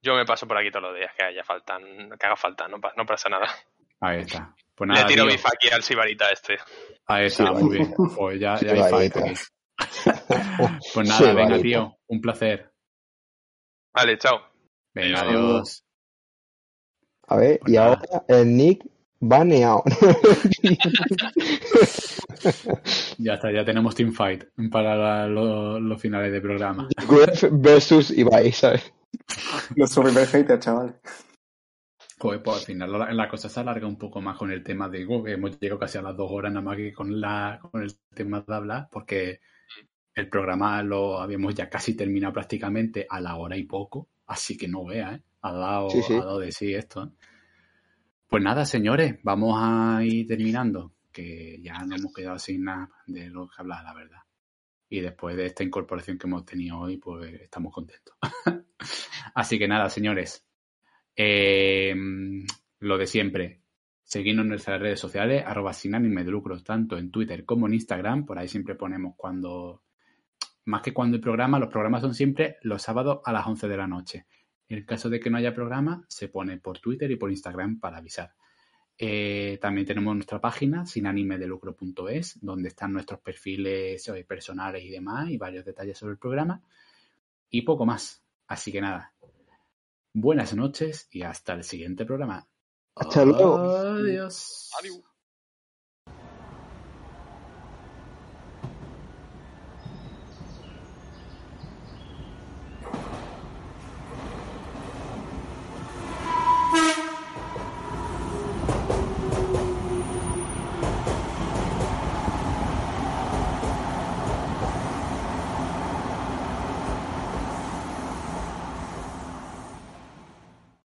Yo me paso por aquí todos los días, que haya faltan, que haga falta, no, no pasa nada. Ahí está. Pues nada, Le tiro tío, mi aquí al Sibarita este. ahí está, Sí, muy bien. Pues ya, ya hay aquí. Pues nada, Sí, venga, tío, un placer. Vale, chao. Venga, Adiós. A ver, Pues y nada. ahora el Nick baneado. Ya está, ya tenemos team fight para la- lo- los finales de programa. Gref versus Ibai, ¿sabes? Nuestro primer hater, chaval. Joder, pues al final la, la cosa se alarga un poco más con el tema de uh, que hemos llegado casi a las dos horas nada más que con la con el tema de hablar, porque el programa lo habíamos ya casi terminado prácticamente a la hora y poco, así que no vea, ¿eh? Ha dado, Sí, sí. ha dado de sí esto. ¿eh? Pues nada, señores, vamos a ir terminando, que ya no hemos quedado sin nada de lo que hablar, la verdad. Y después de esta incorporación que hemos tenido hoy, pues estamos contentos. Así que nada, señores. Eh, lo de siempre. Seguidnos en nuestras redes sociales, arroba sin ánimo de lucro, tanto en Twitter como en Instagram. Por ahí siempre ponemos cuando. Más que cuando el programa, los programas son siempre los sábados a las 11 de la noche. En el caso de que no haya programa, se pone por Twitter y por Instagram para avisar. Eh, también tenemos nuestra página, sinanimedelucro.es, donde están nuestros perfiles eh, personales y demás, y varios detalles sobre el programa. Y poco más. Así que nada. Buenas noches y hasta el siguiente programa. Hasta luego. Adiós. Adiós.